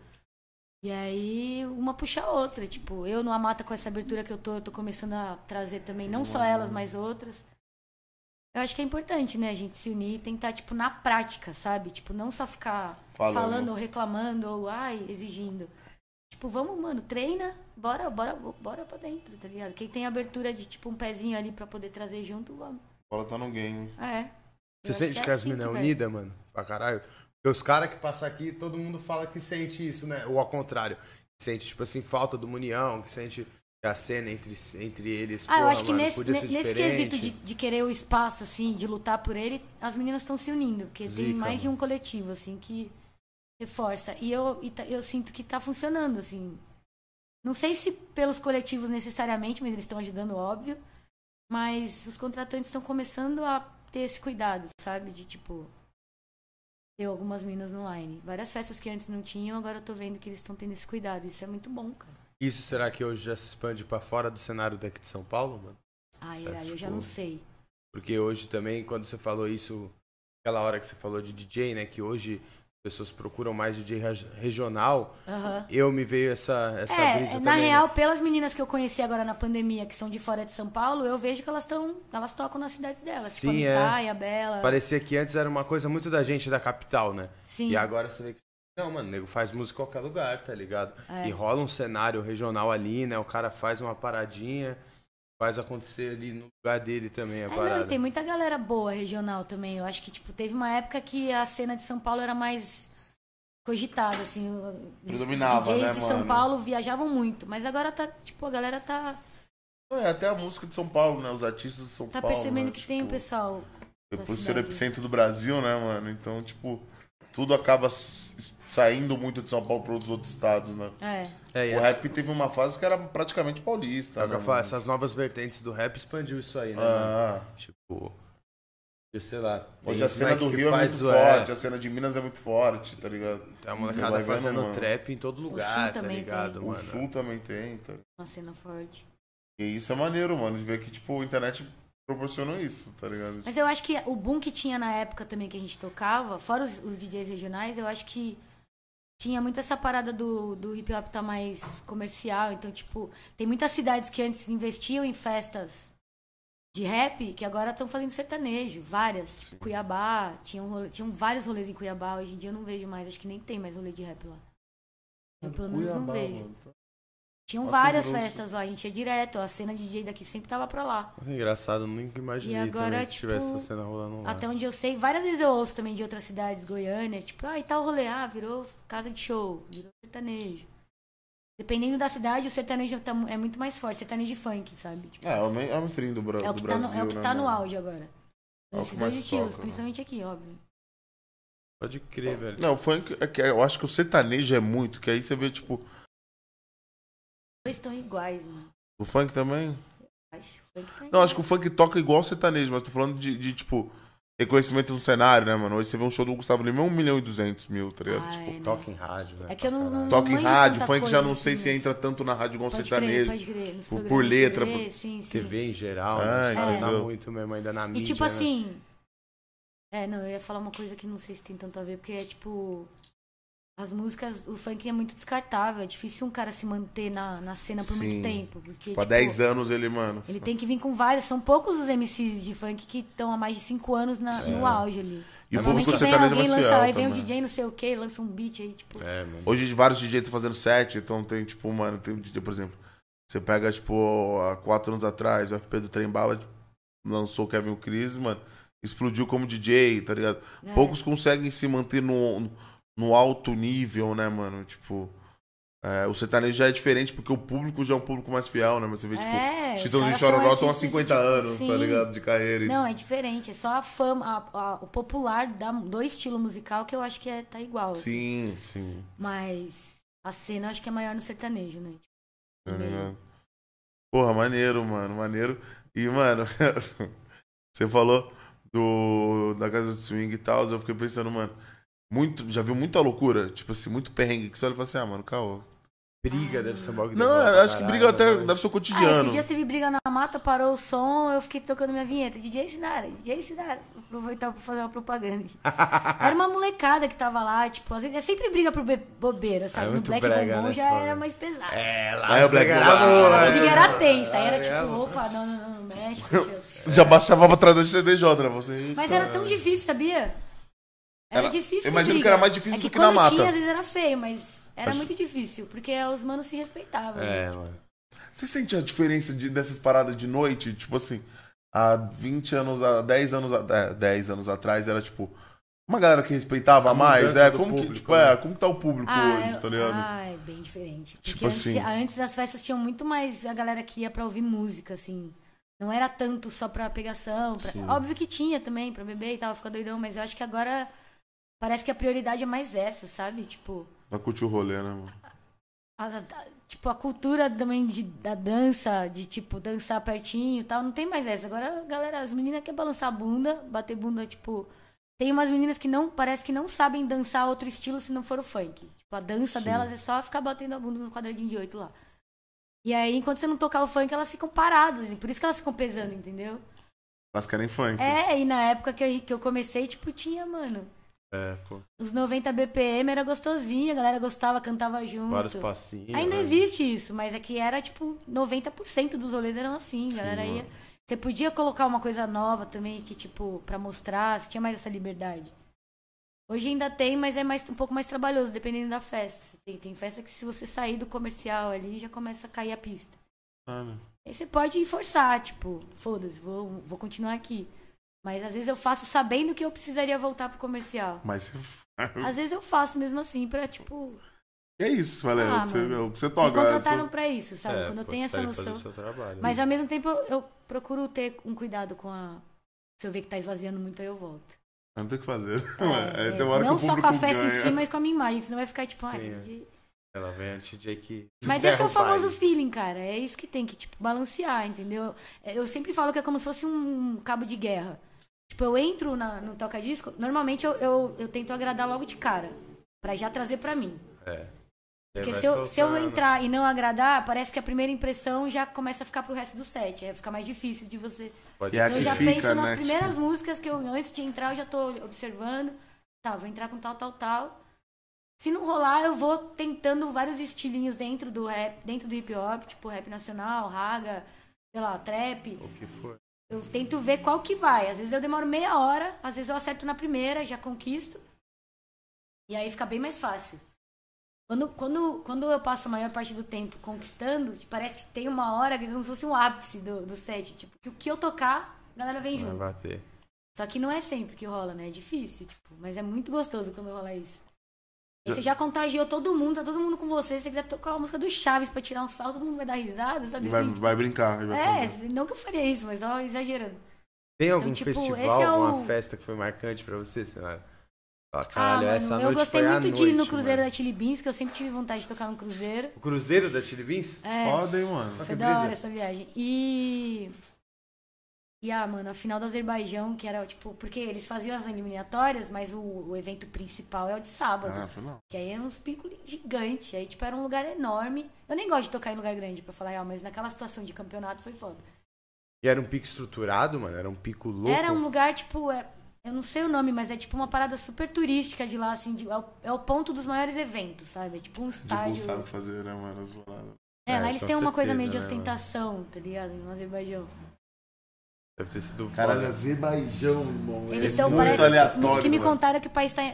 Speaker 3: E aí uma puxa a outra. Tipo, eu no Amata com essa abertura que eu tô, eu tô começando a trazer também, não só elas, mas outras. Eu acho que é importante, né, a gente se unir e tentar, tipo, na prática, sabe? Tipo, não só ficar
Speaker 1: Falando.
Speaker 3: falando, ou reclamando ou, ai, exigindo. Tipo, vamos, mano, treina, bora, bora, bora pra dentro, tá ligado? Quem tem abertura de, tipo, um pezinho ali pra poder trazer junto, vamos.
Speaker 1: Bola tá no game.
Speaker 3: É.
Speaker 2: Você sente que,
Speaker 3: é
Speaker 2: as
Speaker 3: assim
Speaker 2: minas é unida, mano? Pra caralho? Porque os caras que passam aqui, todo mundo fala que sente isso, né? Ou ao contrário. Que sente, tipo assim, falta de uma união, que sente a cena entre, entre eles,
Speaker 3: Ah, eu
Speaker 2: porra,
Speaker 3: acho que
Speaker 2: mano,
Speaker 3: nesse,
Speaker 2: podia
Speaker 3: ne-
Speaker 2: ser
Speaker 3: nesse
Speaker 2: diferente.
Speaker 3: quesito de, de querer o espaço, assim, de lutar por ele, as meninas estão se unindo, porque tem
Speaker 2: Zica,
Speaker 3: mais de
Speaker 2: mano.
Speaker 3: um coletivo, assim, que reforça. E eu, e tá- eu sinto que tá funcionando, assim. Não sei se pelos coletivos necessariamente, mas eles estão ajudando, óbvio. Mas os contratantes estão começando a ter esse cuidado, sabe? De, tipo, ter algumas minas no line. Várias festas que antes não tinham, agora eu tô vendo que eles estão tendo esse cuidado. Isso é muito bom, cara.
Speaker 2: Isso será que hoje já se expande pra fora do cenário daqui de São Paulo, mano?
Speaker 3: Ai,
Speaker 2: É,
Speaker 3: ai, eu já
Speaker 2: tipo,
Speaker 3: não sei.
Speaker 2: Porque hoje também, quando você falou isso, aquela hora que você falou de DJ, né? Que hoje pessoas procuram mais DJ reg- regional,
Speaker 3: Aham.
Speaker 2: eu me veio essa, essa
Speaker 3: É,
Speaker 2: brisa
Speaker 3: na
Speaker 2: também.
Speaker 3: real,
Speaker 2: né?
Speaker 3: pelas meninas que eu conheci agora na pandemia, que são de fora de São Paulo, eu vejo que elas estão. Elas tocam nas cidades delas.
Speaker 2: Sim,
Speaker 3: tipo,
Speaker 2: é.
Speaker 3: a Mitai, a Bela.
Speaker 2: Parecia que antes era uma coisa muito da gente da capital, né?
Speaker 3: Sim.
Speaker 2: E agora você vê que. Não, mano, o nego faz música em qualquer lugar, tá ligado?
Speaker 3: É.
Speaker 2: E rola um cenário regional ali, né? O cara faz uma paradinha, faz acontecer ali no lugar dele também a
Speaker 3: É, não,
Speaker 2: parada.
Speaker 3: e tem muita galera boa regional também. Eu acho que, tipo, teve uma época que a cena de São Paulo era mais cogitada, assim.
Speaker 1: Predominava,
Speaker 3: Os DJs
Speaker 1: né,
Speaker 3: de São
Speaker 1: mano?
Speaker 3: Paulo viajavam muito. Mas agora tá, tipo, a galera tá,
Speaker 1: É, até a música de São Paulo, né? Os artistas de São
Speaker 3: tá
Speaker 1: Paulo.
Speaker 3: percebendo
Speaker 1: né?
Speaker 3: que tem o
Speaker 1: Tipo,
Speaker 3: pessoal. da
Speaker 1: Por ser o epicentro do Brasil, né, mano? Então, tipo, tudo acaba saindo muito de São Paulo para os outros estados, né?
Speaker 3: É.
Speaker 2: É,
Speaker 1: O rap teve uma fase que era praticamente paulista,
Speaker 2: é o que
Speaker 1: né?
Speaker 2: eu falo, essas novas vertentes do rap expandiu isso aí, né? mano?
Speaker 1: Ah,
Speaker 2: Tipo. eu Sei lá.
Speaker 1: hoje a cena do Rio é muito
Speaker 2: o-
Speaker 1: forte, a cena de Minas é muito forte, tá ligado?
Speaker 2: Tem a molecada fazendo
Speaker 1: mano.
Speaker 2: trap em todo lugar, tá ligado,
Speaker 3: tem.
Speaker 1: O
Speaker 2: mano?
Speaker 1: Sul também tem, tá ligado?
Speaker 3: Uma cena forte.
Speaker 1: E isso é maneiro, mano, de ver que, tipo, a internet proporcionou isso, tá ligado?
Speaker 3: Mas eu acho que o boom que tinha na época também que a gente tocava, fora os, os DJs regionais, eu acho que tinha muito essa parada do, do hip hop tá mais comercial. Então, tipo, tem muitas cidades que antes investiam em festas de rap que agora estão fazendo sertanejo, várias. Cuiabá, tinham, rolê- tinham vários rolês em Cuiabá, hoje em dia eu não vejo mais, acho que nem tem mais rolê de rap lá. Eu pelo menos não
Speaker 1: Cuiabá,
Speaker 3: vejo.
Speaker 1: mano.
Speaker 3: Tinham
Speaker 1: Mato
Speaker 3: várias
Speaker 1: Grosso.
Speaker 3: festas lá, a gente ia direto, a cena DJ daqui sempre tava pra lá.
Speaker 2: Engraçado, eu nunca imaginei
Speaker 3: E agora,
Speaker 2: também que
Speaker 3: tipo,
Speaker 2: tivesse essa cena rolando lá.
Speaker 3: Até onde eu sei, várias vezes eu ouço também de outras cidades, Goiânia, tipo, ah, e tal rolê, ah, virou casa de show, virou sertanejo. Dependendo da cidade, o sertanejo tá é muito mais forte, sertanejo e funk, sabe? Tipo,
Speaker 1: É, é o é mainstream do, Bra
Speaker 3: é o
Speaker 1: do
Speaker 3: que tá
Speaker 1: Brasil,
Speaker 3: no, é o que
Speaker 1: né,
Speaker 3: tá no
Speaker 1: mano?
Speaker 3: auge agora.
Speaker 1: É o
Speaker 3: Esses
Speaker 1: que
Speaker 3: dois estilos,
Speaker 1: toca, né?
Speaker 3: principalmente aqui, óbvio.
Speaker 2: Pode crer, velho.
Speaker 1: Não, o funk, é que eu acho que o sertanejo é muito, que aí você vê, tipo,
Speaker 3: dois estão iguais, mano.
Speaker 1: o funk também.
Speaker 3: Acho, o funk tá
Speaker 1: Não, acho que o funk toca igual o sertanejo, mas tô falando de, de, tipo, reconhecimento no cenário, né, mano? Hoje você vê um show do Gustavo Lima, é 1 milhão e 200 mil, tá ligado?
Speaker 3: Ah,
Speaker 1: tipo,
Speaker 3: é, né?
Speaker 2: Toca em rádio, né?
Speaker 3: É que eu não- não-
Speaker 1: toca em rádio, funk já não sei
Speaker 3: assim,
Speaker 1: se entra tanto na rádio igual o
Speaker 3: Pode
Speaker 1: sertanejo.
Speaker 3: crer, pode crer.
Speaker 1: Por- por letra,
Speaker 3: TV,
Speaker 1: por-
Speaker 3: sim, sim.
Speaker 2: TV em geral,
Speaker 1: Ah,
Speaker 2: né? Os tá
Speaker 1: entendeu?
Speaker 2: muito mesmo ainda na mídia,
Speaker 3: E tipo
Speaker 2: né?
Speaker 3: assim. É, não, eu ia falar uma coisa que não sei se tem tanto a ver, porque é tipo. As músicas, o funk é muito descartável. É difícil um cara se manter na, na cena por
Speaker 1: Sim.
Speaker 3: muito tempo. Porque,
Speaker 1: Tipo, há
Speaker 3: tipo,
Speaker 1: 10 anos ele, mano.
Speaker 3: Ele tem que vir com vários. São poucos os MCs de funk que estão há mais de 5 anos na- no auge ali.
Speaker 1: E o
Speaker 3: vem
Speaker 1: sertanejo é
Speaker 3: alguém
Speaker 1: mais
Speaker 3: lança,
Speaker 1: fiel
Speaker 3: aí vem um. DJ não sei o que, lança um beat aí, tipo.
Speaker 2: É, mano.
Speaker 1: Hoje vários DJs estão fazendo set, então tem, tipo, mano, tem um DJ, por exemplo. Você pega, tipo, há quatro anos atrás, o FP do Trem Bala tipo, lançou o Kevin Cris, mano. Explodiu como DJ, tá ligado?
Speaker 3: É.
Speaker 1: Poucos conseguem se manter no, no alto nível, né, mano? Tipo. é, o sertanejo já é diferente porque o público já é um público mais fiel, né? Mas você vê, tipo,
Speaker 3: É, os
Speaker 1: Chitãozinho e
Speaker 3: são
Speaker 1: Chororó estão há
Speaker 3: artistas de,
Speaker 1: 50
Speaker 3: tipo,
Speaker 1: anos, tá
Speaker 3: sim.
Speaker 1: ligado? De carreira. e-
Speaker 3: Não, é diferente. É só a fama, a- a- o popular da, do estilo musical que eu acho que é, tá igual. assim.
Speaker 1: Sim,
Speaker 2: Sim.
Speaker 3: Mas a cena eu acho que é maior no sertanejo, né?
Speaker 1: Tá ligado? Porra, maneiro, mano, maneiro. E, mano, você falou do, da casa do swing e tal, eu fiquei pensando, mano, muito, já viu muita loucura? Tipo assim, muito perrengue que você olha e fala assim, ah, mano, caô.
Speaker 2: Briga deve ser um bagulho.
Speaker 1: Não, eu acho que
Speaker 2: caralho,
Speaker 1: briga até
Speaker 2: né?
Speaker 1: deve ser o
Speaker 3: Ah,
Speaker 1: cotidiano.
Speaker 3: esse dia você viu briga na mata, parou o som, eu fiquei tocando minha vinheta. DJ Sinara, DJ Sinara. Aproveitar pra fazer uma propaganda. Era uma molecada que tava lá, tipo, às vezes- é sempre briga por be- bobeira, sabe?
Speaker 2: É
Speaker 3: no Black Bombom
Speaker 2: né,
Speaker 3: já era mais pesado.
Speaker 2: É, lá
Speaker 1: Aí o Black
Speaker 2: era
Speaker 1: Bombom-
Speaker 2: boa,
Speaker 3: A
Speaker 2: né?
Speaker 3: briga era tensa, aí era
Speaker 2: É,
Speaker 3: tipo,
Speaker 2: mano.
Speaker 3: opa, não, não, não, não mexe.
Speaker 1: Já baixava pra trás da CDJ, né? Você,
Speaker 3: Mas era tão difícil, sabia? Era,
Speaker 1: Era-
Speaker 3: difícil.
Speaker 1: eu imagino
Speaker 3: briga.
Speaker 1: que era mais difícil
Speaker 3: é
Speaker 1: do
Speaker 3: que
Speaker 1: que na mata.
Speaker 3: Tinha, às vezes era feio, mas era
Speaker 1: Acho-
Speaker 3: muito difícil, porque os manos se respeitavam. né?
Speaker 2: É, mano.
Speaker 1: Você sente a diferença de, dessas paradas de noite? Tipo assim, há 20 anos, há 10 anos, a- é, 10 anos atrás era tipo. Uma galera que respeitava
Speaker 2: A
Speaker 1: mais, é, como que,
Speaker 2: público,
Speaker 1: tipo,
Speaker 2: né?
Speaker 1: é, como que tá o público
Speaker 3: Ah,
Speaker 1: hoje,
Speaker 3: é-
Speaker 1: tá ligado?
Speaker 3: Ah, é bem diferente. Porque
Speaker 1: Tipo
Speaker 3: antes,
Speaker 1: assim.
Speaker 3: antes as festas tinham muito mais a galera que ia pra ouvir música, assim. Não era tanto só pra pegação. pra-. Óbvio que tinha também, pra beber e tal, ficar doidão, mas eu acho que agora parece que a prioridade é mais essa, sabe? Tipo,
Speaker 1: Vai curtir o rolê, né, mano?
Speaker 3: a, a- tipo, a cultura também de, da dança, de tipo, dançar pertinho e tal, não tem mais essa. Agora, a galera, as meninas querem balançar a bunda, bater bunda, tipo. Tem umas meninas que não, parece que não sabem dançar outro estilo se não for o funk. Tipo, a dança
Speaker 1: Sim.
Speaker 3: delas é só ficar batendo a bunda no quadradinho de oito lá. E aí, enquanto você não tocar o funk, elas ficam paradas. E por isso que elas ficam pesando, entendeu?
Speaker 1: Elas querem funk.
Speaker 3: É, e na época que eu, que eu comecei, tipo, tinha, mano.
Speaker 2: É, pô.
Speaker 3: Os 90 BPM era gostosinho, a galera gostava, cantava junto.
Speaker 2: Vários passinhos.
Speaker 3: Ainda
Speaker 2: né?
Speaker 3: existe isso, mas é que era tipo 90% dos rolês eram assim,
Speaker 1: Sim,
Speaker 3: galera ia. Você podia colocar uma coisa nova também que tipo pra mostrar, você tinha mais essa liberdade. Hoje ainda tem, mas é mais um pouco mais trabalhoso, dependendo da festa. Tem, tem festa que se você sair do comercial ali já começa a cair a pista.
Speaker 1: Ah, né?
Speaker 3: Aí você pode forçar, tipo, foda-se, vou, vou continuar aqui. Mas às vezes eu faço sabendo que eu precisaria voltar pro comercial.
Speaker 1: Mas você-
Speaker 3: Às vezes eu faço mesmo assim pra, tipo,
Speaker 1: é isso, Valério.
Speaker 3: Ah,
Speaker 1: o, que você,
Speaker 3: mano.
Speaker 1: o que você
Speaker 3: me
Speaker 1: toca.
Speaker 3: contrataram
Speaker 1: é
Speaker 3: pra isso, sabe?
Speaker 2: É,
Speaker 3: Quando eu tenho essa noção.
Speaker 2: fazer seu trabalho.
Speaker 3: Mas ao mesmo tempo eu, eu procuro ter um cuidado com a. Se eu ver que tá esvaziando muito, aí eu volto.
Speaker 1: Não tem o que fazer.
Speaker 3: É,
Speaker 1: É, tem hora
Speaker 3: não
Speaker 1: que o
Speaker 3: só com a festa
Speaker 1: ganha.
Speaker 3: em si, mas com a minha imagem, senão vai ficar tipo, ah,
Speaker 2: Sim, é.
Speaker 3: DJ-
Speaker 2: Ela vem antes de que.
Speaker 3: Mas esse é o famoso feeling, cara. É isso que tem que, tipo, balancear, entendeu? É, Eu sempre falo que é como se fosse um cabo de guerra. Tipo, eu entro na, no toca-disco, normalmente eu, eu, eu tento agradar logo de cara. Pra já trazer pra mim.
Speaker 2: É.
Speaker 3: Porque se eu, se eu entrar e não agradar, parece que a primeira impressão já começa a ficar pro resto do set. Aí fica mais difícil de você.
Speaker 2: Pode
Speaker 1: é
Speaker 3: Então eu já
Speaker 1: fica,
Speaker 3: penso nas
Speaker 1: né,
Speaker 3: primeiras
Speaker 1: tipo-
Speaker 3: músicas que eu, antes de entrar, eu já tô observando. Tá, vou entrar com tal, tal, tal. Se não rolar, eu vou tentando vários estilinhos dentro do rap, dentro do hip hop, tipo rap nacional, raga, sei lá, trap.
Speaker 2: O que for.
Speaker 3: Eu tento ver qual que vai. Às vezes eu demoro meia hora, às vezes eu acerto na primeira, já conquisto. E aí fica bem mais fácil. Quando, quando, quando eu passo a maior parte do tempo conquistando, parece que tem uma hora que é como se fosse um ápice do, do set. Tipo, que o que eu tocar, a galera vem
Speaker 2: Vai
Speaker 3: junto.
Speaker 2: bater.
Speaker 3: Só que não é sempre que rola, né? É difícil, tipo, mas é muito gostoso quando rola isso. Você já contagiou todo mundo, tá todo mundo com você. Se você quiser tocar uma música do Chaves pra tirar um salto, todo mundo vai dar risada, sabe?
Speaker 1: Vai,
Speaker 3: assim?
Speaker 1: vai brincar. vai
Speaker 3: É,
Speaker 1: fazer.
Speaker 3: não que eu faria isso, mas ó, exagerando.
Speaker 2: Tem algum
Speaker 3: tipo,
Speaker 2: festival,
Speaker 3: é o-
Speaker 2: alguma festa que foi marcante pra você, Senhora? Fala, caralho,
Speaker 3: ah,
Speaker 2: essa
Speaker 3: mano,
Speaker 2: noite
Speaker 3: eu gostei
Speaker 2: foi a
Speaker 3: muito de ir no
Speaker 2: noite,
Speaker 3: Cruzeiro
Speaker 2: mano.
Speaker 3: da Chili Beans, porque eu sempre tive vontade de tocar no Cruzeiro.
Speaker 2: O Cruzeiro da Chili Beans?
Speaker 3: É,
Speaker 1: Foda, hein, mano.
Speaker 3: foi da hora essa viagem. E. E ah, mano, a final do Azerbaijão, que era tipo. Porque eles faziam as eliminatórias, mas o, o evento principal é o de sábado.
Speaker 1: Ah, foi não.
Speaker 3: Que aí eram uns picos gigantes. Aí, tipo, era um lugar enorme. Eu nem gosto de tocar em lugar grande, pra falar real, mas naquela situação de campeonato foi foda.
Speaker 2: E era um pico estruturado, mano? Era um pico louco?
Speaker 3: Era um lugar, tipo, é, eu não sei o nome, mas é tipo uma parada super turística de lá, assim, de- é, o, é o ponto dos maiores eventos, sabe? É tipo um
Speaker 1: Tipo,
Speaker 3: estádio.
Speaker 1: sabe fazer, né, mano? As paradas.
Speaker 3: É, lá
Speaker 2: É,
Speaker 3: eles têm uma coisa meio de
Speaker 2: né, mano?
Speaker 3: ostentação, tá ligado? No Azerbaijão.
Speaker 2: Deve ter sido
Speaker 1: Caralho,
Speaker 2: foda.
Speaker 1: Azerbaijão, irmão.
Speaker 3: Eles
Speaker 1: é
Speaker 3: tão,
Speaker 1: muito
Speaker 3: parece,
Speaker 1: aleatório.
Speaker 3: O que me
Speaker 1: mano.
Speaker 3: contaram é que o país tá.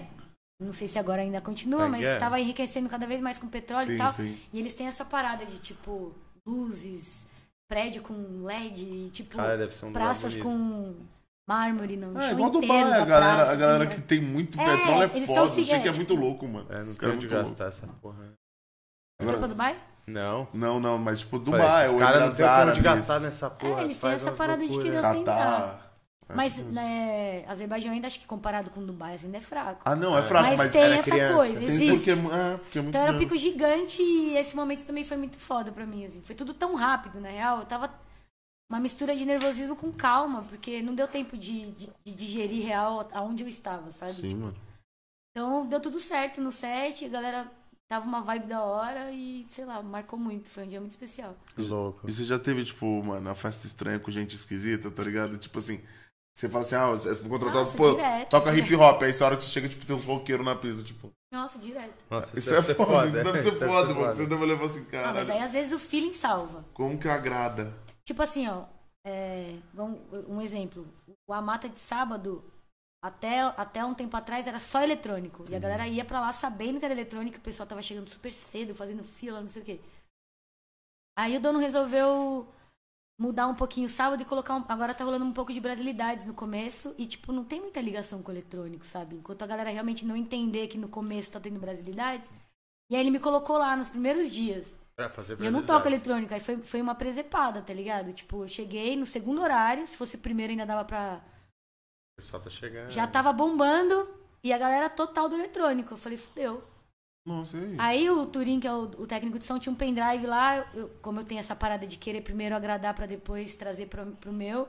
Speaker 3: Não sei se agora ainda continua,
Speaker 2: em
Speaker 3: mas estava enriquecendo cada vez mais com petróleo e
Speaker 1: Sim,
Speaker 3: tal.
Speaker 1: sim.
Speaker 3: E eles têm essa parada de, tipo, luzes, prédio com LED, e, tipo,
Speaker 2: Cara, deve ser um
Speaker 3: praças com mármore no
Speaker 1: É, igual Dubai, a galera,
Speaker 3: praça,
Speaker 1: a galera que tem muito
Speaker 3: É,
Speaker 1: petróleo é
Speaker 3: eles
Speaker 1: foda.
Speaker 3: tão se-
Speaker 1: Achei que é
Speaker 3: é,
Speaker 1: muito louco, mano.
Speaker 2: É, não
Speaker 1: Esse
Speaker 2: tem
Speaker 1: cara é
Speaker 2: onde
Speaker 1: muito louco.
Speaker 2: gastar essa porra.
Speaker 3: Você foi pra Dubai?
Speaker 2: Não.
Speaker 1: Não, não, mas tipo, Dubai,
Speaker 2: esses
Speaker 1: o
Speaker 2: caras não tem onde
Speaker 1: Árabes,
Speaker 2: gastar nessa porra.
Speaker 3: É, eles têm essa parada de
Speaker 2: loucuras.
Speaker 3: querer
Speaker 1: Catar.
Speaker 3: Mas,
Speaker 1: É,
Speaker 3: né, Azerbaijão ainda acho que comparado com Dubai assim, ainda é fraco.
Speaker 1: Ah, não, é fraco,
Speaker 3: mas,
Speaker 1: mas,
Speaker 3: tem
Speaker 2: era
Speaker 3: essa
Speaker 2: criança.
Speaker 3: coisa,
Speaker 1: tem
Speaker 3: existe.
Speaker 1: porque, é, porque é muito
Speaker 3: Então era um pico gigante e esse momento também foi muito foda pra mim, assim. Foi tudo tão rápido, na real. Eu tava uma mistura de nervosismo com calma, porque não deu tempo de, de, de digerir real aonde eu estava, sabe?
Speaker 1: Sim, mano.
Speaker 3: Então deu tudo certo no set, a galera tava uma vibe da hora e, sei lá, marcou muito. Foi um dia muito especial.
Speaker 2: Louco.
Speaker 1: E você já teve, tipo, mano, uma festa estranha com gente esquisita, tá ligado? Tipo assim, você fala assim, ah, você foi contratado,
Speaker 3: Nossa,
Speaker 1: pô,
Speaker 3: direto,
Speaker 1: toca
Speaker 3: direto.
Speaker 1: hip hop, aí essa hora que você chega, tipo, tem uns roqueiros na pista, tipo.
Speaker 3: Nossa, direto.
Speaker 2: Nossa,
Speaker 1: Isso, é
Speaker 2: deve ser
Speaker 1: foda, isso deve ser
Speaker 2: Isso
Speaker 1: foda, mano. Você deve levar assim,
Speaker 3: Ah, mas
Speaker 1: cara.
Speaker 3: aí às vezes o feeling salva.
Speaker 1: Como que agrada?
Speaker 3: Tipo assim, ó. é, vamos, um exemplo. O Amata de sábado, até, até um tempo atrás, era só eletrônico. E a galera ia pra lá sabendo que era eletrônico, o pessoal tava chegando super cedo, fazendo fila, não sei o quê. Aí o dono resolveu mudar um pouquinho o sábado e colocar. um- agora tá rolando um pouco de brasilidades no começo. E, tipo, não tem muita ligação com o eletrônico, sabe? Enquanto a galera realmente não entender que no começo tá tendo brasilidades. E aí ele me colocou lá nos primeiros dias.
Speaker 2: Pra fazer
Speaker 3: E eu não toco eletrônica, aí foi, foi uma presepada, tá ligado? Tipo, eu cheguei no segundo horário, se fosse o primeiro ainda dava pra.
Speaker 2: O pessoal tá chegando.
Speaker 3: Já tava bombando e a galera total do eletrônico. Eu falei, fudeu.
Speaker 1: Nossa, aí?
Speaker 3: Aí o Turim, que é o, o técnico de som, tinha um pendrive lá. eu- como eu tenho essa parada de querer primeiro agradar pra depois trazer pro, pro meu,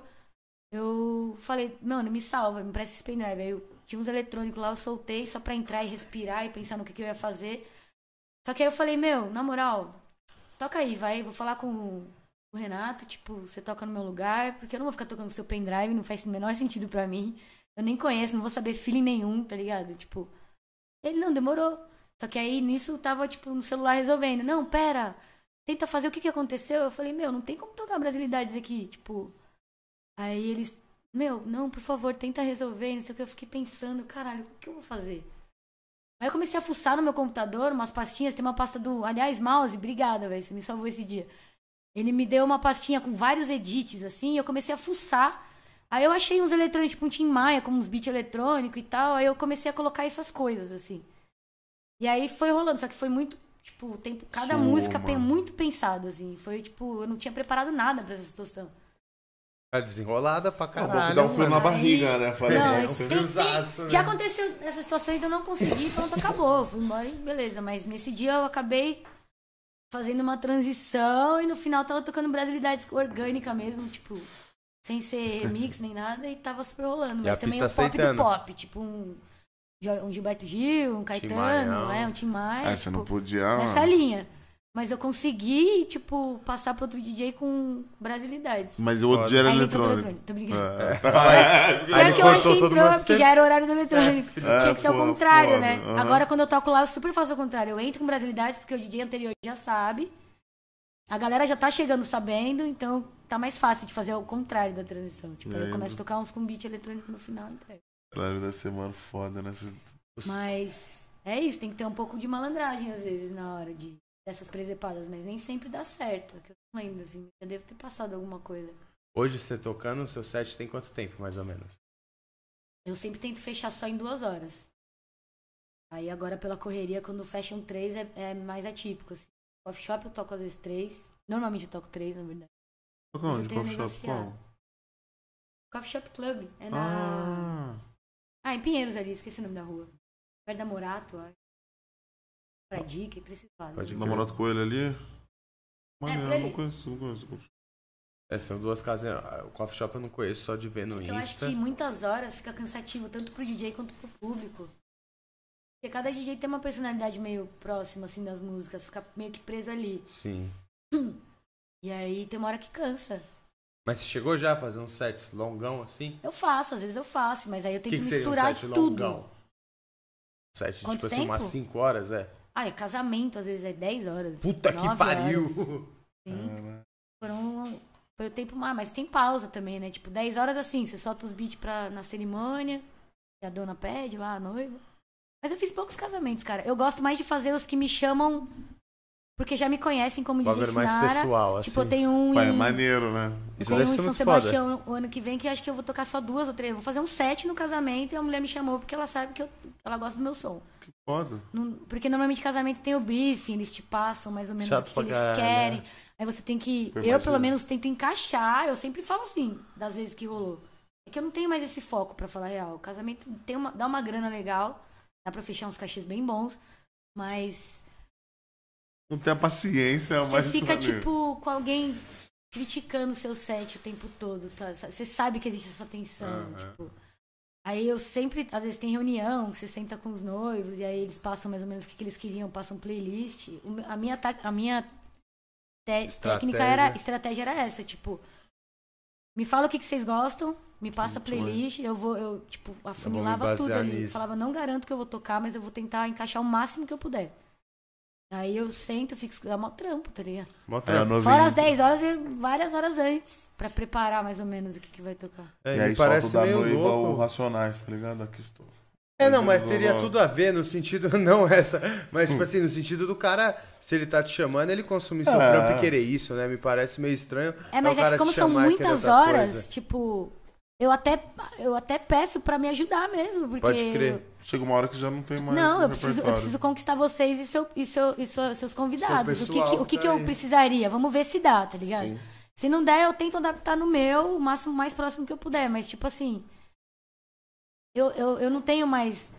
Speaker 3: eu falei, mano, me salva, me presta esse pendrive. Aí eu tinha uns eletrônicos lá, eu soltei só pra entrar e respirar e pensar no que, que eu ia fazer. Só que aí eu falei, meu, na moral, toca aí, vai, vou falar com o Renato, tipo, você toca no meu lugar, porque eu não vou ficar tocando seu pendrive, não faz o menor sentido pra mim. Eu nem conheço, não vou saber feeling nenhum, tá ligado? Tipo, ele não demorou. Só que aí nisso tava, tipo, no celular resolvendo. Não, pera, tenta fazer o que que aconteceu. Eu falei, meu, não tem como tocar brasilidades aqui, tipo. Aí eles, meu, não, por favor, tenta resolver, não sei o que. Eu fiquei pensando, caralho, o que eu vou fazer? Aí eu comecei a fuçar no meu computador, umas pastinhas, tem uma pasta do. Aliás, mouse, obrigada, velho, você me salvou esse dia. Ele me deu uma pastinha com vários edits, assim, e eu comecei a fuçar. Aí eu achei uns eletrônicos, tipo um Tim Maia, com uns beats eletrônicos e tal. Aí eu comecei a colocar essas coisas, assim. E aí foi rolando, só que foi muito, tipo, o tempo, cada música
Speaker 1: mano.
Speaker 3: muito pensado, assim. Foi, tipo, eu não tinha preparado nada pra essa situação.
Speaker 2: Tá desenrolada pra
Speaker 1: um
Speaker 2: caralho.
Speaker 1: dá um frio na barriga, né? Falei,
Speaker 3: Não,
Speaker 1: é, você
Speaker 3: tem-
Speaker 2: friozaço, né?
Speaker 3: Já aconteceu nessas situações de eu não consegui, pronto, acabou. Fui embora e beleza. Mas nesse dia eu acabei fazendo uma transição e no final tava tocando brasilidades orgânica mesmo, tipo, sem ser remix nem nada, e tava super rolando. Mas também
Speaker 2: pista
Speaker 3: o pop
Speaker 2: aceitando.
Speaker 3: do pop, tipo um, um Gilberto Gil, um Caetano, é, um Tim Maia.
Speaker 1: É, você não
Speaker 3: tipo,
Speaker 1: podia.
Speaker 3: Nessa linha. Mas eu consegui, tipo, passar pro outro DJ com brasilidades.
Speaker 1: Mas o outro era
Speaker 3: Aí ele tocou
Speaker 1: eletrônico.
Speaker 3: Tô brincando.
Speaker 1: É.
Speaker 3: Que eu acho que entrou, porque
Speaker 2: sempre.
Speaker 3: já era horário do eletrônico.
Speaker 1: É,
Speaker 3: Tinha que ser o contrário,
Speaker 1: foda.
Speaker 3: né? Agora, quando eu toco lá, eu super faço o contrário. Eu entro com brasilidades, porque o DJ anterior já sabe. A galera já tá chegando sabendo, então tá mais fácil de fazer o contrário da transição. Tipo, eu começo a tocar uns com beat eletrônico no final, entrega.
Speaker 1: Claro, deve ser, mano, foda, né?
Speaker 3: Mas é isso, tem que ter um pouco de malandragem às vezes na hora de dessas presepadas, mas nem sempre dá certo. é Que eu não lembro, assim, eu devo ter passado alguma coisa.
Speaker 2: Hoje você tocando, o seu set tem quanto tempo, mais ou menos?
Speaker 3: Eu sempre tento fechar só em duas horas. Aí agora pela correria, quando fecham três é, é mais atípico. Assim. Coffee shop eu toco às vezes três. Normalmente eu toco três, na verdade.
Speaker 1: Toca onde? Coffee shop? Qual?
Speaker 3: Coffee Shop Club. É na.
Speaker 1: Ah,
Speaker 3: Ah, em Pinheiros ali, esqueci o nome da rua. Perto da Morato, acho. Pra dica, precisa falar.
Speaker 2: Pode
Speaker 3: né?
Speaker 1: namorado com ele ali? Mano,
Speaker 3: É,
Speaker 1: eu
Speaker 3: ali.
Speaker 1: não conheço, não conheço.
Speaker 2: É, são duas casas. O coffee shop eu não conheço, só de ver no
Speaker 3: Porque eu acho
Speaker 2: Insta.
Speaker 3: que muitas horas fica cansativo, tanto pro DJ quanto pro público. Porque cada DJ tem uma personalidade meio próxima, assim, das músicas, fica meio que preso ali.
Speaker 2: Sim.
Speaker 3: E aí tem uma hora que cansa.
Speaker 2: Mas você chegou já a fazer uns sets longão assim?
Speaker 3: Eu faço, às vezes eu faço, mas aí eu
Speaker 2: O
Speaker 3: tento
Speaker 2: que, que seria um
Speaker 3: misturar
Speaker 2: set
Speaker 3: tudo.
Speaker 2: longão? Set,
Speaker 3: Quanto
Speaker 2: tipo assim,
Speaker 3: tempo?
Speaker 2: umas 5 horas, é?
Speaker 3: Ah, é casamento, às vezes é 10 horas.
Speaker 2: Puta que
Speaker 3: 9
Speaker 2: pariu!
Speaker 3: Sim. Foram, foi o tempo mais, mas tem pausa também, né? Tipo, 10 horas assim, você solta os beats pra, na cerimônia, e a dona pede lá, a noiva. Mas eu fiz poucos casamentos, cara. Eu gosto mais de fazer os que me chamam, porque já me conhecem como DJ
Speaker 2: bagulho mais
Speaker 3: Sinara.
Speaker 2: pessoal, assim.
Speaker 3: Tipo, eu tenho um
Speaker 1: Pai, é
Speaker 3: em,
Speaker 1: maneiro, né?
Speaker 2: Isso deve
Speaker 3: um
Speaker 2: ser
Speaker 3: em São
Speaker 2: foda.
Speaker 3: Sebastião o ano que vem, que acho que eu vou tocar só duas ou três. Vou fazer um set no casamento e a mulher me chamou porque ela sabe que eu, ela gosta do meu som.
Speaker 1: Que foda.
Speaker 3: Porque normalmente casamento tem o briefing, eles te passam mais ou menos
Speaker 2: Chato
Speaker 3: o que, eles
Speaker 2: caralho,
Speaker 3: querem.
Speaker 2: né?
Speaker 3: Aí você tem que.
Speaker 1: Eu
Speaker 3: Eu,
Speaker 1: imagino.
Speaker 3: pelo menos, tento encaixar. Eu sempre falo assim, das vezes que rolou. É que eu não tenho mais esse foco, pra falar a real. O casamento tem uma, dá uma grana legal, dá pra fechar uns cachês bem bons, mas
Speaker 1: Não tem a paciência,
Speaker 3: você
Speaker 1: mas.
Speaker 3: fica,
Speaker 1: maneiro.
Speaker 3: tipo, com alguém criticando o seu set o tempo todo, tá? Você sabe que existe essa tensão,
Speaker 2: Aham.
Speaker 3: tipo. Aí eu sempre, às vezes tem reunião, que você senta com os noivos, e aí eles passam mais ou menos o que, que eles queriam, passam playlist. O a minha, ta- a minha te- técnica era, estratégia era essa, tipo, me fala o que, que vocês gostam, me passa a playlist, eu vou, eu, tipo, afunilava
Speaker 2: basear
Speaker 3: tudo ali.
Speaker 2: nisso.
Speaker 3: Falava, não garanto que eu vou tocar, mas eu vou tentar encaixar o máximo que eu puder. Aí eu sento, fico, é mó trampo, tá ligado?
Speaker 2: Mó
Speaker 1: É,
Speaker 2: trampo.
Speaker 1: novinho.
Speaker 3: Fora as 10 horas e várias horas antes, pra preparar mais ou menos o que, que vai tocar.
Speaker 2: É,
Speaker 1: E
Speaker 2: me
Speaker 1: aí
Speaker 2: parece
Speaker 1: solta
Speaker 2: meio
Speaker 1: noiva
Speaker 2: louco.
Speaker 1: o Racionais, tá ligado? Aqui estou.
Speaker 2: É, não, mas teria tudo a ver no sentido, não essa, mas
Speaker 1: Hum.
Speaker 2: tipo assim, no sentido do cara, se ele tá te chamando, ele consumir seu
Speaker 1: É.
Speaker 2: trampo e querer isso, né? Me parece meio estranho.
Speaker 3: É, mas
Speaker 2: o
Speaker 3: é,
Speaker 2: cara
Speaker 3: que como são muitas horas,
Speaker 2: coisa.
Speaker 3: tipo, eu até, eu até peço pra me ajudar mesmo, porque...
Speaker 2: Pode crer.
Speaker 1: Chega uma hora que já não tem mais.
Speaker 3: Não, eu preciso, eu preciso conquistar vocês e, seu, e, seu, e seu- seus convidados.
Speaker 2: Seu
Speaker 3: o que, o que,
Speaker 2: tá
Speaker 3: que eu precisaria? Vamos ver se dá, tá ligado?
Speaker 1: Sim.
Speaker 3: Se não der, eu tento adaptar no meu, o máximo mais próximo que eu puder. Mas, tipo assim, eu, eu, eu não tenho mais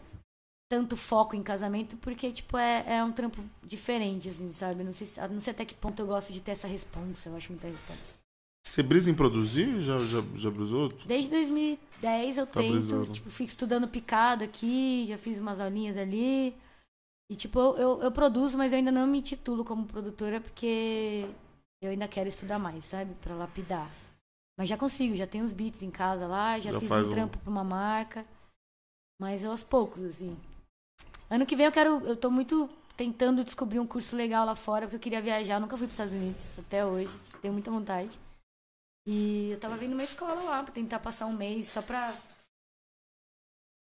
Speaker 3: tanto foco em casamento porque, tipo, é, é um trampo diferente, assim, sabe? Não sei, se- não sei até que ponto eu gosto de ter essa responsa. Eu acho muita responsa.
Speaker 1: Você brisa em produzir? Já, já, já brisou?
Speaker 3: Desde 2010 eu
Speaker 1: Tá
Speaker 3: tento,
Speaker 1: brisando.
Speaker 3: tipo, fico estudando picado aqui, já fiz umas aulinhas ali. E, tipo, eu, eu, eu produzo, mas eu ainda não me titulo como produtora porque eu ainda quero estudar mais, sabe? Pra lapidar. Mas já consigo, já tenho os beats em casa lá, já,
Speaker 1: Já
Speaker 3: fiz um
Speaker 1: um-
Speaker 3: trampo pra uma marca. Mas aos poucos, assim. Ano que vem eu quero. Eu tô muito tentando descobrir um curso legal lá fora, porque eu queria viajar. Eu nunca fui pros Estados Unidos até hoje. Tenho muita vontade. E eu tava vendo uma escola lá pra tentar passar um mês só pra.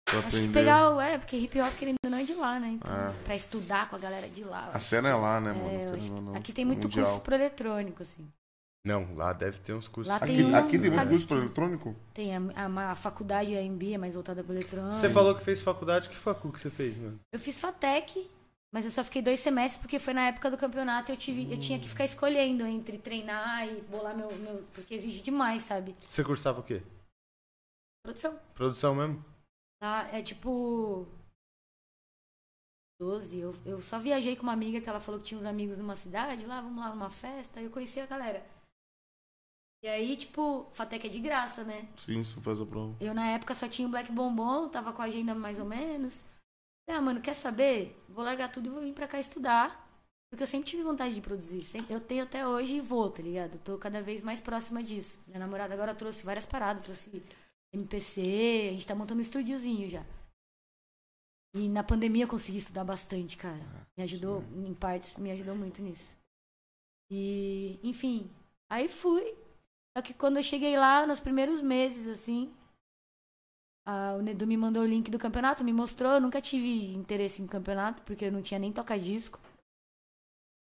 Speaker 1: Pra
Speaker 3: Acho que pegar o. É, porque hip hop querendo não é de lá, né? Então,
Speaker 1: É.
Speaker 3: Pra estudar com a galera de lá.
Speaker 1: A cena é lá, né,
Speaker 3: É,
Speaker 1: mano?
Speaker 3: eu
Speaker 1: Querendo
Speaker 3: acho-
Speaker 1: ou não,
Speaker 3: aqui
Speaker 1: tipo,
Speaker 3: tem muito
Speaker 1: mundial.
Speaker 3: curso pro eletrônico, assim.
Speaker 2: Não, lá deve ter uns cursos.
Speaker 3: Lá
Speaker 1: Aqui,
Speaker 3: tem um-
Speaker 1: aqui tem muito curso para
Speaker 3: esquina.
Speaker 1: eletrônico?
Speaker 3: Tem a, a, a faculdade, a MB, é mais voltada pro eletrônico.
Speaker 2: Você falou que fez faculdade, que facu que você fez, mano?
Speaker 3: Eu fiz FATEC, mas eu só fiquei dois semestres porque foi na época do campeonato e eu, tive, eu tinha que ficar escolhendo entre treinar e bolar meu, meu. Porque exige demais, sabe?
Speaker 2: Você cursava o quê?
Speaker 3: Produção.
Speaker 2: Produção mesmo?
Speaker 3: Tá? É tipo. 12. Eu, eu só viajei com uma amiga que ela falou que tinha uns amigos numa cidade, lá, vamos lá numa festa, eu conheci a galera. E aí, tipo, Fatec é de graça, né?
Speaker 1: Sim, você faz a prova.
Speaker 3: Eu na época só tinha o Black Bombom, tava com a agenda mais ou menos. Ah, mano, quer saber? Vou largar tudo e vou vir pra cá estudar. Porque eu sempre tive vontade de produzir. Sempre- eu tenho até hoje e vou, tá ligado? Eu tô cada vez mais próxima disso. Minha namorada agora trouxe várias paradas, trouxe MPC, a gente tá montando um estúdiozinho já. E na pandemia eu consegui estudar bastante, cara. Me ajudou, em partes, me ajudou muito nisso. E, enfim, aí fui. Só que quando eu cheguei lá, nos primeiros meses, assim, a, o Nedu me mandou o link do campeonato, me mostrou. Eu nunca tive interesse em campeonato, porque eu não tinha nem toca-disco.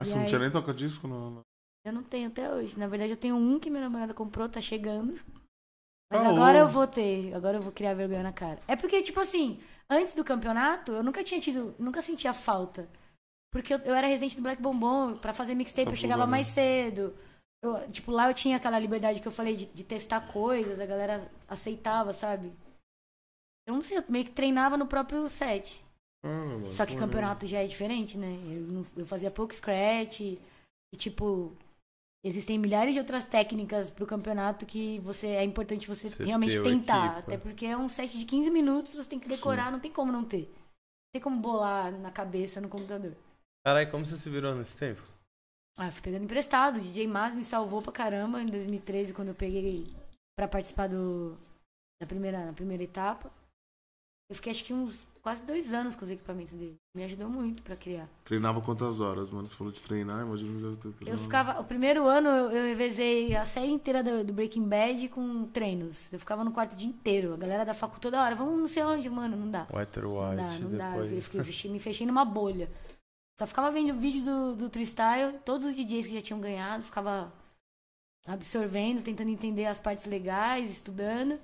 Speaker 1: Mas
Speaker 3: E
Speaker 1: você não
Speaker 3: aí?
Speaker 1: tinha nem toca-disco? No... no-
Speaker 3: Eu não tenho até hoje. Na verdade, eu tenho um que minha namorada comprou, tá chegando. Mas
Speaker 1: Alô?
Speaker 3: agora eu vou ter, agora eu vou criar vergonha na cara. É porque, tipo assim, antes do campeonato, eu nunca tinha tido, nunca sentia falta. Porque eu, eu era residente do Black Bombom, pra fazer mixtape
Speaker 1: Tá
Speaker 3: eu chegava
Speaker 1: tudo, né?
Speaker 3: mais cedo. Eu, tipo, lá eu tinha aquela liberdade que eu falei de, de testar coisas, a galera aceitava, sabe? Eu não sei, eu meio que treinava no próprio set.
Speaker 1: Ah,
Speaker 3: Só que
Speaker 1: pô,
Speaker 3: campeonato já é diferente, né? Eu, não- eu fazia pouco scratch e, tipo, existem milhares de outras técnicas pro campeonato que você é importante você,
Speaker 2: Você
Speaker 3: realmente tentar. Até porque é um set de 15 minutos, você tem que decorar, não tem como não ter. Não tem como bolar na cabeça no computador.
Speaker 2: Caralho, como você se virou nesse tempo?
Speaker 3: Ah, eu fui pegando emprestado. O DJ Mas me salvou pra caramba em 2013, quando eu peguei pra participar do, da primeira, na primeira etapa. Eu fiquei acho que uns quase dois anos com os equipamentos dele. Me ajudou muito pra criar.
Speaker 1: Treinava quantas horas, mano? Você falou de treinar, imagina que deve ter
Speaker 3: Eu ficava. O primeiro ano eu, eu revezei a série inteira do, do Breaking Bad com treinos. Eu ficava no quarto o dia inteiro. A galera da facu toda hora, vamos não sei onde, mano, não dá.
Speaker 2: White
Speaker 3: Não
Speaker 2: White,
Speaker 3: dá, não dá. Eu,
Speaker 2: depois.
Speaker 3: fiquei- eu fechei- me fechei numa bolha. Só ficava vendo vídeo do, do Freestyle, todos os DJs que já tinham ganhado, ficava absorvendo, tentando entender as partes legais, estudando.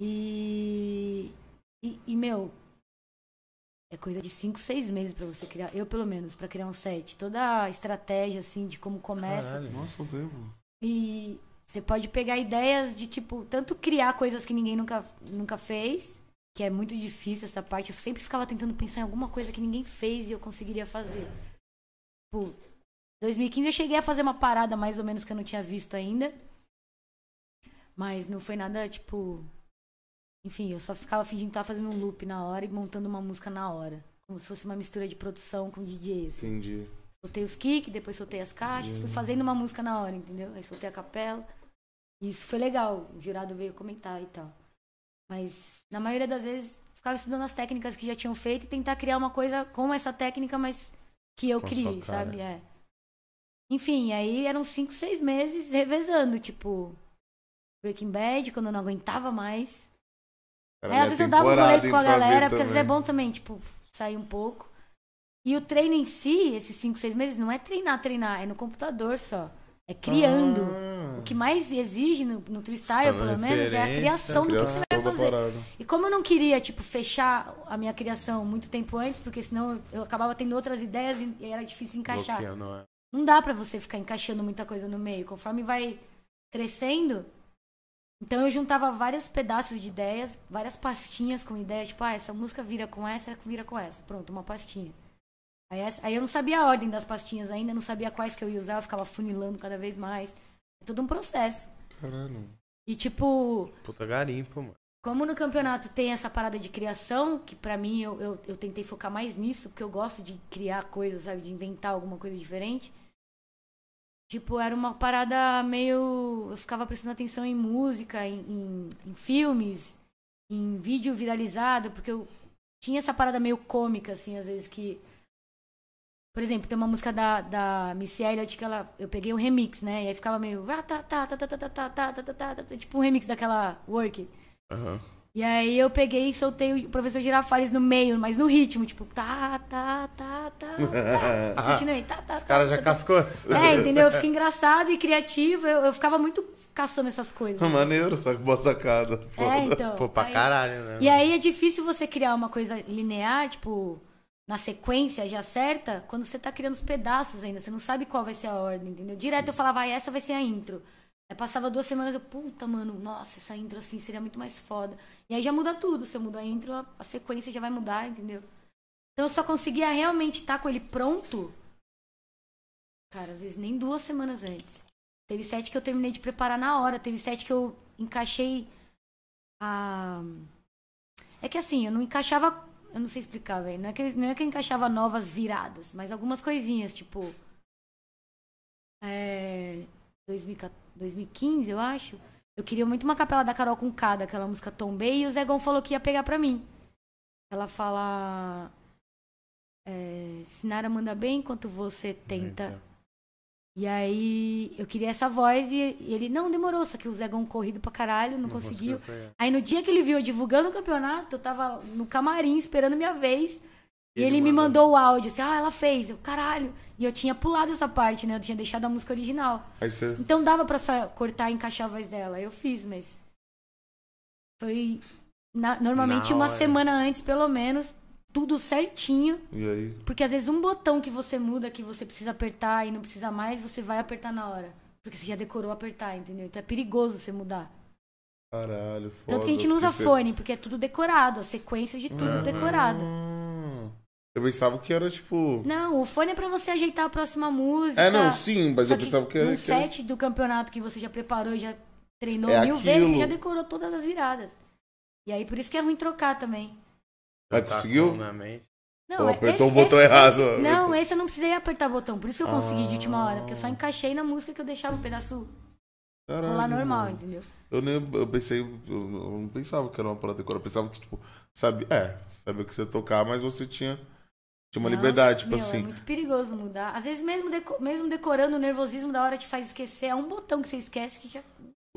Speaker 3: E. E, e, meu. É coisa de 5, 6 meses pra você criar. Eu, pelo menos, pra criar um set. Toda a estratégia, assim, de como começa.
Speaker 2: Caralho.
Speaker 1: Nossa, um tempo.
Speaker 3: E você pode pegar ideias de, tipo, tanto criar coisas que ninguém nunca, nunca fez, que é muito difícil essa parte. Eu sempre ficava tentando pensar em alguma coisa que ninguém fez e eu conseguiria fazer. Tipo, 2015 eu cheguei a fazer uma parada mais ou menos que eu não tinha visto ainda. Mas não foi nada, tipo. Enfim, eu só ficava fingindo que tava fazendo um loop na hora e montando uma música na hora. Como se fosse uma mistura de produção com DJ. assim.
Speaker 1: Entendi.
Speaker 3: Soltei os kicks, depois soltei as caixas, fui fazendo uma música na hora, entendeu? Aí soltei a capela. E isso foi legal. O jurado veio comentar e tal. Mas na maioria das vezes ficava estudando as técnicas que já tinham feito e tentar criar uma coisa com essa técnica, mas que eu
Speaker 2: Com
Speaker 3: criei, sabe? É. Enfim, aí eram cinco, seis meses revezando, tipo, Breaking Bad, quando eu não aguentava mais.
Speaker 1: Era
Speaker 3: É, às vezes eu dava uns rolês com a
Speaker 1: ver
Speaker 3: galera, porque às vezes é bom também, tipo, sair um pouco. E o treino em si, esses 5, 6 meses, não é treinar, treinar, é no computador só. É criando.
Speaker 2: Ah.
Speaker 3: O que mais exige no, no freestyle,
Speaker 2: Buscando
Speaker 3: pelo menos, é a criação do que você vai fazer.
Speaker 1: parada.
Speaker 3: E como eu não queria, tipo, fechar a minha criação muito tempo antes, porque senão eu- acabava tendo outras ideias e era difícil encaixar.
Speaker 2: Bloqueando, é.
Speaker 3: Não dá pra você ficar encaixando muita coisa no meio. Conforme vai crescendo. Então eu juntava vários pedaços de ideias, várias pastinhas com ideias, tipo, ah, essa música vira com essa, vira com essa. Pronto, uma pastinha. Aí, essa- aí eu não sabia a ordem das pastinhas ainda, não sabia quais que eu ia usar, eu ficava funilando cada vez mais. É todo um processo.
Speaker 1: Caralho.
Speaker 3: E tipo,
Speaker 2: Puta garimpo, mano.
Speaker 3: como no campeonato tem essa parada de criação, que pra mim eu, eu, eu tentei focar mais nisso, porque eu gosto de criar coisas, sabe? De inventar alguma coisa diferente. Tipo, era uma parada meio. Eu ficava prestando atenção em música, em, em, em filmes, em vídeo viralizado, porque eu tinha essa parada meio cômica, assim, às vezes que. Por exemplo, tem uma música da, da Missy Elliott que ela, eu peguei um remix, né? E aí ficava meio. Tipo um remix daquela Work.
Speaker 2: Uhum.
Speaker 3: E aí eu peguei e soltei o professor Girafales no meio, mas no ritmo, tipo, tá, tá, tá, tá, tá. Continuei, tá, tá,
Speaker 2: Os
Speaker 3: tá,
Speaker 2: caras
Speaker 3: tá,
Speaker 2: já
Speaker 3: tá.
Speaker 2: cascou.
Speaker 3: É, entendeu? Fica engraçado e criativo. Eu, eu ficava muito caçando essas coisas.
Speaker 1: Maneiro, só que boa sacada.
Speaker 3: É,
Speaker 1: Foda.
Speaker 3: então.
Speaker 2: Pô, pra
Speaker 3: aí-
Speaker 2: caralho, né?
Speaker 3: E aí é difícil você criar uma coisa linear, tipo, na sequência já certa, quando você tá criando os pedaços ainda. Você não sabe qual vai ser a ordem, entendeu? Direto eu falava, ah, essa vai ser a intro. Aí passava duas semanas, eu, puta, mano, nossa, essa intro assim seria muito mais foda. E aí já muda tudo. Se eu mudo a intro, a, sequência já vai mudar, entendeu? Então eu só conseguia realmente estar com ele pronto, cara, às vezes nem duas semanas antes. Teve sete que eu terminei de preparar na hora, teve sete que eu encaixei a. É que assim, eu não encaixava. Eu não sei explicar, velho. Não, é que, não é que eu encaixava novas viradas, mas algumas coisinhas, tipo. É. 2014 2015, eu acho. Eu queria muito uma capela da Carol com K, daquela música Tombei, e o Zegão falou que ia pegar pra mim. Ela fala. É, Sinara manda bem enquanto você tenta. E aí eu queria essa voz e, e ele, não, demorou, só que o Zegão corrido pra caralho, não, conseguiu.
Speaker 2: acompanhar.
Speaker 3: Aí no dia que ele viu eu divulgando o campeonato, eu tava no camarim esperando minha vez. E, ele,
Speaker 2: ele
Speaker 3: me
Speaker 2: mandou.
Speaker 3: o áudio, assim, ah, ela fez, eu, caralho. E eu tinha pulado essa parte, né? Eu tinha deixado a música original.
Speaker 1: Aí você.
Speaker 3: Então dava pra só cortar e encaixar a voz dela. Eu fiz, mas. Foi. na- normalmente
Speaker 2: Na
Speaker 3: uma semana antes, pelo menos, tudo certinho.
Speaker 1: E aí?
Speaker 3: Porque às vezes um botão que você muda, que você precisa apertar e não precisa mais, você vai apertar na hora. Porque você já decorou apertar, entendeu? Então é perigoso você mudar.
Speaker 1: Caralho, foda.
Speaker 3: Tanto que a gente não usa
Speaker 1: porque você-
Speaker 3: fone, porque é tudo decorado, a sequência de tudo
Speaker 2: Uhum.
Speaker 3: decorada.
Speaker 1: Ah, eu pensava que era tipo.
Speaker 3: Não, o fone é pra você ajeitar a próxima música.
Speaker 1: É, não, sim, mas
Speaker 3: Só
Speaker 1: eu
Speaker 3: que
Speaker 1: pensava que era.
Speaker 3: num
Speaker 1: que era-
Speaker 3: set do campeonato que você já preparou e já treinou
Speaker 1: É
Speaker 3: mil
Speaker 1: aquilo.
Speaker 3: vezes, você já decorou todas as viradas. E aí por isso que é ruim trocar também.
Speaker 1: Mas conseguiu?
Speaker 3: Não,
Speaker 1: Pô,
Speaker 3: é-
Speaker 1: apertou o botão errado.
Speaker 3: não, esse eu não precisei apertar botão, por isso que eu consegui de última hora, porque eu só
Speaker 1: Ah.
Speaker 3: encaixei na música que eu deixava o pedaço
Speaker 1: Caralho,
Speaker 3: rolar normal,
Speaker 1: mano.
Speaker 3: entendeu?
Speaker 1: Eu nem eu pensei, eu não pensava que era uma parada decorada. Eu pensava que, tipo, sabe, é, sabia que você ia tocar, mas você tinha, tinha uma
Speaker 3: Nossa,
Speaker 1: liberdade, tipo
Speaker 3: meu,
Speaker 1: assim.
Speaker 3: É muito perigoso mudar. Às vezes, mesmo, deco- mesmo decorando, o nervosismo da hora te faz esquecer. É um botão que você esquece que já,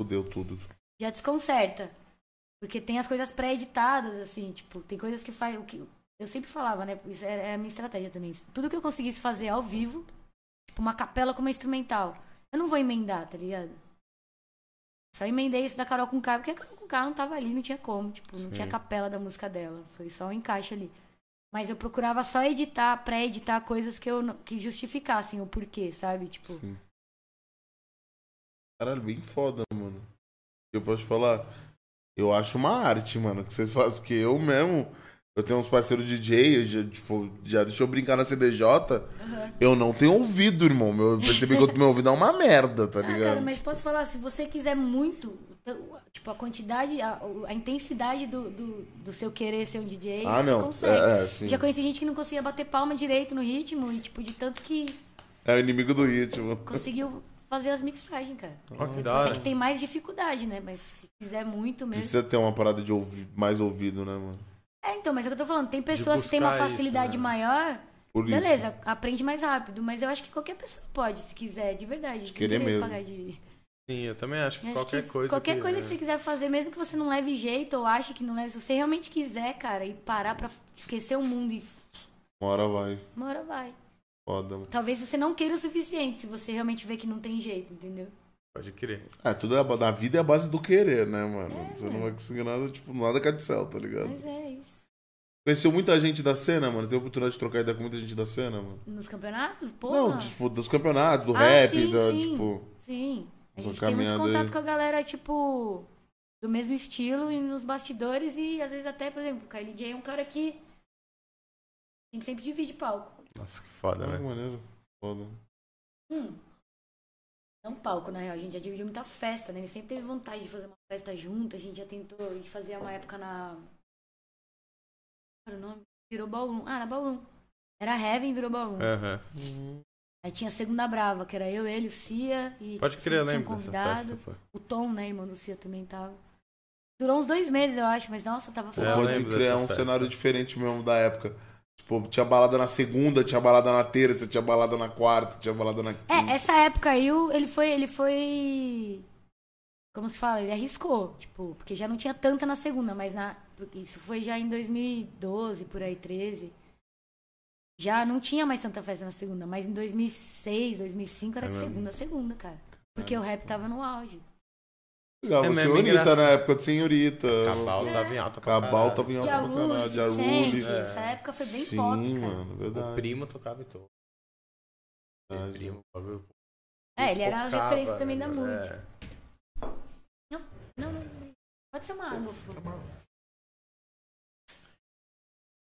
Speaker 1: Fudeu tudo.
Speaker 3: já desconcerta. Porque tem as coisas pré-editadas, assim, tipo, tem coisas que faz. O que, eu sempre falava, né? Isso é, é a minha estratégia também. Tudo que eu conseguisse fazer ao vivo, tipo, uma capela com uma instrumental, eu não vou emendar, tá ligado? Só emendei isso da Carol com K, porque a Carol com K não tava ali, não tinha como, tipo, não
Speaker 2: Sim.
Speaker 3: tinha capela da música dela. Foi só um encaixe ali. Mas eu procurava só editar, pré-editar coisas que eu que justificassem o porquê, sabe? Tipo,
Speaker 1: Sim. Caralho, bem foda, mano. Eu posso falar, eu acho uma arte, mano, que vocês fazem, porque eu mesmo, eu tenho uns parceiros DJ, eu já, tipo, já deixa eu brincar na CDJ, eu não tenho ouvido, irmão. Eu percebi que o meu ouvido é uma merda, tá
Speaker 3: Ah,
Speaker 1: ligado?
Speaker 3: cara, mas posso falar, se você quiser muito, tipo, a quantidade, a, a intensidade do, do, do seu querer ser um DJ,
Speaker 1: Ah,
Speaker 3: você
Speaker 1: não.
Speaker 3: consegue.
Speaker 1: É, é, sim.
Speaker 3: Já conheci gente que não conseguia bater palma direito no ritmo e, tipo, de tanto que
Speaker 1: É o inimigo do ritmo.
Speaker 3: conseguiu fazer as mixagens, cara.
Speaker 2: Ó, que da
Speaker 3: É
Speaker 2: hora.
Speaker 3: que tem mais dificuldade, né? Mas se quiser muito mesmo.
Speaker 1: Precisa ter uma parada de ouvi mais ouvido, né, mano?
Speaker 3: É, então, mas é o que eu tô falando. Tem pessoas que têm uma
Speaker 2: buscar isso,
Speaker 3: facilidade
Speaker 2: né?
Speaker 3: maior,
Speaker 1: Por isso.
Speaker 3: beleza, aprende mais rápido. Mas eu acho que qualquer pessoa pode, se quiser, de verdade.
Speaker 1: querer
Speaker 3: querer
Speaker 1: mesmo.
Speaker 3: pagar de-
Speaker 2: Sim, eu também acho que
Speaker 3: Acho
Speaker 2: qualquer
Speaker 3: que
Speaker 2: coisa.
Speaker 3: Qualquer
Speaker 2: que,
Speaker 3: coisa
Speaker 2: é.
Speaker 3: que você quiser fazer, mesmo que você não leve jeito ou ache que não leve, se você realmente quiser, cara, e parar pra esquecer o mundo e
Speaker 1: Uma hora vai.
Speaker 3: uma hora vai.
Speaker 1: Foda, mano.
Speaker 3: Talvez você não queira o suficiente, se você realmente vê que não tem jeito, entendeu?
Speaker 2: Pode crer.
Speaker 1: É, tudo é, a ba- na vida é a base do querer, né, mano?
Speaker 3: É,
Speaker 1: Você não
Speaker 3: mano.
Speaker 1: vai conseguir nada, tipo, nada cai do céu, tá ligado?
Speaker 3: Mas é isso.
Speaker 1: Conheceu muita gente da cena, mano? Teve a oportunidade de trocar ideia com muita gente da cena, mano?
Speaker 3: Nos campeonatos, porra.
Speaker 1: Não, tipo, dos campeonatos, do
Speaker 3: Ah,
Speaker 1: rap,
Speaker 3: sim,
Speaker 1: da,
Speaker 3: sim.
Speaker 1: tipo.
Speaker 3: Sim. A gente tem muito contato
Speaker 1: aí.
Speaker 3: com a galera, tipo, do mesmo estilo e nos bastidores e às vezes até, por exemplo, o KLJ é um cara que a gente sempre divide palco.
Speaker 2: Nossa, que foda, né?
Speaker 1: que maneiro. Foda.
Speaker 3: Hum. Não palco, na real. A gente já dividiu muita festa, né? Ele sempre teve vontade de fazer uma festa junto. A gente já tentou ir fazer uma época na. Qual era o nome? Virou Ballroom. Ah, na Ballroom. Era Heaven, virou Ballroom.
Speaker 2: Aham.
Speaker 3: Aí tinha a Segunda Brava, que era eu, ele, o Cia. E
Speaker 2: Pode crer, eu
Speaker 3: tinha um convidado.
Speaker 2: festa, pô.
Speaker 3: O Tom, né, irmão do Cia, também tava. Durou uns dois meses, eu acho, mas nossa, tava
Speaker 2: É,
Speaker 3: foda.
Speaker 1: Pode criar
Speaker 2: dessa
Speaker 1: um
Speaker 2: festa.
Speaker 1: cenário diferente mesmo da época. Tipo, tinha balada na segunda, tinha balada na terça, tinha balada na quarta, tinha balada na quinta.
Speaker 3: É, essa época aí, ele foi, ele foi. Como se fala? Ele arriscou, tipo, porque já não tinha tanta na segunda, mas na. Isso foi já em 2012, por aí, 13. Já não tinha mais tanta festa na segunda, mas em 2006, 2005 era
Speaker 2: É
Speaker 3: de
Speaker 2: mesmo?
Speaker 3: segunda a segunda, cara. Porque o rap tava no auge.
Speaker 1: Legal,
Speaker 2: É
Speaker 1: é senhorita na época de senhorita.
Speaker 2: Cabal tava em alta pra
Speaker 1: Cabal tava em alta pra caralho.
Speaker 3: 50
Speaker 1: Diarule.
Speaker 3: Cent,
Speaker 2: É.
Speaker 3: essa época foi bem
Speaker 1: Sim,
Speaker 3: pop, cara.
Speaker 1: mano,
Speaker 2: O
Speaker 1: verdade.
Speaker 2: primo tocava e todo.
Speaker 1: verdade.
Speaker 2: primo, bagulho.
Speaker 3: É, ele era a referência também da
Speaker 2: velho,
Speaker 3: Mood.
Speaker 2: é.
Speaker 3: Não, não, não. Pode ser uma água, por favor.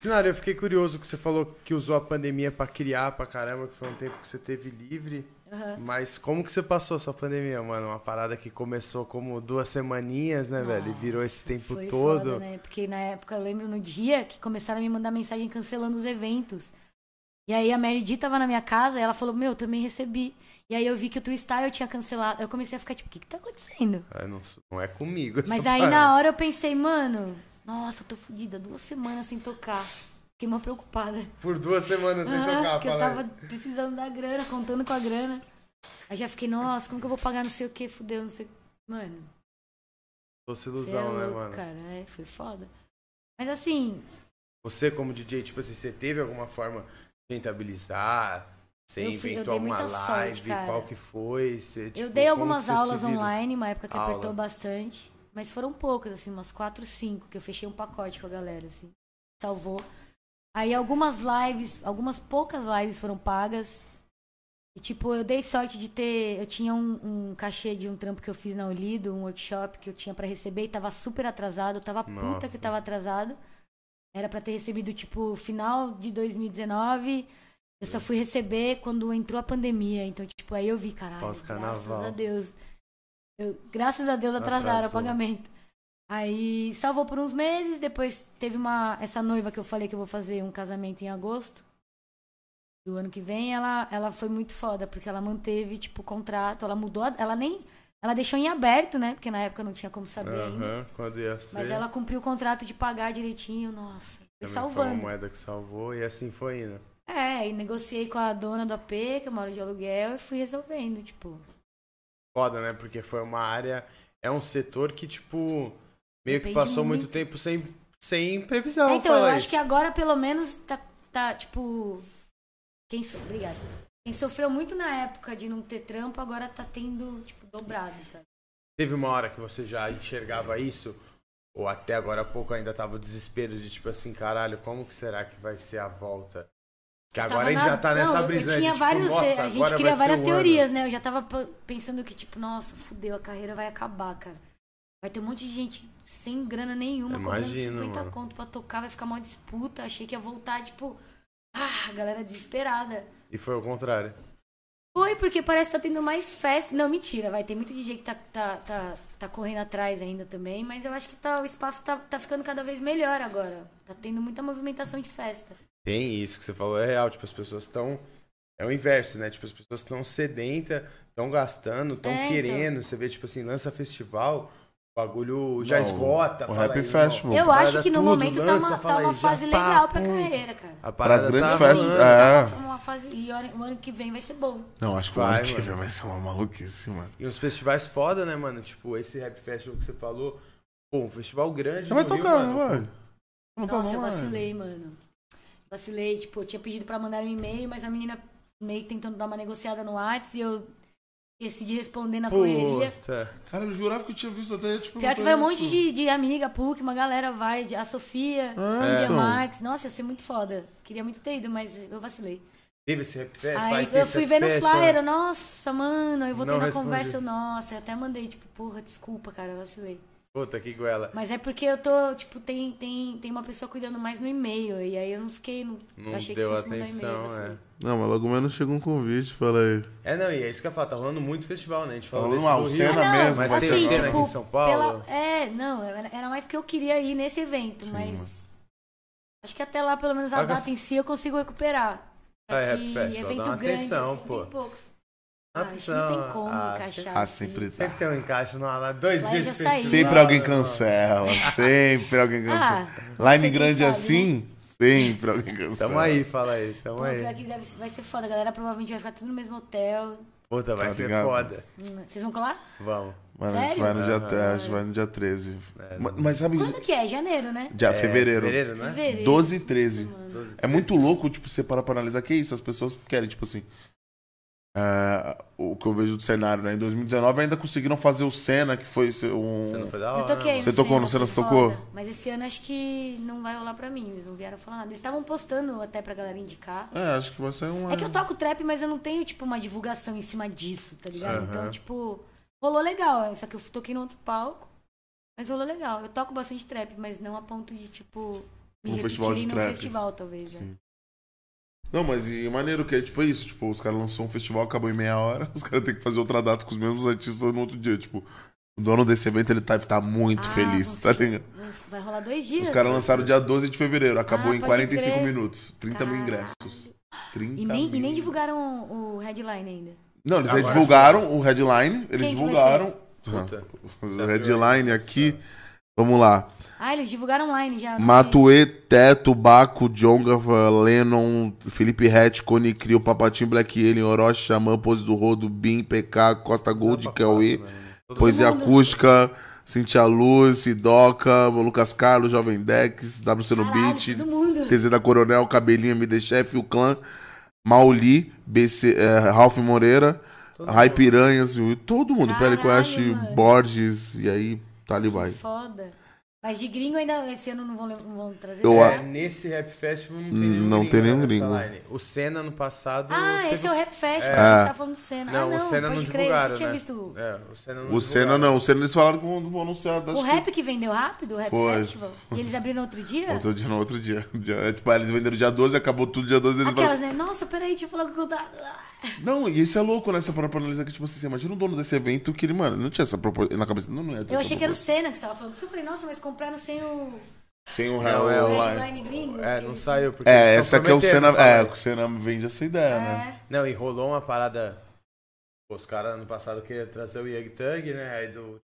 Speaker 2: Sinara, eu fiquei curioso que você falou que usou a pandemia pra criar pra caramba, que foi um tempo que você teve livre.
Speaker 3: Aham.
Speaker 2: Mas como que você passou essa pandemia, mano? Uma parada que começou como duas semaninhas, né, velho? E virou esse tempo todo.
Speaker 3: foda, né? Porque na época, eu lembro no dia que começaram a me mandar mensagem cancelando os eventos. E aí a Mary D tava na minha casa e ela falou, meu, também recebi. E aí eu vi que o True Style tinha cancelado. Eu comecei a ficar tipo, o que que tá acontecendo?
Speaker 2: Ah, não, não é comigo.
Speaker 3: Mas aí
Speaker 2: parada.
Speaker 3: na hora eu pensei, mano, nossa, eu tô fodida, duas semanas sem tocar. Fiquei mó preocupada.
Speaker 2: Por duas semanas sem
Speaker 3: Ah,
Speaker 2: tocar,
Speaker 3: porque eu
Speaker 2: fala aí.
Speaker 3: tava precisando da grana, contando com a grana. Aí já fiquei, nossa, como que eu vou pagar não sei o que, fudeu, não sei. Mano,
Speaker 2: Doce
Speaker 3: você é
Speaker 2: ilusão, né,
Speaker 3: louco,
Speaker 2: mano?
Speaker 3: cara. É, foi foda. Mas assim,
Speaker 2: Você, como DJ, tipo assim, você teve alguma forma de rentabilizar? Você
Speaker 3: Eu fiz- eu
Speaker 2: inventou
Speaker 3: dei
Speaker 2: alguma
Speaker 3: sorte,
Speaker 2: live?
Speaker 3: cara.
Speaker 2: qual que foi? Você,
Speaker 3: eu
Speaker 2: tipo,
Speaker 3: dei
Speaker 2: como
Speaker 3: algumas aulas online, uma época que
Speaker 2: Aula.
Speaker 3: apertou bastante. Mas foram poucas, assim, umas quatro, cinco, que eu fechei um pacote com a galera, assim. Salvou. Aí algumas lives, algumas poucas lives foram pagas. E, tipo, eu dei sorte de ter. Eu tinha um, um cachê de um trampo que eu fiz na Olido, um workshop que eu tinha pra receber e tava super atrasado. Eu tava puta
Speaker 2: Nossa.
Speaker 3: que tava atrasado. Era pra ter recebido, tipo, final de 2019. Eu só fui receber quando entrou a pandemia. Então, tipo, aí eu vi, caralho, graças a Deus. Eu- graças a Deus atrasaram
Speaker 2: Atrasou.
Speaker 3: o pagamento. Aí salvou por uns meses, depois teve uma. Essa noiva que eu falei que eu vou fazer um casamento em agosto do ano que vem, ela, ela foi muito foda, porque ela manteve, tipo, o contrato, ela mudou, ela nem. Ela deixou em aberto, né? Porque na época não tinha como saber ainda.
Speaker 2: Aham, quando ia ser.
Speaker 3: Mas ela cumpriu o contrato de pagar direitinho, nossa. Foi
Speaker 2: também Foi uma
Speaker 3: salvando.
Speaker 2: moeda que salvou e assim foi indo.
Speaker 3: É, e negociei com a dona do AP, que eu moro de aluguel, e fui resolvendo, tipo.
Speaker 2: Foda, né? Porque foi uma área. É um setor que, tipo, meio que
Speaker 3: Depende
Speaker 2: passou muito
Speaker 3: muito.
Speaker 2: tempo sem, sem previsão.
Speaker 3: É, então, eu acho que agora, pelo menos, tá, tá tipo. Quem so... Obrigada. Quem sofreu muito na época de não ter trampo, agora tá tendo, tipo, dobrado, sabe?
Speaker 2: Teve uma hora que você já enxergava isso? Ou até agora há pouco ainda tava o desespero de tipo assim, caralho, como que será que vai ser a volta? Que agora a gente
Speaker 3: na-
Speaker 2: já tá
Speaker 3: Não,
Speaker 2: nessa
Speaker 3: eu-
Speaker 2: brisa
Speaker 3: eu
Speaker 2: né,
Speaker 3: tinha
Speaker 2: tipo,
Speaker 3: vários,
Speaker 2: nossa,
Speaker 3: A gente cria
Speaker 2: vai
Speaker 3: várias
Speaker 2: o ano.
Speaker 3: teorias, né? Eu já tava pensando que, tipo, nossa, fudeu, a carreira vai acabar, cara. Vai ter um monte de gente sem grana nenhuma,
Speaker 2: Imagino,
Speaker 3: 50
Speaker 2: mano.
Speaker 3: conto pra tocar, vai ficar uma disputa. Achei que ia voltar, tipo. Ah, a galera desesperada.
Speaker 2: E foi o contrário.
Speaker 3: Foi, porque parece que tá tendo mais festa. Não, mentira, vai. Tem muito DJ que tá, tá, tá, tá correndo atrás ainda também, mas eu acho que tá, o espaço tá, tá ficando cada vez melhor agora. Tá tendo muita movimentação de festa.
Speaker 2: Tem isso que você falou, é real. Tipo, as pessoas estão. É o inverso, né? Tipo, as pessoas estão sedentas, estão gastando, estão
Speaker 3: É, então.
Speaker 2: querendo. Você vê, tipo assim, lança festival, o bagulho já
Speaker 1: Não,
Speaker 2: esgota.
Speaker 1: o
Speaker 2: fala
Speaker 1: Rap
Speaker 2: aí,
Speaker 1: Festival.
Speaker 3: Eu acho que no
Speaker 2: tudo,
Speaker 3: momento tá
Speaker 2: lança,
Speaker 3: uma,
Speaker 2: fala
Speaker 3: tá
Speaker 2: aí,
Speaker 3: uma
Speaker 2: já
Speaker 3: fase legal pra
Speaker 2: pum.
Speaker 3: carreira, cara.
Speaker 1: Para as grandes
Speaker 2: tá
Speaker 1: festas, é.
Speaker 3: Tá uma fase, e o ano o que vem vai ser bom.
Speaker 1: Não, acho que o
Speaker 2: Vai,
Speaker 1: ano que vem vai ser uma maluquice, mano.
Speaker 2: E uns festivais foda, né, mano? Tipo, esse Rap Festival que você falou. Pô, um festival grande.
Speaker 1: Você vai
Speaker 2: Rio,
Speaker 1: tocar,
Speaker 2: mano.
Speaker 1: não vai? Tá,
Speaker 3: Nossa, eu vacilei, mano. Vacilei, tipo, eu tinha pedido pra mandar um e-mail, mas a menina meio que tentando dar uma negociada no WhatsApp e eu decidi responder na correria.
Speaker 2: Puta.
Speaker 1: Cara, eu jurava que eu tinha visto até, tipo...
Speaker 3: Pior que vai um monte de, de amiga, PUC, uma galera vai, de- a Sofia,
Speaker 1: Ah,
Speaker 3: Lia
Speaker 1: então.
Speaker 3: Marques. Nossa, ia ser muito foda. Queria muito ter ido, mas eu vacilei.
Speaker 2: Teve esse Rap Festival?
Speaker 3: Aí eu fui ver no flyer, nossa, mano, aí eu voltei
Speaker 2: Não
Speaker 3: na
Speaker 2: respondi.
Speaker 3: conversa, eu, nossa, eu até mandei, tipo, porra, desculpa, cara, eu vacilei.
Speaker 2: Puta, que goela.
Speaker 3: Mas é porque eu tô, tipo, tem, tem, tem uma pessoa cuidando mais no e-mail, e aí eu não fiquei, não,
Speaker 2: Não
Speaker 3: achei
Speaker 2: deu
Speaker 3: que
Speaker 2: atenção,
Speaker 3: e-mail, assim.
Speaker 2: é.
Speaker 3: vacilei.
Speaker 1: Não, mas logo menos chega um convite, fala aí.
Speaker 2: É, não, e é isso que eu falo, tá rolando muito festival, né? A gente falou desse do Rio.
Speaker 1: cena
Speaker 3: Ah, não,
Speaker 1: mesmo,
Speaker 2: mas
Speaker 1: vai
Speaker 2: tem
Speaker 3: assim,
Speaker 2: cena
Speaker 1: agora.
Speaker 2: aqui em
Speaker 3: tipo,
Speaker 2: São Paulo.
Speaker 3: pela- é, não, era mais porque eu queria ir nesse evento,
Speaker 1: Sim,
Speaker 3: mas
Speaker 1: mano.
Speaker 3: acho que até lá, pelo menos a
Speaker 2: Paga-
Speaker 3: data em si, eu consigo recuperar.
Speaker 2: Ah, é, Rap Festival, dá uma
Speaker 3: grande,
Speaker 2: atenção,
Speaker 3: assim,
Speaker 2: pô.
Speaker 3: Ah,
Speaker 2: Atenção.
Speaker 3: não tem como
Speaker 2: ah,
Speaker 3: encaixar.
Speaker 1: Ah,
Speaker 3: assim.
Speaker 1: sempre tá.
Speaker 2: Sempre tem um encaixe no lá, dois
Speaker 3: Lá
Speaker 2: dias
Speaker 3: já
Speaker 2: de festival.
Speaker 1: Sempre alguém cancela, sempre alguém cancela.
Speaker 3: Ah,
Speaker 1: Line grande
Speaker 3: sabe,
Speaker 1: assim, sempre alguém cancela.
Speaker 2: Tamo aí, fala aí, tamo
Speaker 3: pô,
Speaker 2: aí.
Speaker 3: pior que deve, vai ser foda. A galera provavelmente vai ficar tudo no mesmo hotel.
Speaker 2: Puta, vai
Speaker 1: Tá
Speaker 2: ser
Speaker 1: ligado?
Speaker 2: foda.
Speaker 3: Vocês vão colar?
Speaker 2: Vamos.
Speaker 1: Mano,
Speaker 3: Sério?
Speaker 1: vai no dia,
Speaker 2: Aham.
Speaker 1: 13, a gente vai no dia 13.
Speaker 2: É,
Speaker 1: Ma- Mas sabe,
Speaker 3: Quando que é? Janeiro, né?
Speaker 1: dia
Speaker 2: É,
Speaker 1: fevereiro.
Speaker 2: Fevereiro, né?
Speaker 3: Fevereiro.
Speaker 1: 12 e 13.
Speaker 3: Mano.
Speaker 1: É muito louco, tipo, você para pra analisar que é isso. As pessoas querem, tipo assim. É, o que eu vejo do cenário, né? Em 2019 ainda conseguiram fazer o Senna, que foi um.
Speaker 2: Você não foi da hora?
Speaker 3: Eu toquei.
Speaker 1: Você
Speaker 3: no
Speaker 1: tocou no
Speaker 3: Senna,
Speaker 1: Senna, você tocou?
Speaker 3: Mas esse ano acho que não vai rolar pra mim. Eles não vieram falar nada. Eles estavam postando até pra galera indicar.
Speaker 1: É, acho que vai ser um.
Speaker 3: É que eu toco trap, mas eu não tenho, tipo, uma divulgação em cima disso, tá ligado?
Speaker 2: Aham.
Speaker 3: Então, tipo, rolou legal. Só que eu toquei no outro palco, mas rolou legal. Eu toco bastante trap, mas não a ponto de, tipo, me
Speaker 1: Um festival de
Speaker 3: num
Speaker 1: trap.
Speaker 3: festival, talvez. né?
Speaker 1: Não, mas e maneiro que é tipo isso, tipo, os caras lançou um festival, acabou em meia hora, os caras têm que fazer outra data com os mesmos artistas no outro dia, tipo, o dono desse evento, ele tá, tá muito
Speaker 3: Ah,
Speaker 1: feliz, tá ligado?
Speaker 3: Vai rolar dois dias.
Speaker 1: Os caras lançaram dia 12 de fevereiro, acabou
Speaker 3: Ah,
Speaker 1: em
Speaker 3: pode
Speaker 1: 45
Speaker 3: crer.
Speaker 1: minutos, 30 mil
Speaker 3: Caralho.
Speaker 1: ingressos. 30
Speaker 3: E nem, e nem
Speaker 1: mil.
Speaker 3: divulgaram o headline ainda.
Speaker 1: Não, eles
Speaker 2: Agora
Speaker 1: divulgaram o headline, eles
Speaker 3: Quem que vai
Speaker 1: divulgaram
Speaker 2: Puta.
Speaker 1: o headline aqui, Vamos lá.
Speaker 3: Ah, eles divulgaram online já.
Speaker 1: Matue, Teto, Baco, Jonga, Lennon, Felipe Hatch, Cone Crio, Papatinho, Black Alien, Orochi, Xamã, Pose do Rodo, Bim, PK, Costa Gold, Cauê, Poesia
Speaker 3: mundo.
Speaker 1: Acústica, Cintia Luz, Sidoca, Lucas Carlos, Jovem Dex, WC no
Speaker 3: Caralho,
Speaker 1: Beat. TZ da Coronel, Cabelinho, MD Chef, o Clã, Mauli, BC, eh, Ralph Moreira, Rai Piranhas, todo mundo,
Speaker 3: Caralho,
Speaker 1: Pele Quest,
Speaker 3: mano.
Speaker 1: Borges, e aí tá ali vai.
Speaker 3: Foda. Mas de gringo ainda esse ano não vão, não vão trazer.
Speaker 1: Eu
Speaker 3: nada.
Speaker 2: É, nesse Rap Festival não tem
Speaker 1: Hum,
Speaker 2: nenhum
Speaker 1: não
Speaker 2: gringo,
Speaker 1: tem nenhum
Speaker 2: né,
Speaker 1: gringo.
Speaker 2: O Senna no passado.
Speaker 3: Ah,
Speaker 2: teve-
Speaker 3: esse é o Rap Festival,
Speaker 1: É.
Speaker 3: a gente tá falando do Senna.
Speaker 2: Não,
Speaker 3: ah, não,
Speaker 2: o Senna não
Speaker 3: crer,
Speaker 2: divulgaram,
Speaker 3: tinha
Speaker 2: né?
Speaker 3: visto
Speaker 2: É, o Senna não
Speaker 1: O Senna
Speaker 2: divulgaram.
Speaker 1: não, o Senna eles falaram que vão, anunciar.
Speaker 3: o
Speaker 1: que-
Speaker 3: rap que vendeu rápido, o Rap
Speaker 1: Foi.
Speaker 3: Festival. E eles abriram outro dia?
Speaker 1: Outro dia, no outro dia. dia é, tipo, eles venderam dia 12, acabou tudo dia 12. Eles
Speaker 3: Aquelas,
Speaker 1: falaram
Speaker 3: né? Nossa, peraí, deixa eu falar com o contato.
Speaker 1: assim, Não, e isso é louco, né? Essa para analisar que, tipo assim, você imagina o dono desse evento que ele, mano, não tinha essa proporção na cabeça. Não, não ia ter
Speaker 3: Eu achei que era o. Senna que você tava falando. Eu falei, nossa, mas compraram sem o
Speaker 1: Sem o real
Speaker 2: é o-
Speaker 3: gringo.
Speaker 2: É, não saiu. Porque
Speaker 1: É, essa aqui é o Senna. É, o Senna vende essa ideia, né?
Speaker 3: É.
Speaker 2: Não, e rolou uma parada. Os caras ano passado queriam trazer o Yeg Tug, né? Aí do.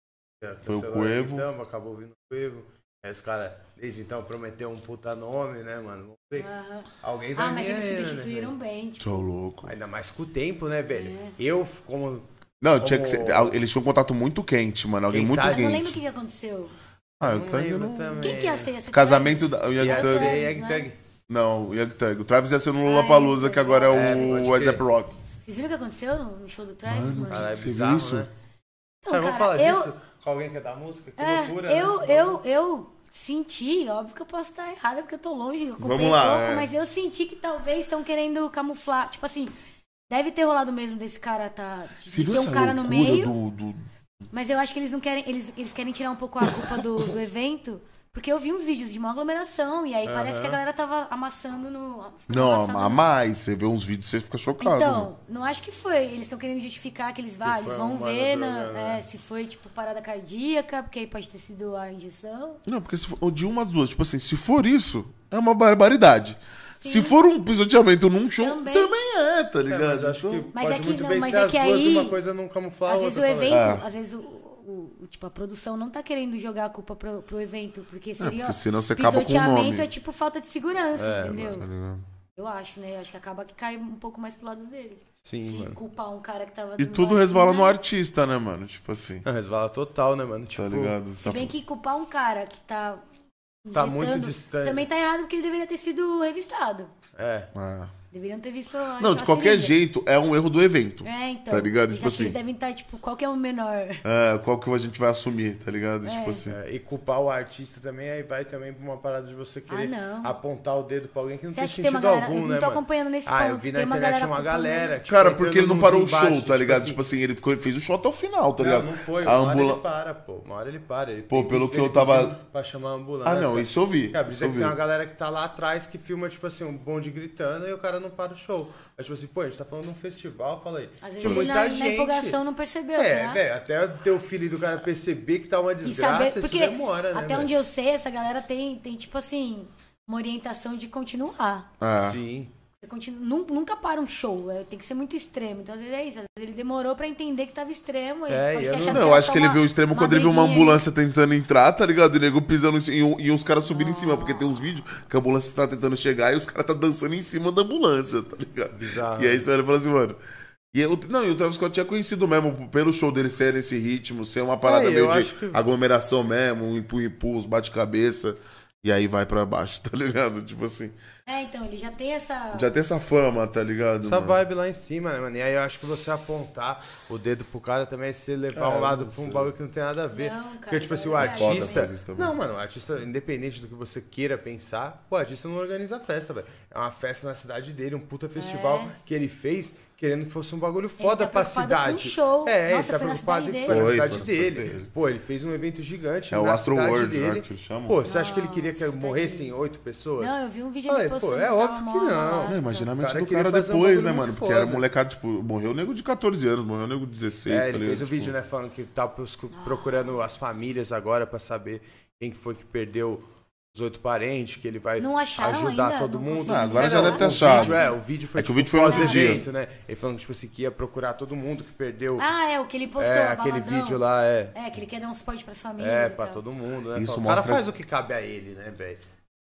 Speaker 1: Foi o Cuevo.
Speaker 2: Então, acabou vindo o Cuevo. Aí os caras, desde então, prometeu um puta nome, né, mano? Vamos ver.
Speaker 3: Aham.
Speaker 2: Alguém vai
Speaker 3: Ah, mas eles
Speaker 2: aí, né,
Speaker 3: substituíram
Speaker 2: velho?
Speaker 3: bem. Tipo,
Speaker 1: Sou louco.
Speaker 2: Ainda mais com o tempo, né, velho?
Speaker 3: É.
Speaker 2: Eu, como.
Speaker 1: Não, tinha que
Speaker 2: Como-
Speaker 1: ser. Eles tinham um contato muito quente, mano. Alguém
Speaker 2: Quem
Speaker 1: muito
Speaker 2: tá-
Speaker 3: eu não lembro o
Speaker 1: quente.
Speaker 3: que, que aconteceu.
Speaker 1: Ah,
Speaker 2: não
Speaker 1: o Tug
Speaker 2: lembro
Speaker 1: não.
Speaker 2: também.
Speaker 3: Quem que ia ser? Ser
Speaker 1: Casamento da. O Young Thug.
Speaker 2: Yeg
Speaker 3: né?
Speaker 2: Tug.
Speaker 1: Não, o Young Thug. O Travis ia ser no
Speaker 3: Ah,
Speaker 1: Lollapalooza,
Speaker 3: Young
Speaker 1: que agora é
Speaker 2: É,
Speaker 1: o
Speaker 2: crer.
Speaker 1: Rock.
Speaker 3: Vocês viram o que aconteceu no, show do Travis,
Speaker 1: Mano,
Speaker 3: mano?
Speaker 2: Caralho, é
Speaker 1: Você viu
Speaker 2: bizarro,
Speaker 1: isso?
Speaker 2: né?
Speaker 3: Então,
Speaker 2: Cara, vamos
Speaker 3: cara,
Speaker 2: falar
Speaker 3: eu,
Speaker 2: disso com alguém que é da música? Que
Speaker 3: é,
Speaker 2: loucura, né?
Speaker 3: eu,
Speaker 2: esse
Speaker 3: eu, eu senti, óbvio que eu posso estar errada porque eu tô longe, eu comprei
Speaker 1: Vamos lá,
Speaker 3: pouco,
Speaker 1: é.
Speaker 3: mas eu senti que talvez estão querendo camuflar, tipo assim, deve ter rolado mesmo desse cara tá de
Speaker 1: Você viu
Speaker 3: ter
Speaker 1: essa
Speaker 3: um cara no meio,
Speaker 1: do, do-
Speaker 3: mas eu acho que eles não querem, eles, eles querem tirar um pouco a culpa do, do evento, porque eu vi uns vídeos de uma aglomeração e aí parece que a galera tava amassando no
Speaker 1: Não,
Speaker 3: amassando
Speaker 1: a
Speaker 3: no-
Speaker 1: mais. Você vê uns vídeos e você fica chocado.
Speaker 3: Então, não acho que foi. Eles estão querendo justificar que eles, ah, eles
Speaker 2: foi
Speaker 3: vão ver
Speaker 2: droga,
Speaker 3: na-
Speaker 2: né?
Speaker 3: é, se foi, tipo, parada cardíaca, porque aí pode ter sido a injeção.
Speaker 1: Não, porque se for, de uma às duas, tipo assim, se for isso, é uma barbaridade. Se for um pisoteamento num show, também,
Speaker 3: Também.
Speaker 1: é, tá
Speaker 2: É,
Speaker 1: ligado?
Speaker 2: mas acho que
Speaker 1: Então,
Speaker 3: Mas
Speaker 2: pode
Speaker 3: é que
Speaker 2: muito
Speaker 3: não,
Speaker 2: bem
Speaker 3: mas
Speaker 2: ser
Speaker 3: é
Speaker 2: as
Speaker 3: que
Speaker 2: duas,
Speaker 3: aí-
Speaker 2: uma coisa não camuflar a
Speaker 3: às vezes o
Speaker 2: também.
Speaker 3: evento,
Speaker 1: É.
Speaker 3: às vezes o, o- tipo, a produção não tá querendo jogar a culpa pro, pro evento, porque seria.
Speaker 1: porque senão você acaba com o
Speaker 3: pisoteamento
Speaker 1: nome.
Speaker 3: é tipo falta de segurança,
Speaker 2: É,
Speaker 3: entendeu?
Speaker 1: tá ligado?
Speaker 3: Eu acho, né? Eu acho que acaba que cai um pouco mais pro lado dele.
Speaker 2: Sim,
Speaker 3: Se
Speaker 2: mano.
Speaker 3: culpar um cara que tava.
Speaker 1: E tudo resvala no artista, né, mano? Tipo assim,
Speaker 2: Não, resvala total, né, mano? Tipo,
Speaker 1: tá ligado?
Speaker 3: Se bem que culpar um cara que tá.
Speaker 2: Tá muito distante.
Speaker 3: Também tá errado porque ele deveria ter sido revistado.
Speaker 2: É.
Speaker 1: Ah.
Speaker 3: Deveriam ter visto. a-
Speaker 1: Não, de qualquer
Speaker 3: seringa.
Speaker 1: jeito, é um erro do evento.
Speaker 3: É, então.
Speaker 1: Tá ligado? Tipo assim.
Speaker 3: Eles devem estar, tipo, qual que é o menor?
Speaker 1: É, qual que a gente vai assumir, tá ligado?
Speaker 3: É.
Speaker 1: Tipo assim.
Speaker 2: É, e culpar o artista também, aí vai também pra uma parada de você querer
Speaker 3: não.
Speaker 2: apontar o dedo pra alguém que não
Speaker 3: Você
Speaker 2: tem
Speaker 3: que tem uma
Speaker 2: sentido
Speaker 3: galera.
Speaker 2: algum,
Speaker 3: eu
Speaker 2: né,
Speaker 3: não tô
Speaker 2: mano?
Speaker 3: acompanhando nesse
Speaker 2: Ah,
Speaker 3: ponto.
Speaker 2: eu vi na internet
Speaker 3: galera
Speaker 2: uma galera. tipo,
Speaker 1: Cara, porque ele não parou o show, tá ligado?
Speaker 2: assim,
Speaker 1: Tipo assim, ele ficou, ele fez o show até o final, tá
Speaker 2: Não,
Speaker 1: ligado?
Speaker 2: não foi.
Speaker 1: A
Speaker 2: Uma hora
Speaker 1: ambula...
Speaker 2: ele para, pô. Uma hora ele para. Ele
Speaker 1: Pô, pelo que eu tava-
Speaker 2: Pra chamar a ambulância.
Speaker 1: Ah, não, isso eu vi.
Speaker 2: Cara, é
Speaker 1: eu
Speaker 2: tem uma galera que tá lá atrás que filma, tipo assim, um bonde gritando e o cara não para o show. Mas, tipo assim, pô, a gente tá falando de um festival, fala aí.
Speaker 3: Às vezes
Speaker 2: muita
Speaker 3: na, na
Speaker 2: gente.
Speaker 3: empolgação não percebeu,
Speaker 2: É, velho, até o teu filho do cara perceber que tá uma
Speaker 3: E
Speaker 2: desgraça,
Speaker 3: saber,
Speaker 2: isso demora, né?
Speaker 3: até
Speaker 2: velho?
Speaker 3: onde eu sei, essa galera tem, tem tipo assim, uma orientação de continuar.
Speaker 1: É.
Speaker 2: Sim.
Speaker 3: Você continua, nun- nunca para um show, é, tem que ser muito extremo. Então, às vezes é isso. Às vezes ele demorou pra entender que tava extremo.
Speaker 2: É, eu não-
Speaker 1: Não, eu acho que ele
Speaker 3: uma-
Speaker 1: viu o extremo quando ele viu uma ambulância tentando entrar, tá ligado? E o nego pisando em e, os caras subindo em cima, porque tem uns vídeos que a ambulância tá tentando chegar e os caras tá dançando em cima da ambulância, tá ligado?
Speaker 2: Bizarro.
Speaker 1: E aí você olha e fala assim, mano. E eu, não, e o Travis Scott tinha conhecido mesmo, pelo show dele ser nesse ritmo, ser uma parada
Speaker 2: É,
Speaker 1: meio de
Speaker 2: que-
Speaker 1: aglomeração mesmo, um impulso, bate-cabeça. E aí vai pra baixo, tá ligado? Tipo assim.
Speaker 3: É, então, ele já tem essa.
Speaker 1: Já tem essa fama, tá ligado?
Speaker 2: Essa
Speaker 1: mano?
Speaker 2: vibe lá em cima, né, mano? E aí eu acho que você apontar o dedo pro cara também é você levar
Speaker 1: É,
Speaker 2: um lado pra um bagulho que não tem nada a ver.
Speaker 3: Não, cara,
Speaker 2: Porque, tipo assim, o artista. Não, mano, o artista, independente do que você queira pensar, o artista não organiza festa, velho. É uma festa na cidade dele, um puta festival
Speaker 3: É.
Speaker 2: que ele fez. Querendo que fosse um bagulho foda
Speaker 3: tá
Speaker 2: pra
Speaker 3: preocupado com
Speaker 2: cidade.
Speaker 3: o show.
Speaker 2: É,
Speaker 3: Nossa,
Speaker 2: ele tá preocupado
Speaker 3: dele.
Speaker 2: foi na cidade
Speaker 1: foi
Speaker 2: dele.
Speaker 1: dele.
Speaker 2: Pô, ele fez um evento gigante
Speaker 1: É o
Speaker 2: na
Speaker 1: Astro
Speaker 2: cidade
Speaker 1: World, né,
Speaker 2: dele.
Speaker 1: que eles chamam.
Speaker 2: Pô, você acha que ele queria que morressem oito pessoas?
Speaker 3: Não, eu vi um vídeo
Speaker 2: Falei, pô, é óbvio que não.
Speaker 1: Não, imagina a
Speaker 2: O
Speaker 1: mente
Speaker 2: cara
Speaker 1: do cara
Speaker 2: fazer um
Speaker 1: depois, né, mano? Porque era
Speaker 2: foda.
Speaker 1: molecada, tipo, morreu o nego de 14 anos, morreu o nego de 16,
Speaker 2: É,
Speaker 1: tá
Speaker 2: ele fez o
Speaker 1: Tipo,
Speaker 2: vídeo, né, falando que tá procurando as famílias agora pra saber quem que foi que perdeu os oito parentes, que ele vai ajudar
Speaker 3: ainda?
Speaker 2: todo
Speaker 3: Não
Speaker 2: mundo.
Speaker 1: Ah, agora
Speaker 2: É,
Speaker 1: já
Speaker 2: não,
Speaker 1: deve ter
Speaker 2: o
Speaker 1: achado.
Speaker 2: Vídeo, é, o vídeo foi
Speaker 1: É que o
Speaker 2: tipo,
Speaker 1: vídeo foi outro
Speaker 2: pós-evento, né? Ele falando, tipo assim, que ia procurar todo mundo que perdeu.
Speaker 3: Ah, é, o que ele postou.
Speaker 2: é, aquele vídeo lá, é.
Speaker 3: É, que ele quer dar um suporte pra família.
Speaker 2: É,
Speaker 3: e
Speaker 2: pra
Speaker 3: tal.
Speaker 2: todo mundo, né?
Speaker 1: Isso
Speaker 2: o
Speaker 1: mostra-
Speaker 2: cara faz o que cabe a ele, né, velho?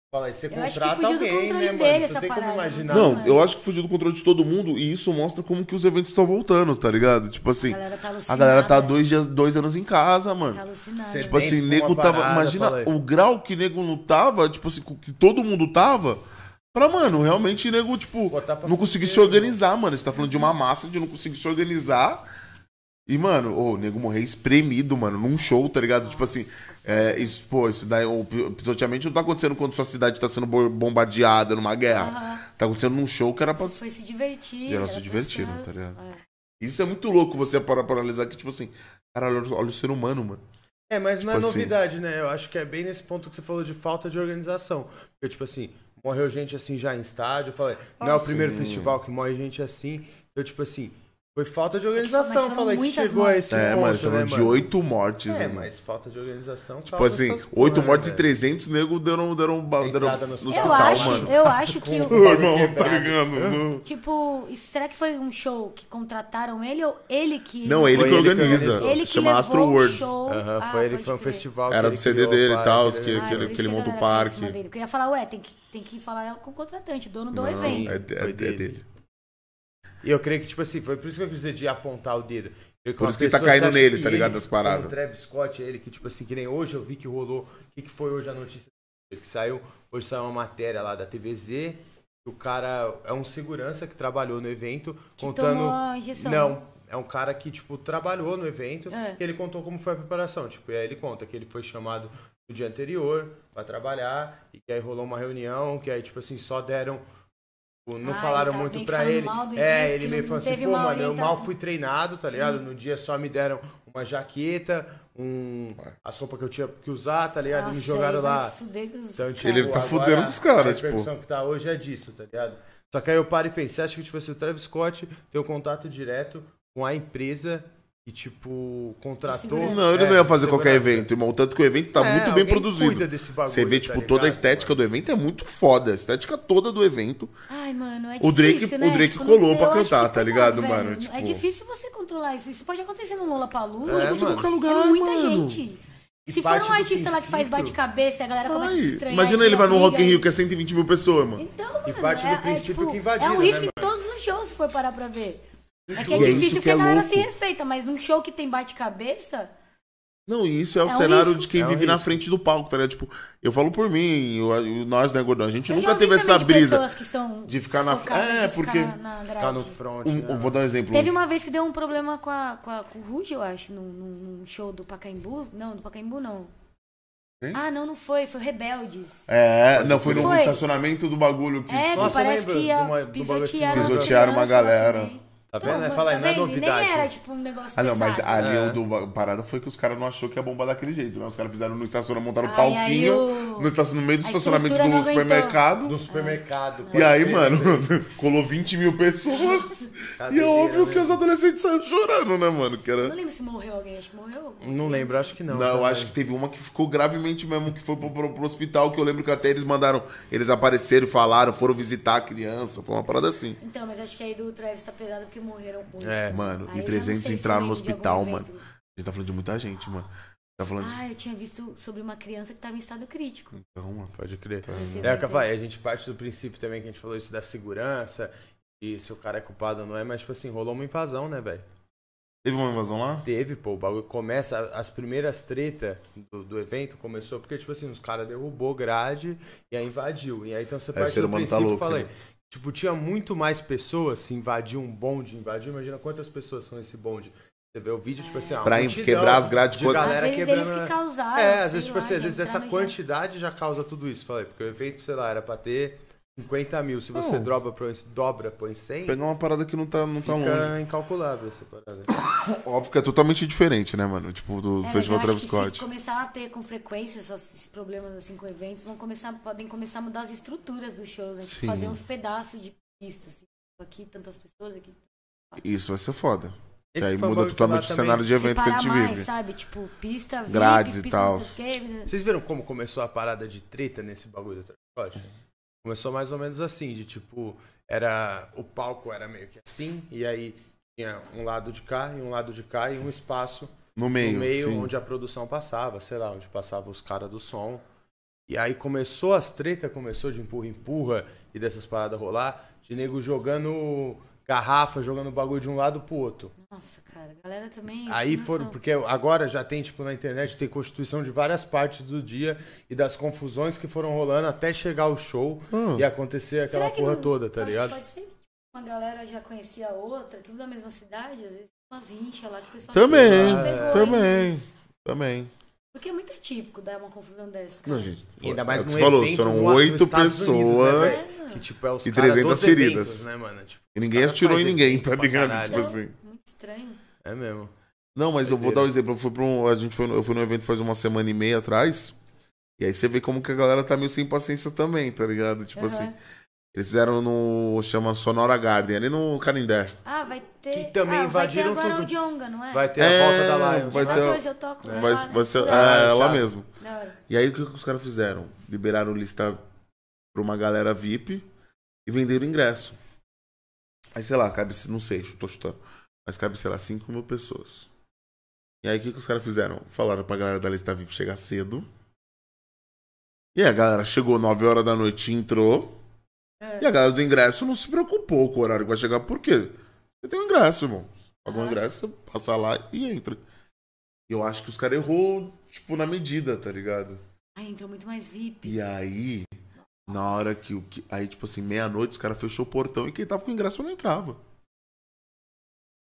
Speaker 2: Fala aí, você
Speaker 3: Eu acho que
Speaker 2: contrata
Speaker 3: fugiu do
Speaker 2: alguém,
Speaker 3: controle
Speaker 2: né, mano?
Speaker 3: dele
Speaker 2: Você tem como
Speaker 3: parada.
Speaker 2: imaginar.
Speaker 1: Não,
Speaker 3: mano.
Speaker 1: eu acho que fugiu do controle de todo mundo e isso mostra como que os eventos estão voltando, tá ligado? Tipo assim,
Speaker 3: A galera tá
Speaker 1: a galera tá dois, dias, dois anos em casa, mano.
Speaker 3: Tá alucinado.
Speaker 2: Cê-
Speaker 1: Tipo assim, nego
Speaker 2: uma
Speaker 1: tava.
Speaker 2: parada,
Speaker 1: imagina o grau que nego não tava, tipo assim, que todo mundo tava. Pra, mano, realmente nego, tipo, não conseguir se organizar, mano. Você tá falando de uma massa de não conseguir se organizar. E, mano, ô, o nego morrer espremido, mano, num show, tá ligado? Tipo assim, é, isso, pô, isso daí, o pisoteamento não tá acontecendo quando sua cidade tá sendo bo- bombardeada numa guerra.
Speaker 3: Aham.
Speaker 1: Tá acontecendo num show que era pra.
Speaker 3: Foi se divertir.
Speaker 1: E elas
Speaker 3: era
Speaker 1: se divertiram,
Speaker 3: pra-
Speaker 1: tá ligado?
Speaker 3: É.
Speaker 1: Isso é muito louco você parar pra analisar que, tipo assim, caralho, olha, o ser humano, mano.
Speaker 2: É, mas não é
Speaker 1: Tipo assim.
Speaker 2: novidade, né? Eu acho que é bem nesse ponto que você falou de falta de organização. Porque, tipo assim, morreu gente assim já em estádio. Eu falei, não é
Speaker 1: Ah,
Speaker 2: o primeiro
Speaker 1: sim.
Speaker 2: festival que morre gente assim. Então, tipo assim, foi falta de organização. Eu
Speaker 3: foram
Speaker 2: falei que chegou a
Speaker 3: mortes.
Speaker 2: esse
Speaker 1: É,
Speaker 2: ponto,
Speaker 1: mano,
Speaker 2: né,
Speaker 1: falando de
Speaker 2: mano?
Speaker 1: oito mortes,
Speaker 2: É,
Speaker 1: mano.
Speaker 2: mas falta de organização.
Speaker 1: Tipo assim, oito mortes e 300 nego deram, deram, deram,
Speaker 2: Entrada
Speaker 1: no hospital,
Speaker 3: Eu acho,
Speaker 1: mano.
Speaker 3: eu acho que o,
Speaker 1: irmão, tá ligado?
Speaker 3: Tipo, será que foi um show que contrataram ele ou ele que.
Speaker 1: Não, ele
Speaker 2: Foi
Speaker 1: que
Speaker 2: ele
Speaker 1: organiza.
Speaker 3: Ele que
Speaker 1: Chama Astro
Speaker 3: o
Speaker 1: World.
Speaker 3: show.
Speaker 2: Aham,
Speaker 3: Ah,
Speaker 2: foi ele, foi um festival.
Speaker 1: Era do CD dele e tal, que-
Speaker 3: Ah,
Speaker 1: ele-
Speaker 3: isso
Speaker 1: que ele
Speaker 3: a
Speaker 1: monta o
Speaker 3: em
Speaker 1: parque.
Speaker 3: eu ia falar, ué, tem que, tem que falar com o contratante, dono do
Speaker 1: Não,
Speaker 3: evento.
Speaker 1: é, é- é dele.
Speaker 2: E eu creio que, tipo assim, foi por isso que eu quis dizer de apontar o dedo.
Speaker 1: Por isso que tá caindo nele, tá ligado,
Speaker 2: ele,
Speaker 1: das paradas.
Speaker 2: O Travis Scott, ele que, tipo assim, que nem hoje eu vi que rolou. O que, que foi hoje a notícia que saiu? Hoje saiu uma matéria lá da TVZ. que O cara é um segurança que trabalhou no evento,
Speaker 3: Que
Speaker 2: contando. Não, é um cara que, tipo, trabalhou no evento
Speaker 3: É.
Speaker 2: e ele contou como foi a preparação. Tipo, e aí ele conta que ele foi chamado no dia anterior pra trabalhar e que aí rolou uma reunião, que aí, tipo assim, só deram. Tipo, Não
Speaker 3: Ah,
Speaker 2: falaram
Speaker 3: tava
Speaker 2: muito pra ele. É, ele meio falou assim, pô, mano, eu mal fui treinado, tá ligado? No dia só me deram uma jaqueta, um. as roupas que eu tinha que usar, tá ligado? e me
Speaker 3: Nossa,
Speaker 2: jogaram lá. Então, tipo,
Speaker 1: Ele tá fudendo com os caras,
Speaker 2: A
Speaker 1: tipo.
Speaker 2: repercussão que tá hoje é disso, tá ligado? Só que aí eu paro e penso, você acha que, tipo assim, o Travis Scott tem o contato direto com a empresa que, tipo, contratou...
Speaker 1: Não, ele
Speaker 2: É,
Speaker 1: não ia fazer qualquer evento, irmão. Tanto que o evento tá
Speaker 2: É,
Speaker 1: muito bem produzido.
Speaker 2: cuida desse bagulho,
Speaker 1: Você vê,
Speaker 2: tá
Speaker 1: tipo, toda a
Speaker 2: ligado,
Speaker 1: estética
Speaker 2: mano?
Speaker 1: do evento é muito foda. A estética toda do evento.
Speaker 3: Ai, mano, é
Speaker 1: O Drake-
Speaker 3: difícil,
Speaker 1: o
Speaker 3: né?
Speaker 1: Drake
Speaker 3: Tipo,
Speaker 1: colou pra cantar, tá ligado,
Speaker 3: velho.
Speaker 1: mano?
Speaker 3: É
Speaker 1: Tipo-
Speaker 3: difícil você controlar isso. Isso pode acontecer no Lollapalooza.
Speaker 2: É,
Speaker 1: Pode qualquer
Speaker 3: É
Speaker 1: lugar,
Speaker 3: muita
Speaker 1: mano.
Speaker 3: gente.
Speaker 2: E
Speaker 3: Se for um artista lá que faz bate-cabeça e a galera começa a se
Speaker 1: Ai,
Speaker 3: estranhar.
Speaker 1: imagina
Speaker 3: e
Speaker 1: ele vai no Rock in
Speaker 3: e-
Speaker 1: Rio que é 120 mil pessoas, mano.
Speaker 3: Então, mano,
Speaker 2: parte do
Speaker 3: é, é,
Speaker 2: princípio
Speaker 3: tipo,
Speaker 2: que invadiram,
Speaker 3: É um risco
Speaker 2: né,
Speaker 3: em todos os shows, se for parar pra ver. É que é
Speaker 1: é
Speaker 3: difícil
Speaker 1: que
Speaker 3: porque
Speaker 1: é
Speaker 3: a galera se respeita, mas num show que tem bate-cabeça,
Speaker 1: Não, e isso é o
Speaker 3: É um
Speaker 1: cenário
Speaker 3: risco.
Speaker 1: de quem
Speaker 2: É um
Speaker 1: vive na frente do palco, tá ligado? Tipo, eu falo por mim, eu, eu- nós, né, Gordão? A gente
Speaker 3: eu
Speaker 1: nunca teve essa
Speaker 3: de
Speaker 1: brisa
Speaker 3: que
Speaker 1: de ficar na frente. É,
Speaker 3: ficar
Speaker 1: porque.
Speaker 3: na, grade.
Speaker 2: Ficar no front,
Speaker 1: Um-
Speaker 2: né?
Speaker 1: vou dar um exemplo.
Speaker 3: Teve uma vez que deu um problema com, a, com, a, com o Ruge, eu acho, num, num- show do Pacaembu. Não, do Pacaembu não.
Speaker 1: Quem?
Speaker 3: Ah, não, não foi, foi o Rebeldes.
Speaker 1: É, não, foi no
Speaker 3: Foi.
Speaker 1: estacionamento do bagulho que.
Speaker 3: É,
Speaker 1: tipo,
Speaker 3: que
Speaker 2: Nossa,
Speaker 3: parece
Speaker 2: lembra
Speaker 3: que
Speaker 2: do bagulho assim,
Speaker 3: pisotearam, as
Speaker 1: pisotearam uma galera.
Speaker 3: também.
Speaker 2: Tá vendo?
Speaker 3: Mas
Speaker 2: fala aí,
Speaker 3: tá
Speaker 2: não é
Speaker 3: vendo?
Speaker 2: Novidade.
Speaker 3: Nem era, tipo, um negócio
Speaker 1: Ah, não, mas
Speaker 3: pesado.
Speaker 1: ali
Speaker 2: É.
Speaker 1: o do parada foi que os caras não achou que ia bombar daquele jeito, né? Os caras fizeram no estacionamento, montaram um
Speaker 3: Ai, aí
Speaker 1: palquinho
Speaker 3: o-
Speaker 1: no, estacion- no meio do
Speaker 3: a
Speaker 1: estacionamento
Speaker 3: estrutura
Speaker 1: do supermercado.
Speaker 2: Do supermercado.
Speaker 1: E
Speaker 2: pode
Speaker 1: aí,
Speaker 2: crer,
Speaker 1: mano, colou 20 mil pessoas. e é óbvio
Speaker 2: né?
Speaker 1: que os adolescentes saíram chorando, né, mano? Que
Speaker 3: Eu
Speaker 1: era...
Speaker 3: não lembro se morreu alguém, acho que morreu.
Speaker 2: Não lembro, acho que não.
Speaker 1: Não, eu
Speaker 2: também.
Speaker 1: acho que teve uma que ficou gravemente mesmo, que foi pro, pro- pro hospital, que eu lembro que até eles mandaram, eles apareceram, falaram, foram visitar a criança, foi uma parada assim.
Speaker 3: Então, mas acho que aí do Travis tá pesado porque morreram muito.
Speaker 2: É,
Speaker 1: Mano,
Speaker 3: Aí
Speaker 1: e
Speaker 3: eu
Speaker 1: 300
Speaker 3: não sei se
Speaker 1: entraram no
Speaker 3: de
Speaker 1: hospital, mano. A gente tá falando de muita gente, mano. Tá falando de...
Speaker 3: Ah, eu tinha visto sobre uma criança que tava em estado crítico.
Speaker 1: Então, mano.
Speaker 2: Pode crer.
Speaker 3: Esse
Speaker 2: É o que eu falei, a gente parte do princípio também que a gente falou isso da segurança, e se o cara é culpado ou não é, mas tipo assim, rolou uma invasão, né, velho?
Speaker 1: Teve uma invasão lá?
Speaker 2: Teve, pô, o bagulho começa, as primeiras tretas do, do evento começou porque, tipo assim, os caras derrubou grade e aí invadiu. E aí então você
Speaker 1: É,
Speaker 2: parte do
Speaker 1: tá
Speaker 2: princípio,
Speaker 1: louco,
Speaker 2: falei,
Speaker 1: né?
Speaker 2: Tipo, tinha muito mais pessoas se invadir um bonde, invadir, imagina quantas pessoas são esse bonde. Você vê o vídeo, tipo assim, ó,
Speaker 1: Pra quebrar as grades,
Speaker 2: de
Speaker 1: quanto-
Speaker 2: galera
Speaker 3: Às vezes
Speaker 2: quebrando.
Speaker 3: eles que causaram.
Speaker 2: É, às vezes, tipo
Speaker 3: lá,
Speaker 2: assim, às vezes essa
Speaker 3: entraram já-
Speaker 2: quantidade já causa tudo isso. Falei, porque o evento, sei lá, era pra ter 50 mil. Se você
Speaker 1: Não.
Speaker 2: dobra, põe, dobra, põe 100,
Speaker 1: Pegar uma parada que não tá, não tá longe.
Speaker 2: fica incalculável essa parada.
Speaker 1: Óbvio que é totalmente diferente, né, mano? Tipo, do
Speaker 3: É,
Speaker 1: Festival Travis Scott.
Speaker 3: Se começar a ter com frequência essas- esses problemas assim com eventos, vão começar, podem começar a mudar as estruturas dos shows, né? Tipo,
Speaker 1: Sim.
Speaker 3: fazer uns pedaços de pista, assim. Aqui tantas pessoas, aqui.
Speaker 1: Isso vai ser foda. Que aí muda totalmente o cenário de evento que a gente
Speaker 3: mais,
Speaker 1: vive.
Speaker 3: sabe? Tipo, pista, VIP,
Speaker 1: Grades e tal.
Speaker 3: quê.
Speaker 2: Vocês viram como começou a parada de treta nesse bagulho do Trash Começou mais ou menos assim, de tipo, era. O palco era meio que assim, e aí tinha um lado de cá e um lado de cá e um espaço
Speaker 1: No meio,
Speaker 2: no meio
Speaker 1: sim.
Speaker 2: onde a produção passava, sei lá, onde passavam os caras do som. E aí começou as tretas, começou de empurra-empurra e dessas paradas rolar, de nego jogando garrafa, jogando bagulho de um lado pro outro.
Speaker 3: Nossa, cara, a galera também.
Speaker 2: Aí foram, porque agora já tem, tipo, na internet, tem constituição de várias partes do dia e das confusões que foram rolando até chegar o show
Speaker 1: Hum.
Speaker 2: e acontecer aquela
Speaker 3: Será que
Speaker 2: porra
Speaker 3: não-
Speaker 2: toda, tá ligado?
Speaker 3: Pode ser que uma galera já conhecia a outra, tudo da mesma cidade, às vezes umas rinchas lá que o pessoal
Speaker 1: Também,
Speaker 3: chegou, pegou
Speaker 1: também, também.
Speaker 3: Porque é muito atípico dar uma confusão dessa. Cara.
Speaker 1: Não, gente.
Speaker 2: E ainda
Speaker 1: é
Speaker 2: mais
Speaker 1: o que
Speaker 2: num
Speaker 1: você falou, foram
Speaker 2: no-
Speaker 1: oito
Speaker 2: Estados Unidos, né,
Speaker 1: pessoas
Speaker 2: velho? que tipo é os
Speaker 1: e
Speaker 2: caras
Speaker 1: 300
Speaker 2: dos
Speaker 1: feridas.
Speaker 2: eventos, né, mano? Tipo,
Speaker 1: e ninguém atirou em ninguém, tá ligado?
Speaker 2: caralho.
Speaker 1: Tipo assim.
Speaker 3: Muito estranho.
Speaker 2: é mesmo.
Speaker 1: Não, mas eu vou dar um exemplo. Eu fui pra um. A gente foi, no- eu fui num evento faz uma semana e meia atrás. E aí você vê como que a galera tá meio sem paciência também, tá ligado? Tipo
Speaker 3: Aham.
Speaker 1: assim. Eles fizeram no. chama Sonora Garden, ali no Canindé.
Speaker 3: Ah, vai ter.
Speaker 2: Que também
Speaker 3: ah,
Speaker 2: invadiram
Speaker 3: vai ter agora
Speaker 2: tudo.
Speaker 3: o Jonga, não é?
Speaker 2: Vai ter
Speaker 1: É,
Speaker 2: a volta da Lions.
Speaker 1: vai
Speaker 2: né?
Speaker 1: ter-
Speaker 3: 14 eu toco.
Speaker 2: É.
Speaker 1: Vai,
Speaker 3: lá,
Speaker 1: vai ser. É, lá mesmo. E aí o que, os caras fizeram? Liberaram lista pra uma galera VIP e venderam ingresso. Aí, sei lá, cabe, não sei, tô chutando. Mas cabe, sei lá, 5 mil pessoas. E aí o que, que os caras fizeram? Falaram pra galera da lista VIP chegar cedo. E aí a galera chegou 9 horas da noite e entrou.
Speaker 3: É.
Speaker 1: E a galera do ingresso não se preocupou com o horário que vai chegar. Por quê? Você tem um ingresso, irmão. Pagou o
Speaker 3: Ah.
Speaker 1: ingresso, você passa lá e entra. Eu acho que os caras errou, tipo, na medida, tá ligado?
Speaker 3: Ai, entrou muito mais VIP.
Speaker 1: E aí, na hora que o. que- Aí, tipo assim, meia-noite, os caras fechou o portão e quem tava com ingresso não entrava.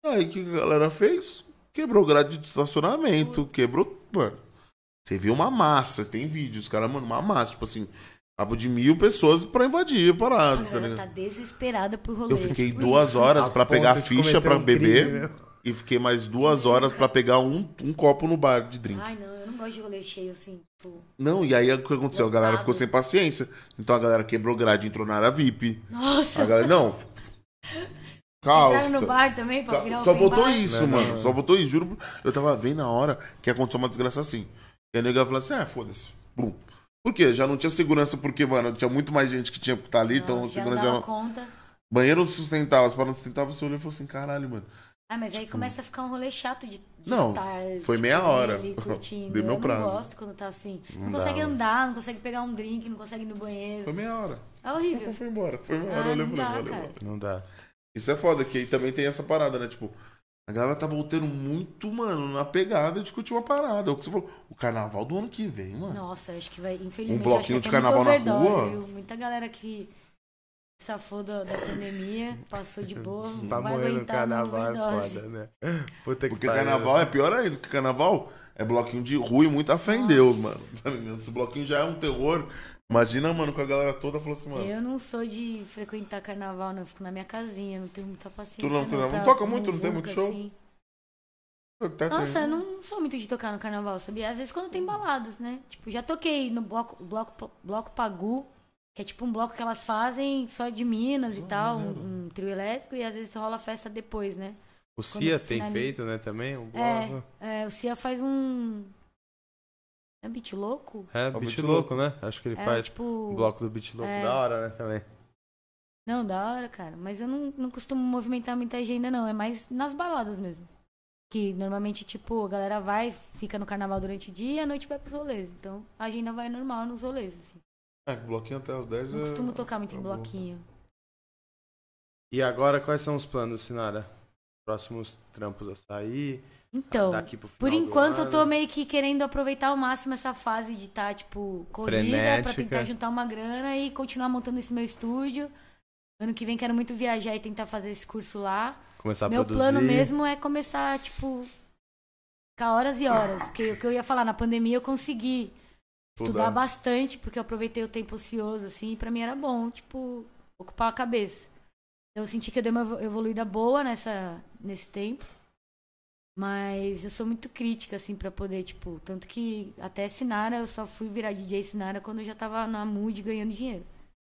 Speaker 1: Aí o que a galera fez? Quebrou o grade de estacionamento, quebrou. Mano, você viu uma massa, tem vídeo, os caras, mano, uma massa, tipo assim, papo de mil pessoas pra invadir a
Speaker 3: A
Speaker 1: parada, tá
Speaker 3: galera
Speaker 1: ligado?
Speaker 3: tá desesperada por rolê.
Speaker 1: Eu fiquei duas
Speaker 3: isso.
Speaker 1: horas
Speaker 2: A
Speaker 1: pra pegar
Speaker 2: de
Speaker 1: ficha pra
Speaker 2: um
Speaker 1: beber
Speaker 2: crime, meu.
Speaker 1: e fiquei mais duas horas pra pegar um, um copo no bar de drink.
Speaker 3: Ai, não, eu não gosto de rolê cheio assim. Tipo,
Speaker 1: Não, e aí o que aconteceu? A galera
Speaker 3: Lotado.
Speaker 1: ficou sem paciência. Então a galera quebrou grade, entrou na área VIP.
Speaker 3: nossa,
Speaker 1: A galera, não. Caos.
Speaker 3: entraram no bar também pra virar
Speaker 1: Só voltou isso,
Speaker 2: Não,
Speaker 1: mano.
Speaker 2: não.
Speaker 1: Só voltou isso, juro. Só tava vendo na hora que aconteceu uma desgraça assim. E a nega falou assim: ah, foda-se. Bum. Por quê? Já não tinha segurança, porque, mano, tinha muito mais gente que tinha que estar ali, então a segurança
Speaker 3: não
Speaker 1: já não.
Speaker 3: conta.
Speaker 1: Banheiro não sustentava, as paradas não sustentavam, você olhou e falou assim: caralho, mano.
Speaker 3: Ah, mas aí começa a ficar um rolê chato de, de
Speaker 1: Tipo, Não,
Speaker 3: estar.
Speaker 1: foi
Speaker 3: tipo,
Speaker 1: meia hora.
Speaker 3: Ali, curtindo.
Speaker 1: Dei meu
Speaker 3: eu
Speaker 1: prazo.
Speaker 3: não gosto quando tá assim. Não,
Speaker 1: Não
Speaker 3: consegue
Speaker 1: dava.
Speaker 3: andar, não consegue pegar um drink, não consegue ir no banheiro.
Speaker 1: Foi meia hora.
Speaker 3: É horrível.
Speaker 1: Foi embora. Foi meia hora.
Speaker 3: Ah,
Speaker 1: eu
Speaker 3: não
Speaker 1: falei,
Speaker 3: dá.
Speaker 2: Não dá.
Speaker 1: Isso é foda, que aí também tem essa parada, né? Tipo, a galera tá voltando muito, mano, na pegada de discutir uma parada. É o que você falou. O carnaval do ano que vem, mano.
Speaker 3: Nossa, acho que vai, infelizmente.
Speaker 1: Um bloquinho
Speaker 3: acho
Speaker 1: de
Speaker 3: que
Speaker 1: carnaval na
Speaker 3: overdose,
Speaker 1: rua?
Speaker 3: Viu? Muita galera que safou da, da pandemia, passou de boa. vai
Speaker 2: morrer no carnaval é foda, né? Puta que
Speaker 1: Porque
Speaker 2: pariu.
Speaker 1: carnaval é pior ainda, porque carnaval é bloquinho de rua e muita fé em Deus, mano. Tá ligado? Se o bloquinho já é um terror, imagina, mano, com a galera toda falou assim, mano.
Speaker 3: Eu não sou de frequentar carnaval, não. Eu fico na minha casinha, não tenho muita paciência.
Speaker 1: Tu não- tu não- não toca muito, não tem muito show?
Speaker 3: assim.
Speaker 1: Até tem-
Speaker 3: Nossa, eu não sou muito de tocar no carnaval, sabia? Às vezes quando tem baladas, né? Tipo, já toquei no bloco, bloco, bloco Pagu, que é tipo um bloco que elas fazem só de Minas e tal, um, um trio elétrico, e às vezes rola festa depois, né?
Speaker 2: O Cia tem
Speaker 3: finaliza.
Speaker 2: feito, né, também? O
Speaker 3: É.
Speaker 2: bloco.
Speaker 3: É, o Cia faz um. É beat louco?
Speaker 2: É,
Speaker 1: o
Speaker 2: Beat
Speaker 1: Beat
Speaker 2: Louco, né? Acho que ele
Speaker 3: É,
Speaker 2: faz
Speaker 3: tipo.
Speaker 2: o bloco do Beat Louco.
Speaker 3: é.
Speaker 2: Da hora, né, também.
Speaker 3: Não, da hora, cara. Mas eu não, não costumo movimentar muita agenda, não. É mais nas baladas mesmo. Que normalmente, tipo, a galera vai, fica no carnaval durante o dia e à noite vai pros rolês. Então a agenda vai normal nos rolês, assim.
Speaker 1: É, bloquinho até as 10
Speaker 3: Não
Speaker 1: é...
Speaker 3: costumo tocar muito em
Speaker 1: é bom.
Speaker 3: bloquinho.
Speaker 2: E agora, quais são os planos, Sinara? Próximos trampos a sair?
Speaker 3: Então, por enquanto eu tô meio que querendo aproveitar ao máximo essa fase de estar, tipo, corrida pra
Speaker 2: Frenética.
Speaker 3: tentar juntar uma grana e continuar montando esse meu estúdio. Ano que vem quero muito viajar e tentar fazer esse curso lá.
Speaker 2: Começar a
Speaker 3: Meu
Speaker 2: produzir?
Speaker 3: plano mesmo é começar, tipo, ficar horas e horas. Porque o que eu ia falar, na pandemia eu consegui estudar
Speaker 1: Estudar.
Speaker 3: bastante, porque eu aproveitei o tempo ocioso, assim, e pra mim era bom, tipo, ocupar a cabeça. Então eu senti que eu dei uma evo- evoluída boa nessa, nesse tempo. Mas eu sou muito crítica, assim, pra poder, tipo, tanto que até Sinara, eu só fui virar DJ Sinara quando eu já tava na mood ganhando dinheiro.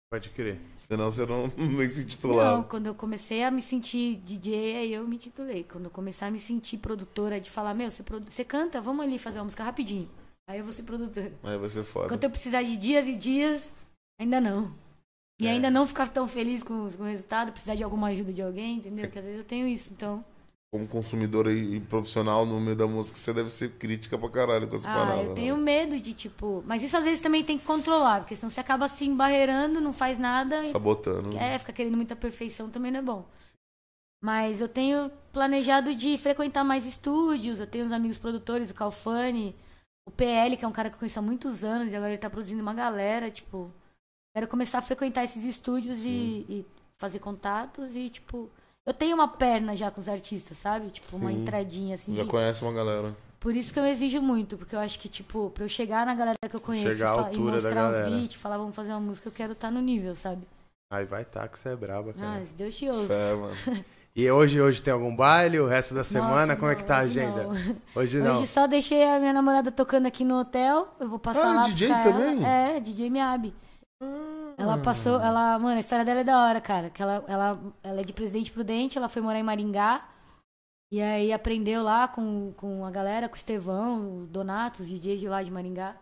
Speaker 2: Pode crer.
Speaker 1: Senão você não nem se
Speaker 3: Não,
Speaker 1: titulava.
Speaker 3: quando eu comecei a me sentir DJ, aí eu me titulei. Quando eu começar a me sentir produtora, de falar, meu, você, produ- você canta, vamos ali fazer uma música rapidinho. Aí eu vou ser produtora.
Speaker 1: Aí ser foda.
Speaker 3: Enquanto eu precisar de dias e dias, ainda não. E
Speaker 2: É.
Speaker 3: ainda não ficar tão feliz com, com o resultado, precisar de alguma ajuda de alguém, entendeu? Que às vezes eu tenho isso, então.
Speaker 1: Como consumidor e profissional no meio da música, você deve ser crítica pra caralho com essa
Speaker 3: Ah,
Speaker 1: parada.
Speaker 3: eu
Speaker 1: né?
Speaker 3: tenho medo de, tipo. Mas isso às vezes também tem que controlar, porque senão você acaba se embarreirando, não faz nada. e
Speaker 1: Sabotando.
Speaker 3: É, ficar querendo muita perfeição também não é bom. Mas eu tenho planejado de frequentar mais estúdios. Eu tenho uns amigos produtores, o Calfani, o PL, que é um cara que eu conheço há muitos anos, e agora ele tá produzindo uma galera, tipo. Quero começar a frequentar esses estúdios e, e fazer contatos e, tipo. Eu tenho uma perna já com os artistas, sabe? Tipo, uma
Speaker 1: Sim.
Speaker 3: entradinha assim.
Speaker 1: Já
Speaker 3: de-
Speaker 1: conhece uma galera.
Speaker 3: Por isso que eu exijo muito, porque eu acho que, tipo, pra eu chegar na galera que eu conheço
Speaker 2: Chegar à
Speaker 3: e fa- e
Speaker 2: altura da
Speaker 3: mostrar
Speaker 2: galera.
Speaker 3: uns beats, falar, vamos fazer uma música, eu quero estar no nível, sabe?
Speaker 2: Aí vai tá que você é braba,
Speaker 3: Ah,
Speaker 2: cara.
Speaker 3: Deus te ouça.
Speaker 1: Fé, mano.
Speaker 2: E hoje, hoje tem algum baile? O resto da semana?
Speaker 3: Nossa,
Speaker 2: Como é que tá a agenda?
Speaker 3: não.
Speaker 2: Hoje não.
Speaker 3: Hoje só deixei a minha namorada tocando aqui no hotel. Eu vou passar
Speaker 1: Ah,
Speaker 3: lá
Speaker 1: DJ também?
Speaker 3: Ela. É, DJ Miabi. Ela passou, ela, mano, a história dela é da hora, cara. Que ela, ela, ela é de Presidente Prudente, ela foi morar em Maringá. E aí aprendeu lá com, com a galera, com o Estevão, o Donato, os DJs de lá de Maringá.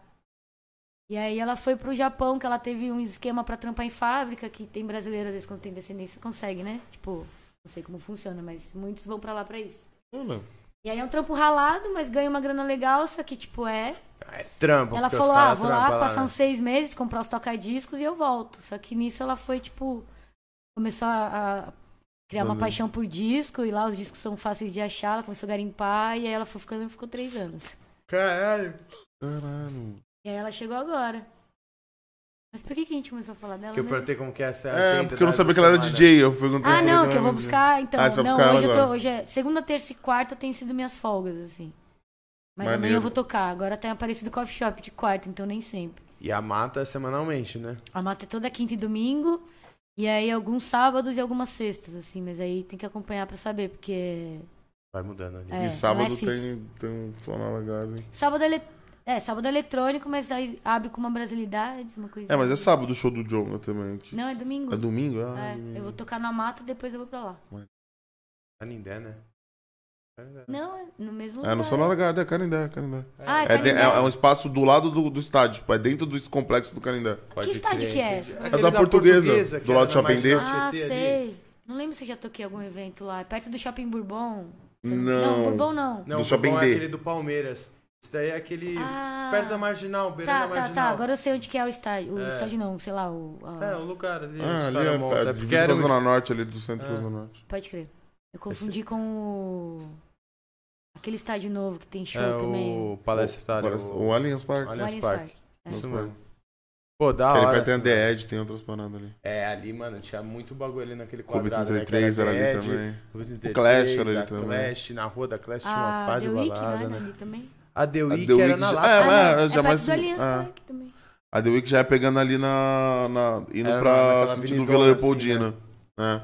Speaker 3: E aí ela foi pro Japão, que ela teve um esquema pra trampar em fábrica, que tem brasileiro, às vezes, quando tem descendência, consegue, né? Tipo, não sei como funciona, mas muitos vão pra lá pra isso.
Speaker 1: Mano,
Speaker 3: E aí é um trampo ralado, mas ganha uma grana legal, só que, tipo, é.
Speaker 2: É trampo.
Speaker 3: Ela falou, ah, vou lá passar
Speaker 2: né?
Speaker 3: uns seis meses, comprar os toca-discos e eu volto. Só que nisso ela foi, tipo, começou a, a criar uma paixão por disco, e lá os discos são fáceis de achar, ela começou a garimpar, e aí ela foi ficando ficou três anos.
Speaker 2: Caralho.
Speaker 1: caralho.
Speaker 3: E aí ela chegou agora. Mas por que, que a gente começou a falar dela?
Speaker 2: Que eu
Speaker 3: mesmo?
Speaker 2: perguntei como que é essa
Speaker 1: É,
Speaker 2: agenda
Speaker 1: porque eu não
Speaker 2: da-
Speaker 1: sabia que ela era. DJ. Eu perguntei
Speaker 3: Ah, não, que eu vou buscar. Então,
Speaker 1: Ah, você vai
Speaker 3: não,
Speaker 1: buscar
Speaker 3: hoje, eu tô, hoje é segunda, terça e quarta tem sido minhas folgas, assim. Mas amanhã
Speaker 1: Maneiro.
Speaker 3: eu vou tocar. Agora tem aparecido coffee shop de quarta, então nem sempre.
Speaker 2: E a mata é semanalmente, né?
Speaker 3: A mata é toda quinta e domingo. E aí alguns sábados e algumas sextas, assim. Mas aí tem que acompanhar pra saber, porque.
Speaker 2: Vai mudando ali.
Speaker 3: É,
Speaker 1: e
Speaker 3: não
Speaker 1: sábado
Speaker 3: é
Speaker 1: tem, tem um legado. hein?
Speaker 3: Sábado é, ele- é, sábado é eletrônico, mas aí abre com uma brasilidade, uma coisa.
Speaker 1: É, mas é sábado o show do Jonga também. aqui.
Speaker 3: Não, é domingo.
Speaker 1: É domingo? Ah,
Speaker 3: É,
Speaker 1: domingo.
Speaker 3: eu vou tocar na mata depois eu vou pra lá.
Speaker 2: Canindé, né?
Speaker 3: Não, é no mesmo
Speaker 1: É, não
Speaker 3: lugar.
Speaker 1: sou na Lagarda, é Canindé, Canindé.
Speaker 3: Ah, é,
Speaker 1: É, de- é,
Speaker 3: Canindé.
Speaker 1: é um espaço do lado do, do estádio, tipo, é dentro do complexo do Canindé.
Speaker 2: Pode
Speaker 3: Que estádio
Speaker 2: crer.
Speaker 3: que é?
Speaker 2: Aquele
Speaker 1: da Portuguesa,
Speaker 2: que
Speaker 1: do lado do Shopping D.
Speaker 3: Ah,
Speaker 2: Tietê ali.
Speaker 3: sei. Não lembro se eu já toquei algum evento lá. É perto do Shopping Bourbon.
Speaker 1: Não.
Speaker 3: Não, Bourbon não.
Speaker 2: Não,
Speaker 1: Do
Speaker 2: o
Speaker 1: Shopping D.
Speaker 2: é aquele do Palmeiras. Isso daí é aquele
Speaker 3: Ah.
Speaker 2: perto da Marginal, beirando
Speaker 3: Tá,
Speaker 2: da
Speaker 3: tá,
Speaker 2: Marginal.
Speaker 3: tá. Agora eu sei onde que é o estádio. O
Speaker 2: É.
Speaker 3: estádio não, sei lá, o. a-
Speaker 2: É, o lugar ali.
Speaker 1: Ah, ali é,
Speaker 2: montam.
Speaker 1: é,
Speaker 2: É porque era
Speaker 1: Zona Norte ali, do centro
Speaker 2: É.
Speaker 1: da Zona Norte.
Speaker 3: Pode crer. Eu confundi com o. Aquele estádio novo que tem show
Speaker 2: É
Speaker 3: também.
Speaker 2: o Palestra Itália.
Speaker 1: Parece- O Allianz Parque.
Speaker 2: Allianz
Speaker 3: Allianz.
Speaker 2: Parque.
Speaker 3: É.
Speaker 2: Isso mesmo. Pô, da
Speaker 1: ali
Speaker 2: hora.
Speaker 1: perto tem a The Edge, tem outras paradas ali.
Speaker 2: É, ali, mano, tinha muito bagulho ali naquele
Speaker 1: Clube
Speaker 2: quadrado. né, que
Speaker 1: 33 era ali
Speaker 2: Dead,
Speaker 1: também.
Speaker 2: Clube
Speaker 1: O Clash era ali também.
Speaker 2: Clash, na rua da Clash tinha uma
Speaker 3: A
Speaker 2: pá de
Speaker 3: Week, não
Speaker 2: balada,
Speaker 3: é
Speaker 2: né?
Speaker 3: ali também?
Speaker 2: A The
Speaker 1: A
Speaker 2: Week
Speaker 1: The
Speaker 2: era
Speaker 1: Week
Speaker 2: na
Speaker 1: já-
Speaker 2: Lapa.
Speaker 1: é,
Speaker 3: Ah, é
Speaker 1: já
Speaker 3: perto
Speaker 1: mais-
Speaker 3: Allianz também.
Speaker 1: A The Week já é pegando ali na. na indo
Speaker 2: É,
Speaker 1: pra sentido Vila
Speaker 2: assim,
Speaker 1: Leopoldina. É.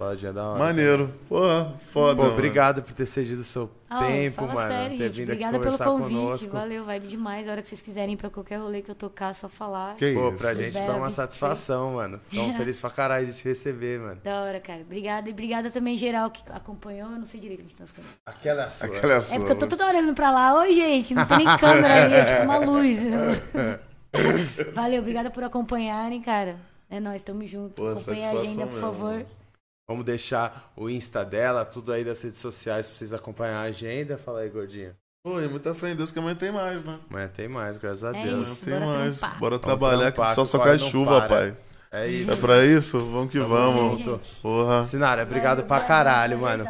Speaker 2: Lojinha da hora.
Speaker 1: Maneiro. Porra, foda.
Speaker 2: Pô,
Speaker 1: mano.
Speaker 2: obrigado por ter cedido o seu
Speaker 3: Ah,
Speaker 2: tempo,
Speaker 3: fala
Speaker 2: mano.
Speaker 3: sério,
Speaker 2: ter
Speaker 3: gente.
Speaker 2: vindo
Speaker 3: Obrigada
Speaker 2: aqui
Speaker 3: pelo
Speaker 2: conversar
Speaker 3: convite.
Speaker 2: conosco.
Speaker 3: Valeu, vibe demais. A hora que vocês quiserem ir pra qualquer rolê que eu tocar, é só falar.
Speaker 1: Que
Speaker 2: Pô,
Speaker 1: isso.
Speaker 2: pra gente foi uma
Speaker 3: 26.
Speaker 2: satisfação, mano. Ficamos felizes pra caralho de te receber, mano.
Speaker 3: Da hora, cara. Obrigada. E obrigada também, geral, que acompanhou. Eu não sei direito onde estão as câmeras.
Speaker 2: Aquela é a sua.
Speaker 1: Aquela é a sua.
Speaker 3: É porque eu tô toda hora olhando pra lá. Oi, gente, não tem nem câmera ali, é tipo uma luz. Valeu, obrigada por acompanharem, cara. É nóis, tamo junto.
Speaker 1: Pô,
Speaker 3: Acompanhe a agenda, por favor.
Speaker 2: Vamos deixar o Insta dela, tudo aí das redes sociais pra vocês acompanhar a agenda. Fala aí, gordinho.
Speaker 1: Pô, e muita fé em Deus que amanhã tem mais, né?
Speaker 2: Amanhã tem mais, graças a
Speaker 3: É
Speaker 2: Deus.
Speaker 3: isso.
Speaker 1: Amanhã tem
Speaker 3: bora
Speaker 1: mais.
Speaker 3: trampar.
Speaker 1: Bora trabalhar
Speaker 2: trampar,
Speaker 1: que só só cai chuva,
Speaker 2: para.
Speaker 1: pai.
Speaker 2: É isso.
Speaker 1: É pra isso? Vamos que
Speaker 2: Tamo
Speaker 1: vamos.
Speaker 2: junto.
Speaker 1: Porra.
Speaker 2: Sinara, obrigado pra caralho, mano.